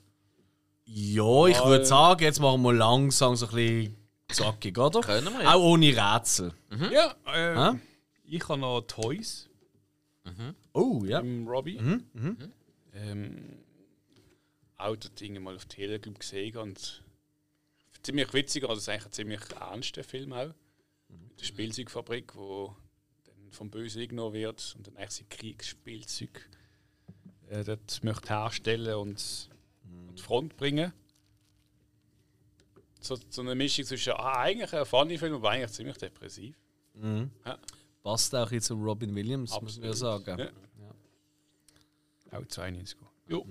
Ja, ich würde sagen, jetzt machen wir langsam so ein bisschen zackig, oder? Können wir ja. Auch ohne Rätsel. Ja, äh, Hä? ich habe noch Toys Oh, ja. im Robbie. Mhm, Ähm, auch das Ding mal auf Telegroup gesehen und ziemlich witzig, also es ist eigentlich ein ziemlich ernster Film auch. Mit der Spielzeugfabrik, wo dann vom Bösen ignorant wird und dann eigentlich sein Kriegsspielzeug äh, dort möchte herstellen und an die Front bringen. So, so eine Mischung zwischen ah, eigentlich ein funny Film, aber eigentlich ziemlich depressiv. Passt auch jetzt zum Robin Williams, muss man ja sagen. Ja. Auch 92. Jo.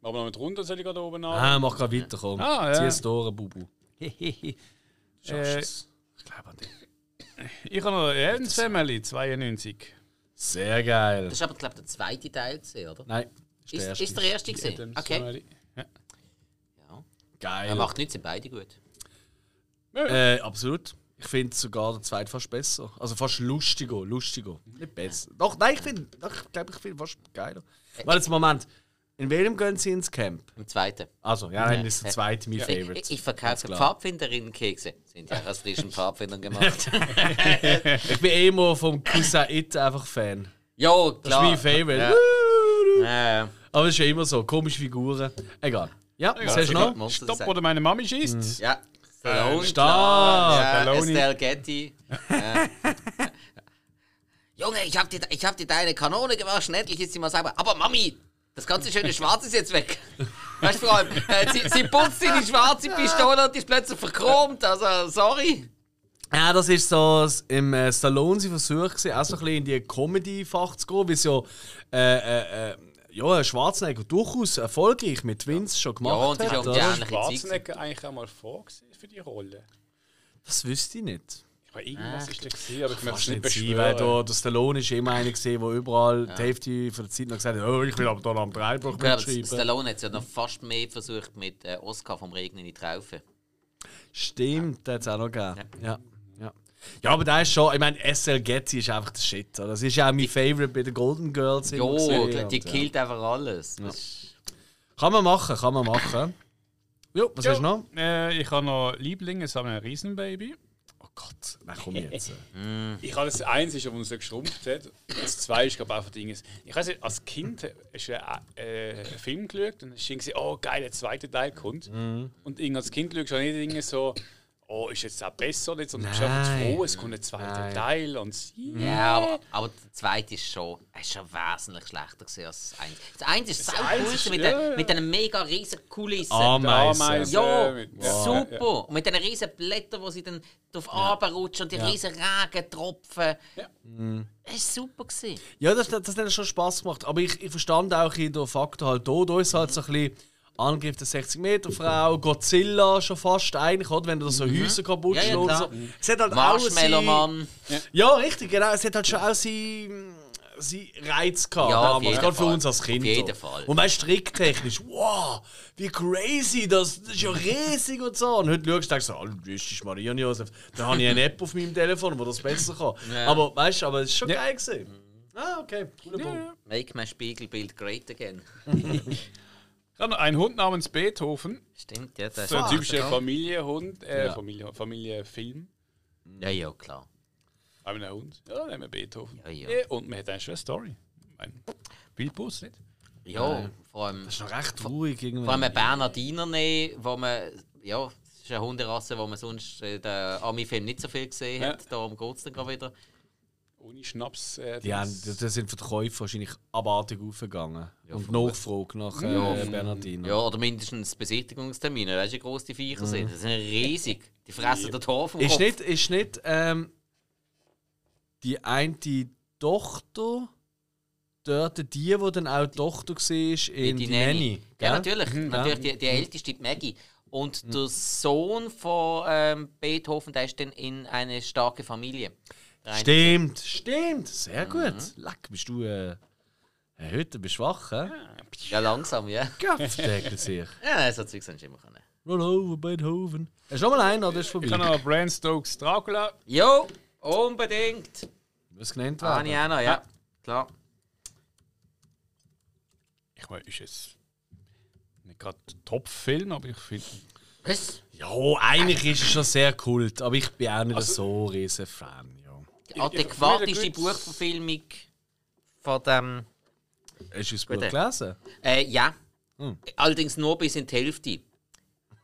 Machen wir noch mit runter, soll ich gerade oben an? Ah, mach gerade weiter, komm. Ah, ja. Zieh es durch, Bubu. (laughs) Äh, Schaffst es. Ich glaube an dich. Ich habe noch Evans Family 92. Sehr geil. Das ist aber, glaube ich, der zweite Teil, gewesen, oder? Nein, ist der Ist, erste. ist der erste gesehen? Okay. Ja. Ja. Geil. Er macht nichts, sind beide gut. Äh, absolut. Ich finde sogar der zweite fast besser. Also fast lustiger, lustiger. Nicht besser. Doch, nein, ich finde, ich glaube, ich finde fast geiler. Warte jetzt, Moment. In welchem gehen Sie ins Camp? Im zweiten. Also, ja, dann ist der zweite mein Ich, Favorite. ich, ich verkaufe klar. Pfadfinderinnen-Kekse. Sind ja aus frischen (laughs) Pfadfindern gemacht. (laughs) Ich bin eh immer vom Cousin It einfach Fan. ja, Das ist klar. mein Favorite. Ja. Ja. Aber es ist ja immer so, komische Figuren. Egal. Ja, was hast du noch? Stopp, oder meine Mami schießt. Ja. Stallone, stark. klar. Ja, Stallone. Estelle Getty. (laughs) Ja. Junge, ich hab, dir, ich hab dir deine Kanone gewaschen, endlich ist sie mal sauber. Aber Mami, das ganze schöne Schwarz ist jetzt weg. (laughs) Weißt du, vor allem, äh, sie, sie putzt in die schwarze Pistole und die ist plötzlich verchromt. Also, sorry. Ja, das ist so im äh, Stallone sein Versuch gewesen, auch so ein bisschen in die Comedy-Fach zu gehen, wie es ja, äh, äh, äh, ja, Schwarzenegger durchaus erfolgreich mit Twins schon gemacht Ja, und hat. Zeit. Schwarzenegger eigentlich auch mal vorgesehen für die Rolle. Das wüsste ich nicht. Aber irgendwas ist da gesehen, aber ich möchte es nicht sein, weil beschwören. der, Stallone ist immer einer gesehen, der überall die Hälfte von der Zeit noch gesagt hat, oh, ich will aber da am Dreibuch mitschreiben. Stallone hat es ja noch fast mehr versucht mit äh, Oscar vom Regen in die Traufe. Stimmt, das hat es auch noch gegeben. Ja. Ja. Ja, aber da ist schon, ich meine, SL Getty ist einfach der Shit. oder? Das ist ja auch mein Favorite bei den Golden Girls. Jo, gewesen die und, killt einfach alles. Das ist- Kann man machen, kann man machen. Jo, was hast du noch? Äh, ich habe noch Lieblinge, so ein Riesenbaby. Oh Gott, na komm jetzt. (laughs) Ich habe das eins ist, wo man so geschrumpft hat. Das zwei ist, glaube ich, einfach Dinges. Ich weiß nicht, als Kind hast du einen, äh, einen Film geschaut und dann irgendwie, oh geil, der zweite Teil kommt. Und irgendwie als Kind schaust du auch nicht irgendwie so, oh, ist jetzt auch besser nicht, sondern du bist einfach Nein. froh, es kommt ein zweiter Nein. Teil. Und Ja, aber, aber der zweite ist schon, ist schon wesentlich schlechter gewesen als das eins. Das eins ist so eins cool ist- mit, ja, ja. mit einer mega riesen Kulisse. Ameisen. Ameisen. Ja, mit- ja, super. ja. Und mit diesen riesen Blättern, wo sie dann drauf runterrutschen und die riesen Regentropfen. Ja. Das war super. Gewesen. Ja, das, das, das hat schon Spaß gemacht. Aber ich, ich verstand auch der Faktor halt hier. Da ist halt so ein bisschen Angriff der 60 Meter Frau, Godzilla schon fast eigentlich, oder? Wenn du da so Häuser kaputt Ja, ja, und so. Es hat halt auch Marshmallow sein- Mann. Ja, richtig, genau. Es hat halt schon auch seinen sein Reiz gehabt. Ja, auf damals, jeden gerade für Fall. uns als Kind. Auf jeden so. Fall. Und weißt du, tricktechnisch, wow, wie crazy, das, das ist ja riesig und so. Und heute schaust du denkst so, oh, ist Maria und Josef, da habe ich eine App auf meinem Telefon, wo das besser kann. Ja. Aber weißt du, aber es ist schon geil gewesen. Ah, okay, cooler Punkt. Make my Spiegelbild great again. (laughs) (laughs) Noch einen Hund namens Beethoven. Stimmt, ja, das So ein ist typischer Familienhund, äh, Ja. Familie, Familienfilm. Ja, ja, klar. Haben einen Hund. Ja, nehmen wir Beethoven. Ja, ja. Und man hat eigentlich schon eine Story. Ein Bildbus, nicht? Ja, vor allem, Das ist noch recht traurig irgendwie. vor allem einen Bernardiner nehmen, wo man, ja, das ist eine Hunderasse, wo man sonst in den Ami-Film nicht so viel gesehen hat. Darum geht es dann gerade wieder. Ohne Schnaps. Äh, Die, haben, das- da sind Verkäufe wahrscheinlich abartig aufgegangen. und voll. Nachfrage nach äh, Ja. Bernardino. Ja, oder mindestens Besichtigungstermine. Weißt du, wie groß die Viecher sind? Das sind riesig. Die fressen den Tor vom Ist nicht, ist nicht ähm, die eine Tochter dort die, die dann auch die Tochter war in die, Nanny? Ja, gell? natürlich. natürlich die, die älteste, die Maggie. Und der Sohn von ähm, Beethoven, der ist dann in eine starke Familie. Rein. Stimmt, stimmt. Sehr gut. Leck, bist du. Äh, heute bist du wach, hä? Ja, langsam, ja. (laughs) Gott, sich. (laughs) Ja, so Zeug sollst du immer können. Roll over, Beethoven. Hast du noch mal einen oder ist es Ich vorbei? habe noch Bram Stokes Dracula. Jo, unbedingt. Was genannt Ah, ich werden? auch noch, ja. Klar. Ich meine, ist jetzt nicht gerade ein Top-Film, aber ich finde. Was? Ja, eigentlich ist es schon sehr kult, aber ich bin auch nicht Also- so riesen Fan. Adäquateste. Buchverfilmung von dem. Hast du das Buch gelesen? Äh, ja. Hm. Allerdings nur bis in die Hälfte.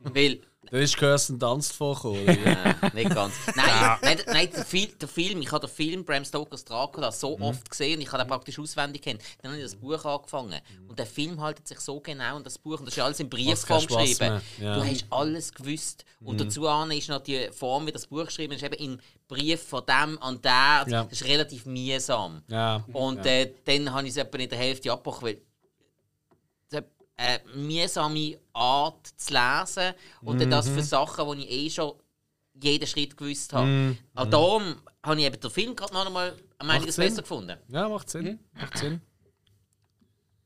Weil Dann ist Kirsten Dunst vorgekommen. Äh, nicht ganz. Nein, nein, nein der, Fil der Film, ich habe den Film Bram Stokers Dracula so oft gesehen, ich habe ihn praktisch auswendig kennt. Dann habe ich das Buch angefangen. Und der Film haltet sich so genau an das Buch, und das ist alles in Briefform geschrieben. Ja. Du hast alles gewusst. Und dazu an ist noch die Form, wie das Buch geschrieben ist, eben in Brief von dem an der. Ja. Das ist relativ mühsam. ja. Und äh, dann habe ich es etwa in der Hälfte abgebrochen, weil eine mühsame Art zu lesen und dann das für Sachen, die ich eh schon jeden Schritt gewusst habe. Auch darum habe ich eben den Film gerade noch einmal um einiges Sinn. besser gefunden. ja, macht Sinn. Macht Sinn.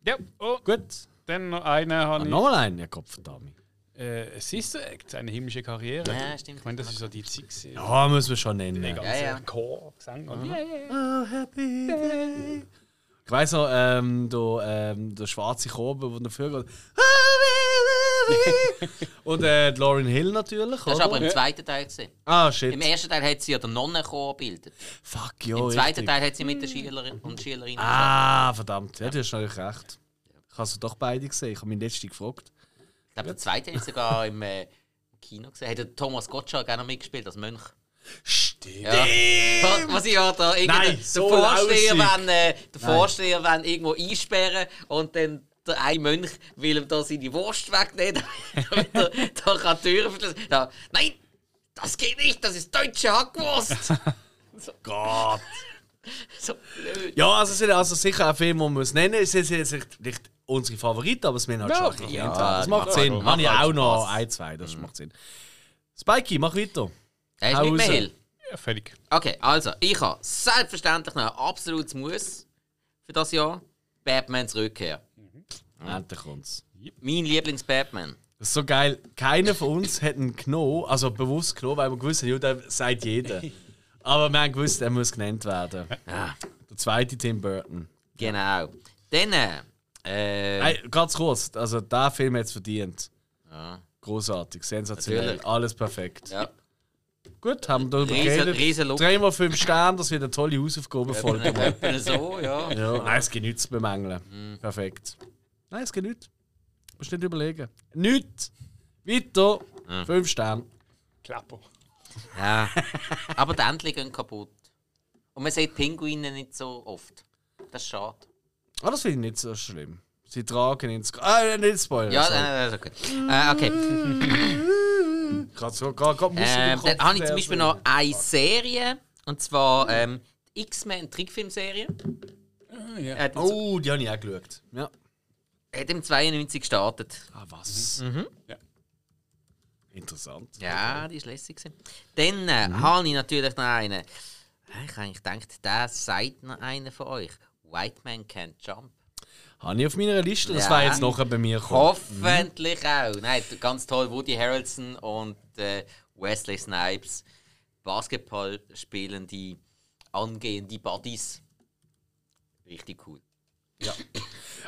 Ja, oh, Gut. dann noch einen Ah, habe ich. Nochmal einen, ja Kopfdami. Äh, Sister Act, eine himmlische Karriere. Ja, stimmt. Ich meine, das ist so die Zeit. gewesen. Ja, müssen wir schon nennen. Ganze Ja, ja. Chor, Gesang. und- Oh, happy day. Ich weiss noch, ähm, der, ähm, der schwarze Korbe, der dafür geht. (laughs) Und äh, die Lauren Hill natürlich. Das war aber im zweiten Teil. Gewesen. Ah, shit. Im ersten Teil hat sie ja den Nonnenchor gebildet. Fuck, ja. Im zweiten richtig. Teil hat sie mit den Schülerinnen und Schülerinnen Ah, verdammt. Ja, du hast natürlich recht. Ich habe sie doch beide gesehen. Ich habe mich letztens gefragt. Ich glaube, der zweite ist sogar im äh, Kino gesehen. Hat Thomas Gottschalk auch noch mitgespielt als Mönch. Stimmt. Ja. Was- ich ja da irgendwie so Vorsteher, lausig. wenn, äh, den Vorsteher wenn irgendwo einsperren und dann der eine Mönch will ihm da seine Wurst wegnehmen, (laughs) damit er da kann die Türen verschließen. Da, nein, das geht nicht, das ist deutsche Hackwurst. (laughs) Gott. (laughs) so blöd. Ja, also es sind also sicher auch Filme, die man es nennen. Es sind jetzt nicht, unsere Favoriten, aber es sind halt Ja, schon ja. Das macht Sinn. Habe ich auch noch ein, zwei. Das macht Sinn. Spikey, mach weiter. Er ist nicht mehr hell. Ja, völlig. Okay, also, ich habe selbstverständlich noch ein absolutes Muss für das Jahr. Batmans Rückkehr. Endlich kommt's. Mein Lieblings-Batman. Das ist so geil. Keiner von uns hat ihn genommen, also bewusst genommen, weil wir gewusst haben, ja, der sagt jeder. (laughs) Aber wir haben gewusst, er muss genannt werden. Ja, Der zweite Tim Burton. genau. Dann, äh, Hey, ganz kurz, also der Film hat es verdient. ja, Großartig, sensationell, Natürlich. alles perfekt. ja. Gut, haben wir darüber Riesen- geredet. riesen. Dreimal fünf Sterne, das wird eine tolle Hausaufgabenfolge. Etwa so, ja. ja, nein, es gibt nichts zu bemängeln. Perfekt. Nein, es gibt nichts. Musst nicht überlegen. Nichts. Weiter. Fünf Sterne. Klapper. ja. Aber die Entchen gehen kaputt. Und man sieht Pinguine nicht so oft. Das ist schade. Ah, das finde ich nicht so schlimm. Sie tragen ins. Ah, nicht Spoiler. Ja, sorry. äh, also gut. Äh, okay. (laughs) Gerade so, gerade, Musik Ähm, dann habe ich zum Beispiel noch eine Serie. Und zwar ähm, die X-Men Trickfilmserie. Ah. Hat, im- Oh, die habe ich auch geschaut. Ja. hat im 92 gestartet. Ah, was? Ja. Interessant. Ja, die ist lässig. gewesen. Dann äh, habe ich natürlich noch einen. Ich habe eigentlich gedacht, der sagt noch einer von euch. White Man Can't Jump. Habe ich auf meiner Liste, das Ja. war jetzt nachher bei mir gekommen. Hoffentlich auch. Nein, ganz toll. Woody Harrelson und äh, Wesley Snipes. Basketball spielende, angehende Buddies. Richtig cool. (laughs)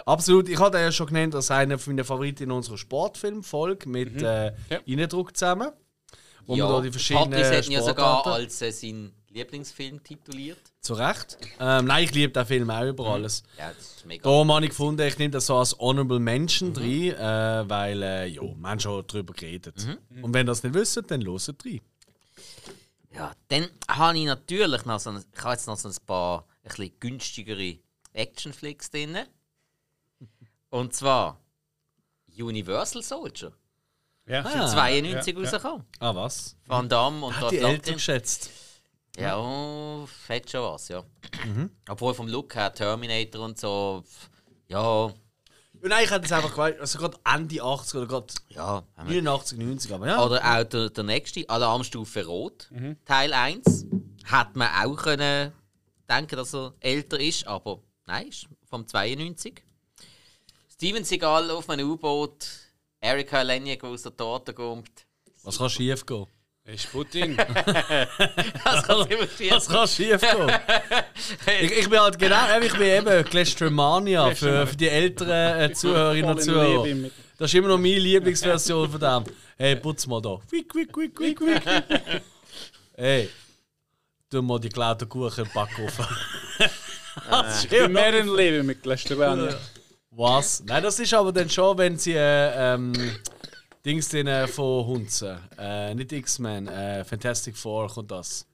Absolut. Ich hatte ja schon genannt als einer meiner Favoriten in unserer Sportfilmfolge mit äh, Ja. Innendruck zusammen. Wo ja, wir da die verschiedenen Patrice hat ihn ja sogar als äh, sein Lieblingsfilm tituliert. Zu Recht. Ähm, nein, ich liebe den Film auch über alles. Ja, das ist mega. Darum habe ich gefunden, ich nehme das so als Honorable Mention rein, äh, weil, äh, ja, wir haben schon darüber geredet. Und wenn ihr das nicht wisst, dann hört rein. Ja, dann habe ich natürlich noch so ein, ich habe jetzt noch so ein paar ein bisschen günstigere Actionflicks drin. Und zwar Universal Soldier. Ja. Ah. 92 ja, ja. rausgekommen. Ah, was? Van Damme und Dolph die Eltern Lundgren. geschätzt. Ja, oh, fett schon was, ja. Obwohl vom Look her Terminator und so, ja, Ja, nein, ich hätte es einfach gewollt, also gerade Ende 80 oder gerade ja. haben wir- 89, 90, aber ja. Oder auch der, der nächste, Alarmstufe Rot, Teil 1. Hätte man auch können denken, dass er älter ist, aber nein, ist vom 92. Steven Seagal auf einem U-Boot, Erika Lenjek, die aus der Torte kommt. Was kann schief gehen? Das ist Putin. Das (laughs) kann immer Was schief. kann schief gehen? (laughs) ich, ich bin halt genau, ich bin eben Glestromania für, für die älteren äh, Zuhörerinnen und Zuhörer. Das ist immer noch meine Lieblingsversion von dem. Hey, putz mal da. Quick, quick, quick, quick, quick. (laughs) hey, tu mal die geklauten Kuchen im Backofen. das ist immer Mehr ein Leben mit Cholesterol. Was? Nein, das ist aber dann schon, wenn sie äh, ähm, Dings drin äh, von Hunzen. Äh, nicht X-Men, äh, Fantastic Four kommt das.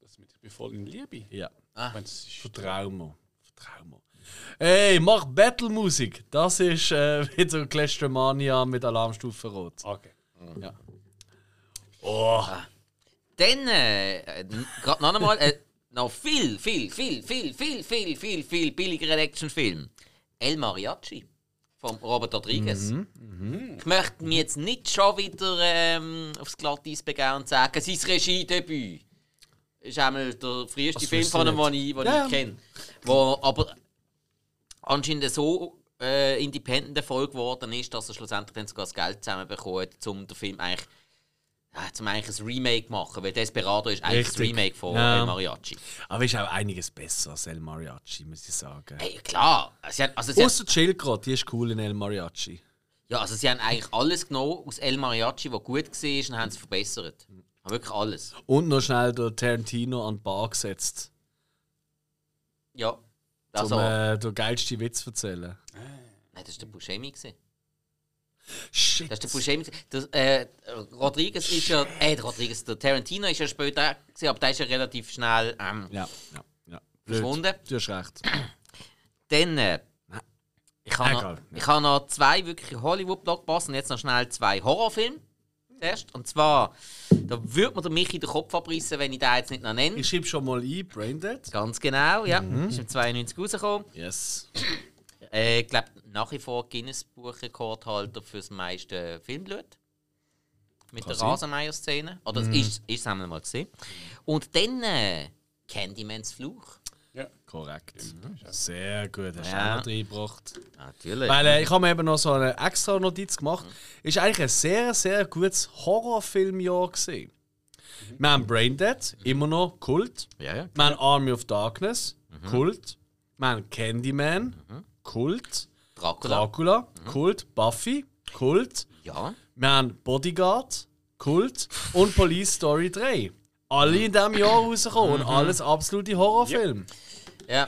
Das mit ich bin voll in Liebe. Ja. Ich meine, das ist Vertrau mir. Vertrau mir. Hey, mach Battle-Musik. Das ist äh, (laughs) wieder Clastromania mit Alarmstufe Rot. Okay. Oh, Dann, äh, äh, gerade noch einmal, äh, noch viel, viel, viel, viel, viel, viel, viel, viel billigerer Actionfilm. El Mariachi von Robert Rodriguez. Ich möchte mich jetzt nicht schon wieder ähm, aufs Glatteis begeben und sagen, sein Regiedebüt ist einmal der früheste Das Film von ihm, den ich, den Ja, ich kenne. Wo aber anscheinend so äh, independent Erfolg geworden ist, dass er schlussendlich dann sogar das Geld zusammenbekommen hat, um den Film eigentlich ja, zum eigentlich ein Remake machen, weil Desperado ist eigentlich das Richtig. Remake von Ja. El Mariachi. aber ist auch einiges besser als El Mariachi, muss ich sagen. Hey, klar, sie haben, also sie haben, Außer Chilgrad, die ist cool in El Mariachi. ja, also sie haben eigentlich alles genommen aus El Mariachi, was gut war, und haben es verbessert. Aber wirklich alles. Und noch schnell der Tarantino an die Bar gesetzt, Ja. Also, um äh, den geilsten Witz zu erzählen. nein, das war der Buscemi. gewesen. Shit. Das ist der Buscemi. Der, äh, Rodriguez ist ja, äh, der Rodriguez, der Tarantino ist ja später, gewesen, aber der ist ja relativ schnell ähm, Ja, ja, ja. Verschwunden. Du hast recht. Dann, äh, ich habe noch, ich habe noch zwei wirklich Hollywood-Blockbuster und jetzt noch schnell zwei Horrorfilme. Zuerst. Und zwar, da würde mir der Michi den Kopf abrissen, wenn ich den jetzt nicht noch nenne. Ich schreibe schon mal ein, Braindead. Ganz genau, ja. Mhm. Ist im 92 rausgekommen. Yes. Äh, ich glaube, nach wie vor Guinness-Buchrekordhalter für das meiste Filmblut. mit der sein. Rasenmeier-Szene. Oder es ist, ist es einmal mal gesehen. Und dann äh, Candymans Fluch. Ja. Korrekt. Sehr gut, hast du Ja. auch reingebracht. Natürlich. Weil äh, ich habe mir eben noch so eine extra Notiz gemacht. Ist eigentlich ein sehr, sehr gutes Horrorfilmjahr gesehen. Wir haben Braindead, immer noch Kult. ja, ja. Wir haben Army of Darkness, Kult. Wir haben Candyman, Kult. Dracula. Dracula, Kult. Buffy, Kult. Ja. Wir haben Bodyguard, Kult und Police Story 3. Alle in diesem Jahr rausgekommen und alles absolute Horrorfilme. ja.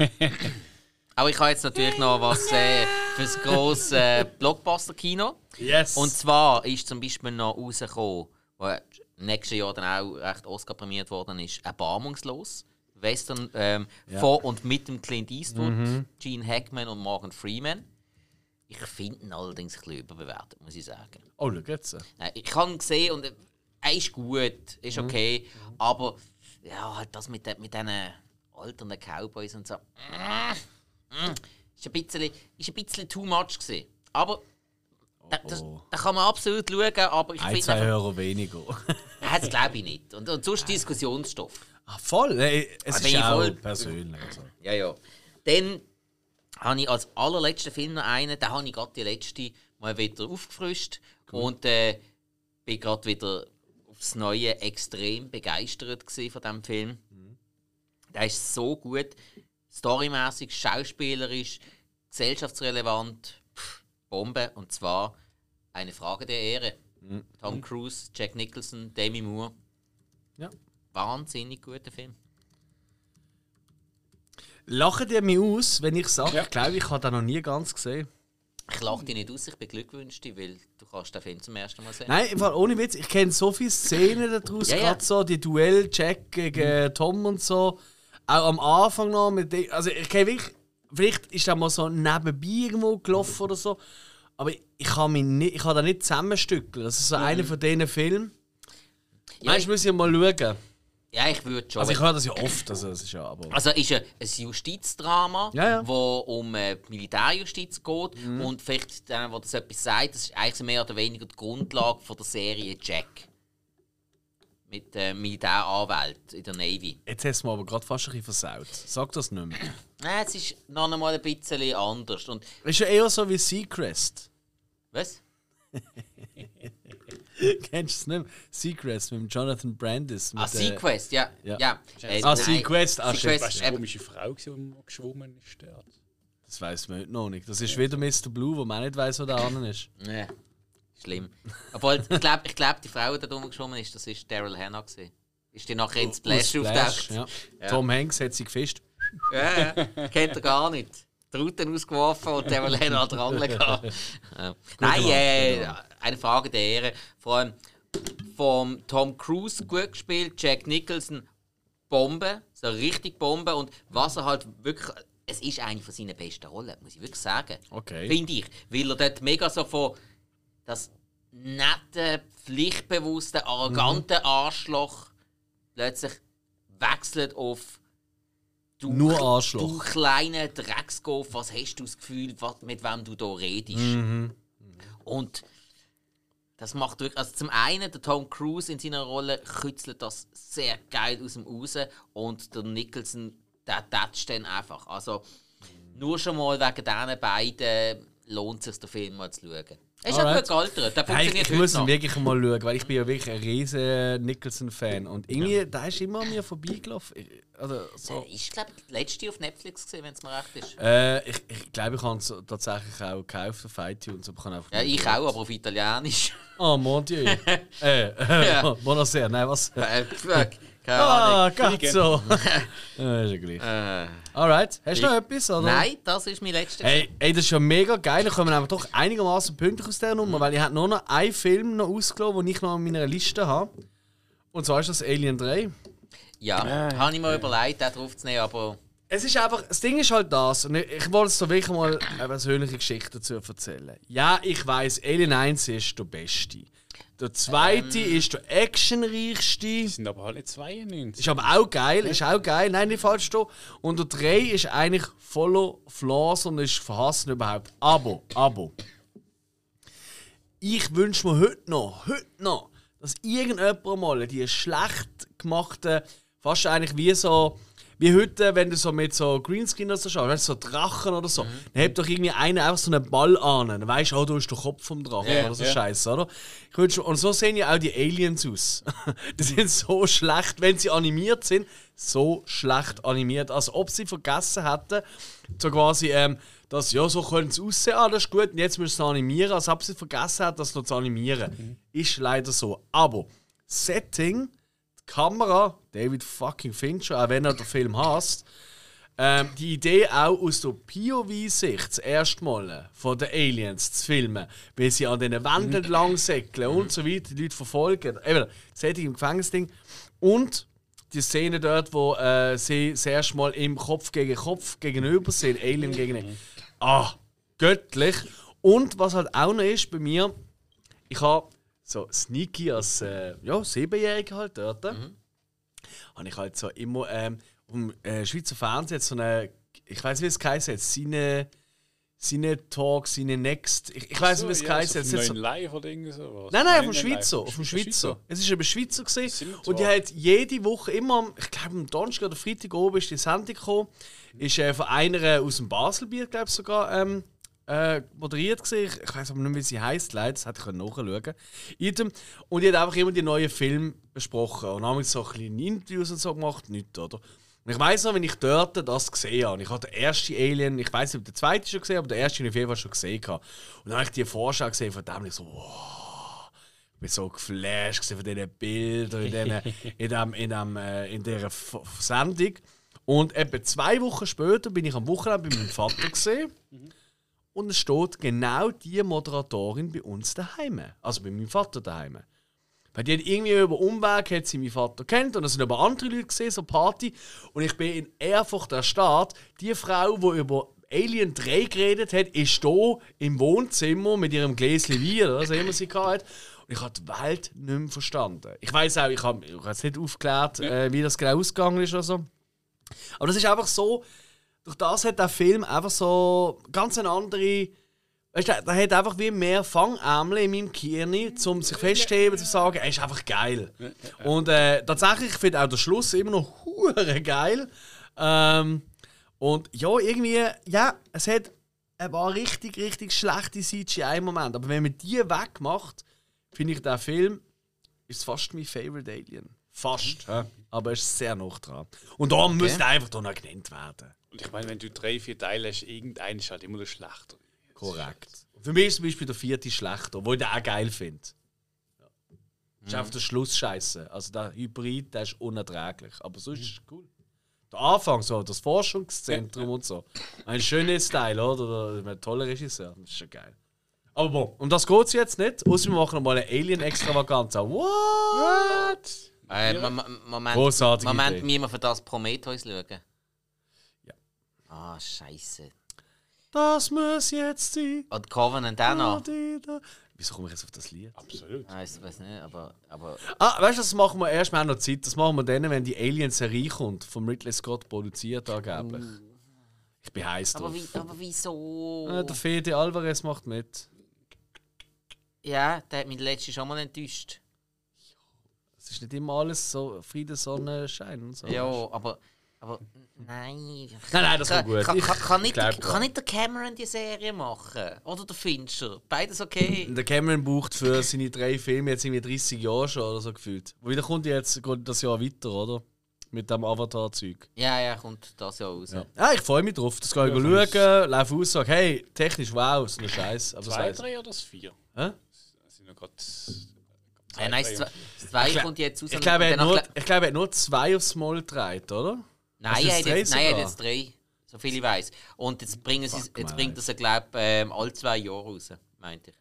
Aber ich habe jetzt natürlich noch was äh, fürs grosse äh, Blockbuster-Kino. Yes! Und zwar ist zum Beispiel noch rausgekommen, was nächstes Jahr dann auch recht Oscar prämiert worden ist, Erbarmungslos. Western ähm, vor und mit dem Clint Eastwood, Gene Hackman und Morgan Freeman. Ich finde ihn allerdings ein bisschen überbewertet, muss ich sagen. oh, schau jetzt. Äh, Ich habe ihn gesehen und äh, er ist gut, ist okay, aber ja, halt das mit, de, mit diesen alternden Cowboys und so. mm, mm, ist, ein bisschen, ist ein bisschen too much gewesen. Aber da, das, da kann man absolut schauen, aber ich Ein, finde zwei einfach, Hörer weniger. das glaube ich nicht. Und, und sonst Diskussionsstoff. Ah, voll! Ey, es Ah, ist auch voll- persönlich. Also. Ja, ja. Dann habe ich als allerletzten Film noch einen, den habe ich gerade die letzte mal wieder aufgefrischt und äh, bin gerade wieder aufs Neue extrem begeistert von diesem Film. Der ist so gut, storymäßig, schauspielerisch, gesellschaftsrelevant, pff, Bombe und zwar eine Frage der Ehre. Tom Cruise, Jack Nicholson, Demi Moore. Ja. Wahnsinnig guter Film. Lachen ihr mich aus, wenn ich sage, Ja. ich glaube, ich habe den noch nie ganz gesehen. Ich lache dich nicht aus, ich beglückwünsche dich, weil du kannst den Film zum ersten Mal sehen. Nein, im Fall, ohne Witz, ich kenne so viele Szenen daraus, Ja, ja. gerade so die Duell Jack gegen Tom und so. Auch am Anfang noch mit dem, also ich kenne wirklich, vielleicht ist er mal so nebenbei irgendwo gelaufen oder so, aber ich kann mich nicht, ich kann da nicht zusammenstückeln. Das ist so einer von diesen Filmen. Ja, muss ich mal schauen. Ja, ich würde schon. Also ich höre das ja oft, also das ist ja aber... Also ist ein, ein Justizdrama, Ja, ja. wo um äh, Militärjustiz geht und vielleicht denen, wo das etwas sagt, das ist eigentlich mehr oder weniger die Grundlage von der Serie Jack mit äh, Militäranwalt in der Navy. Jetzt hast du mir aber gerade fast ein bisschen versaut. Sag das nicht mehr. (clears throat) Nein, es ist noch einmal ein bisschen anders. Und Ist ja eher so wie Seacrest. was? (laughs) (laughs) Kennst du es nicht? Seacrest mit dem Jonathan Brandis. Mit Ah, Sequest, ja. Ja. ja. Äh, Ah, nein, Sequest, ah. Sequest, Weißt du, äh, eine komische Frau, die geschwommen ist dort? Das weiß man heute noch nicht. Das ist wieder Mr. Blue, wo man nicht weiß, wo der andere ist. (laughs) Ja, schlimm. Obwohl, ich glaube, ich glaub, die Frau, die da rumgeschwommen ist, das ist Daryl Hannah. Gewesen. Ist die nachher ins Splash Aus auftaucht? ja. Ja. Tom Hanks hat sie gefischt. Ja, ja. kennt er gar nicht. Die Routen ausgeworfen und Daryl Hannah (laughs) hat (laughs) dran gehabt. Nein, äh, eine Frage der Ehre. Vor allem vom Tom Cruise gut gespielt, Jack Nicholson Bombe, so richtig Bombe und was er halt wirklich. Es ist eine von seinen besten Rollen, muss ich wirklich sagen. Okay. Finde ich. Weil er dort mega so von das nette, pflichtbewusste, arrogante Arschloch plötzlich wechselt auf du, Nur Arschloch. Du kleine Dreckskopf, was hast du das Gefühl, was, mit wem du da redest? Mhm. Und das macht wirklich, also zum einen, der Tom Cruise in seiner Rolle kützelt das sehr geil aus dem raus und der Nicholson, der tätscht dann einfach. Also nur schon mal wegen diesen beiden lohnt es sich, den Film mal zu schauen. Er ist auch Alright. gut gealtert, der Hey, funktioniert ich muss ihn noch. wirklich mal schauen, weil ich bin ja wirklich ein riesen Nicholson-Fan. Und irgendwie, der ist immer an mir vorbeigelaufen. Ich- Also, so. Äh, Ich glaube, die letzte auf Netflix gesehen, wenn es mir recht ist. Äh, ich ich glaube, ich habe es tatsächlich auch gekauft auf iTunes. Aber ich, einfach Ja, ich auch, aber auf Italienisch. Oh, mon Dieu. äh, (laughs) äh, Ja. (laughs) buonasera. Nein, was? Äh, keine Ah, Ahnung. geht so. ja, ist ja gleich. Äh, Alright, hast du noch etwas? Oder? nein, das ist mein letzter. Hey, ey, das ist ja mega geil. Da kommen wir doch einigermaßen pünktlich aus dieser Nummer, weil ich habe nur noch einen Film noch ausgelassen, den ich noch auf meiner Liste habe. Und zwar ist das Alien 3. Ja, habe ich mir überlegt, den draufzunehmen, aber Es ist einfach, das Ding ist halt das, und ich, ich wollte es so wirklich mal eine persönliche Geschichte dazu erzählen. Ja, ich weiß, Alien 1 ist der beste. Der zweite ist der actionreichste. Sind aber nicht 92. Ist aber auch geil, ist auch geil, nein, nicht falsch da. Und der 3 ist eigentlich voller Flaws und ist verhassen überhaupt. Aber, aber. Ich wünsche mir heute noch, heute noch, dass dass irgendjemand mal die schlecht gemachten, fast eigentlich wie so, wie heute, wenn du so mit so Greenscreen oder so schaust, weißt du, so Drachen oder so, dann hebt doch irgendwie einer einfach so einen Ball an. Dann weißt du, oh, du hast den Kopf vom Drachen Ja, oder so ja. Scheiße, oder? Schon, und so sehen ja auch die Aliens aus. (laughs) die sind so schlecht, wenn sie animiert sind, so schlecht animiert, als ob sie vergessen hätten, so quasi, ähm, dass ja, so können sie aussehen, ah, das ist gut, und jetzt müssen sie animieren, als ob sie vergessen hätten, das noch zu animieren. Ist leider so. Aber Setting, Kamera, David fucking Fincher, auch wenn er den Film hasst, ähm, die Idee auch aus der POV-Sicht das erste Mal von den Aliens zu filmen, wie sie an diesen Wänden lang säckeln und so weiter, die Leute verfolgen. Eben, das hätte ich im Gefängnisding. Und die Szene dort, wo äh, sie das erste Mal im Kopf gegen Kopf gegenüber sind, Alien gegen. Ah, göttlich. Und was halt auch noch ist bei mir, ich habe so sneaky als äh, ja, Siebenjähriger halt dort, habe ich halt so immer ähm, um äh, Schweizer Fernsehen so eine, ich weiß nicht, wie es geheißen hat, seine, seine Talk, seine Next, ich, ich weiß nicht, wie es hat. So, Es hat so so- Live oder irgendwie sowas. Nein, nein, auf dem. Schweizer. Auf dem Schweizer. Es ist eben Schweizer gewesen. Und die hat jede Woche immer, ich glaube am Donnerstag oder Freitag oben ist die Sendung gekommen. Ist äh, von einer aus dem Baselbier, glaube ich sogar, ähm, äh, moderiert gewesen. Ich, weiß aber nicht, wie sie heißt, leider, das hätte ich können nachschauen Item. Und die hat einfach immer die neuen Filme besprochen. Und haben so kleine Interviews und so gemacht, nichts, oder? Und ich weiß noch, wenn ich dort das gesehen habe. Ich habe den ersten Alien, ich weiß nicht, ob der zweite schon gesehen aber den ersten habe ich auf jeden Fall schon gesehen. Und dann habe ich die Vorschau gesehen von dem, und ich so, wow. Ich bin so geflasht von diesen Bildern in, diesen, (laughs) in, dem, in, dem, äh, in dieser F F- Sendung. Und etwa zwei Wochen später bin ich am Wochenende bei meinem Vater gesehen. Und es steht genau die Moderatorin bei uns daheim. Also bei meinem Vater daheim. Weil die hat irgendwie über Umweg hat sie meinen Vater kennt und es sind aber andere Leute gesehen, so Party. Und ich bin in Erfurt der Stadt. Die Frau, die über Alien 3 geredet hat, ist hier im Wohnzimmer mit ihrem Gläschen Wein, oder was immer sie hatte. Und ich habe die Welt nicht mehr verstanden. Ich weiß auch, ich habe jetzt nicht aufgeklärt, äh, wie das genau ausgegangen ist oder so. Aber das ist einfach so, durch das hat der Film einfach so ganz eine andere. Weißt du, der hat einfach wie mehr Fangärmel in meinem Kirni, um sich festheben, zu sagen, er ist einfach geil. Und äh, tatsächlich, ich finde auch der Schluss immer noch (laughs) hure geil. Ähm, und ja, irgendwie, ja, es hat ein paar richtig, richtig schlechte CGI-Momente. Aber wenn man die wegmacht, finde ich, der Film ist fast mein Favorite Alien. Fast. Aber er ist sehr noch dran. Und da müsste er einfach noch genannt werden. Und ich meine, wenn du drei, vier Teile hast, irgendein ist halt immer der schlechter. Korrekt. Für mich ist zum Beispiel der vierte schlechter, wo ich den auch geil finde. Ja. Das ist einfach der Schluss scheiße. Also der Hybrid, der ist unerträglich. Aber sonst ist es cool. Der Anfang, so, das Forschungszentrum und so. Ein schöner Style, oder? Ein toller Regisseur. Das ist schon geil. Aber bon, um das geht es jetzt nicht. Außer wir machen mal eine Alien-Extravaganza. What? Äh, Mom- Moment, Moment, Idee. müssen wir für das Prometheus schauen? Ah, scheiße. Das muss jetzt sein. Und Covenant auch noch? Wieso komme ich jetzt auf das Lied? Absolut. Ah, ich weiß nicht, aber, aber Ah, weißt du, das machen wir erst, wir haben noch Zeit. Das machen wir dann, wenn die Alien-Serie kommt, von Ridley Scott produziert angeblich. Ich bin heiß Aber, drauf. wie, aber wieso? Äh, der Fede Alvarez macht mit. Ja, der hat mich letztes schon mal enttäuscht. Es ist nicht immer alles so Friede, Sonne, Schein und so. Ja, aber. Aber nein. Nein, nein, das kann, kommt gut. Kann, Ich kann, kann, nicht, glaub kann nicht der Cameron die Serie machen? Oder der Fincher? Beides okay. (clears throat) Der Cameron braucht für seine drei Filme jetzt irgendwie 30 Jahre schon oder so gefühlt. Und wieder kommt jetzt geht das Jahr weiter, oder? Mit dem Avatar-Zeug. Ja, ja, kommt das ja raus. Ja. ja, ich freue mich drauf. Das kann ich schauen, laufe aus, sage, hey, technisch wow, so ein Scheiß. Aber das Zwei, heisst- drei oder das vier? Hä? Das sind noch gerade. Äh, nein, das zwei, das zwei gla- kommt jetzt raus. Ich glaube, er und hat nur, ich glaube, er hat nur zwei aufs Mal getragen, oder? Nein, er hat drei jetzt, nein, er hat jetzt drei. So viel ich weiß. Und jetzt, bringen sie, Fuck, jetzt bringt er sie, glaube ich, ähm, alle zwei Jahre raus, meinte ich.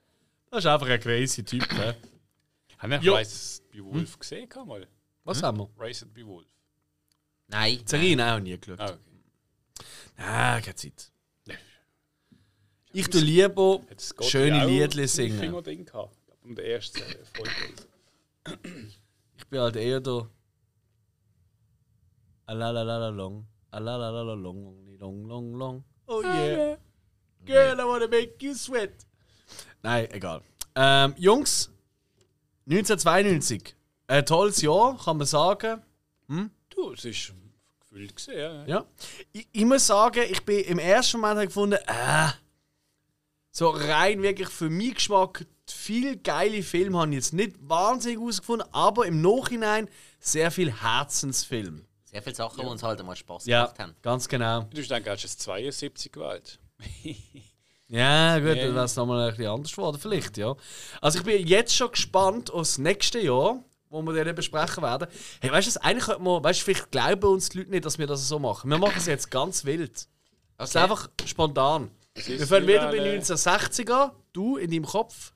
Das ist einfach ein crazy Typ. ne? Haben wir Be Wolf gesehen? Kann mal. Was haben wir? Rise Be Wolf. Nein. Nein, auch nie geschaut. Ah, okay. Ah, keine Zeit. Ich tue lieber schöne Liedli ein singen. Um äh, Folge. Ich bin halt eher der. Alalalala long. Alalalala long, long, long. Oh yeah. Girl, I wanna make you sweat. Nein, egal. Ähm, Jungs, 1992. Ein tolles Jahr, kann man sagen. Du, es ist gefühlt gesehen, ja. Ja. Ich, ich muss sagen, ich bin im ersten Moment gefunden, äh, so rein wirklich für meinen Geschmack, viele geile Filme habe ich jetzt nicht wahnsinnig herausgefunden, aber im Nachhinein sehr viel Herzensfilm. Sehr viele Sachen, die uns halt einmal Spaß Ja, gemacht haben. ganz genau. Du hast gedacht, du hast es 72 gewählt. (laughs) Ja, gut, dann wäre es nochmal ein bisschen anders geworden, vielleicht, ja. Also ich bin jetzt schon gespannt aufs nächste Jahr, wo wir dann besprechen werden. Hey, weißt du, was, eigentlich könnte man, weißt du, vielleicht glauben uns die Leute nicht, dass wir das so machen. Wir machen es jetzt ganz wild. Es ist Okay. einfach spontan. ist Wir fangen wieder bei wie eine- 1960 an. Du in deinem Kopf,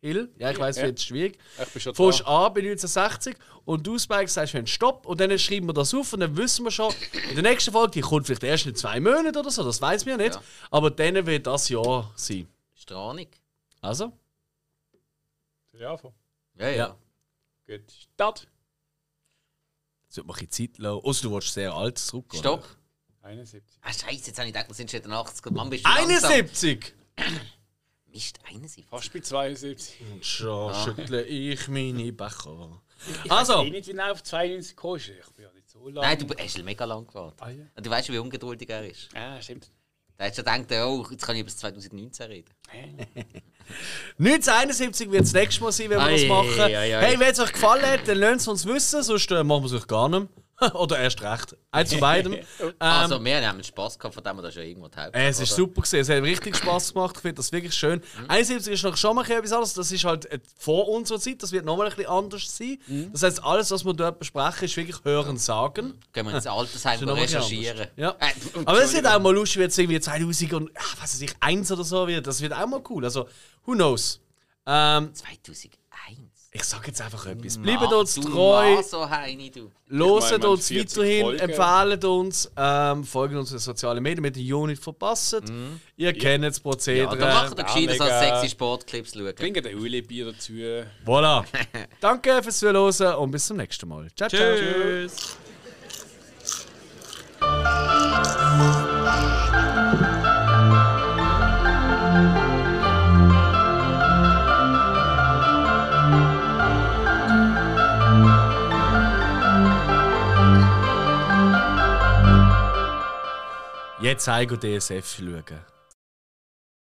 Hill. Ja, ich weiß, Ja. wird es schwierig. Ich bin schon Fährst an bei 1960 und du, Spike, sagst wenn Stopp und dann schreiben wir das auf und dann wissen wir schon, in der nächsten Folge, die kommt vielleicht erst in zwei Monaten oder so, das weiß wir nicht. Ja. Aber dann wird das Jahr sein. Strahlung. Also? Ja, ja. Ja. Gut. Start. Jetzt wird man ein bisschen Zeit lassen. Außer du willst sehr alt zurück. Stopp. 71. Ah, Scheiße, jetzt habe ich gedacht, wir sind schon in den 80er. Mann, bist du langsam. 71! (clears throat) Mist, 71. Fast bei 72. Und schon schüttle ich meine Becher. Ich Also. weiß eh nicht, wie er auf 92 kommst. Ich bin ja nicht so lang. Nein, du hast mega lang gewartet. Ah, ja. Und du weißt, wie ungeduldig er ist. Ah, stimmt. Da hast du gedacht, oh, jetzt kann ich über das 2019 reden. 1971 wird das nächste Mal sein, wenn wir das machen. ei, ei. Hey, wenn es euch gefallen hat, dann lasst es uns wissen, sonst äh, machen wir es euch gar nicht. (laughs) Oder erst recht. Eins von beidem. (laughs) ähm, also, wir haben Spass gehabt, von dem wir da schon irgendwo Hälfte äh, es ist oder? super gewesen. Es hat richtig Spaß gemacht. Ich finde das wirklich schön. 71 ist noch schon mal etwas anderes. Das ist halt äh, vor unserer Zeit. Das wird nochmal ein bisschen anders sein. Das heißt, alles, was wir dort besprechen, ist wirklich hören, sagen. Gehen wir ins Altersheim (laughs) noch ein recherchieren. Ja. Äh, Aber es wird auch mal lustig, wenn es irgendwie 2000 und ach, was weiß ich, 1 oder so wird. Das wird auch mal cool. Also, who knows? Ähm, 2001. ich sag jetzt einfach etwas. Bleibt uns du treu. Maso Heini, du. Loset meine, uns 40 weiterhin, Folgen. empfehlen uns, ähm, folgen uns in den sozialen Medien, mit der Unit verpassen. Ihr kennt das Ja, Prozedere. da macht er gescheiter mega. als sexy Sportclips schauen. Trinken ein Ölebier dazu. Voilà. (laughs) Danke fürs Zuhören und bis zum nächsten Mal. Ciao, ciao. Tschüss. Jetzt Heiko DSF schauen.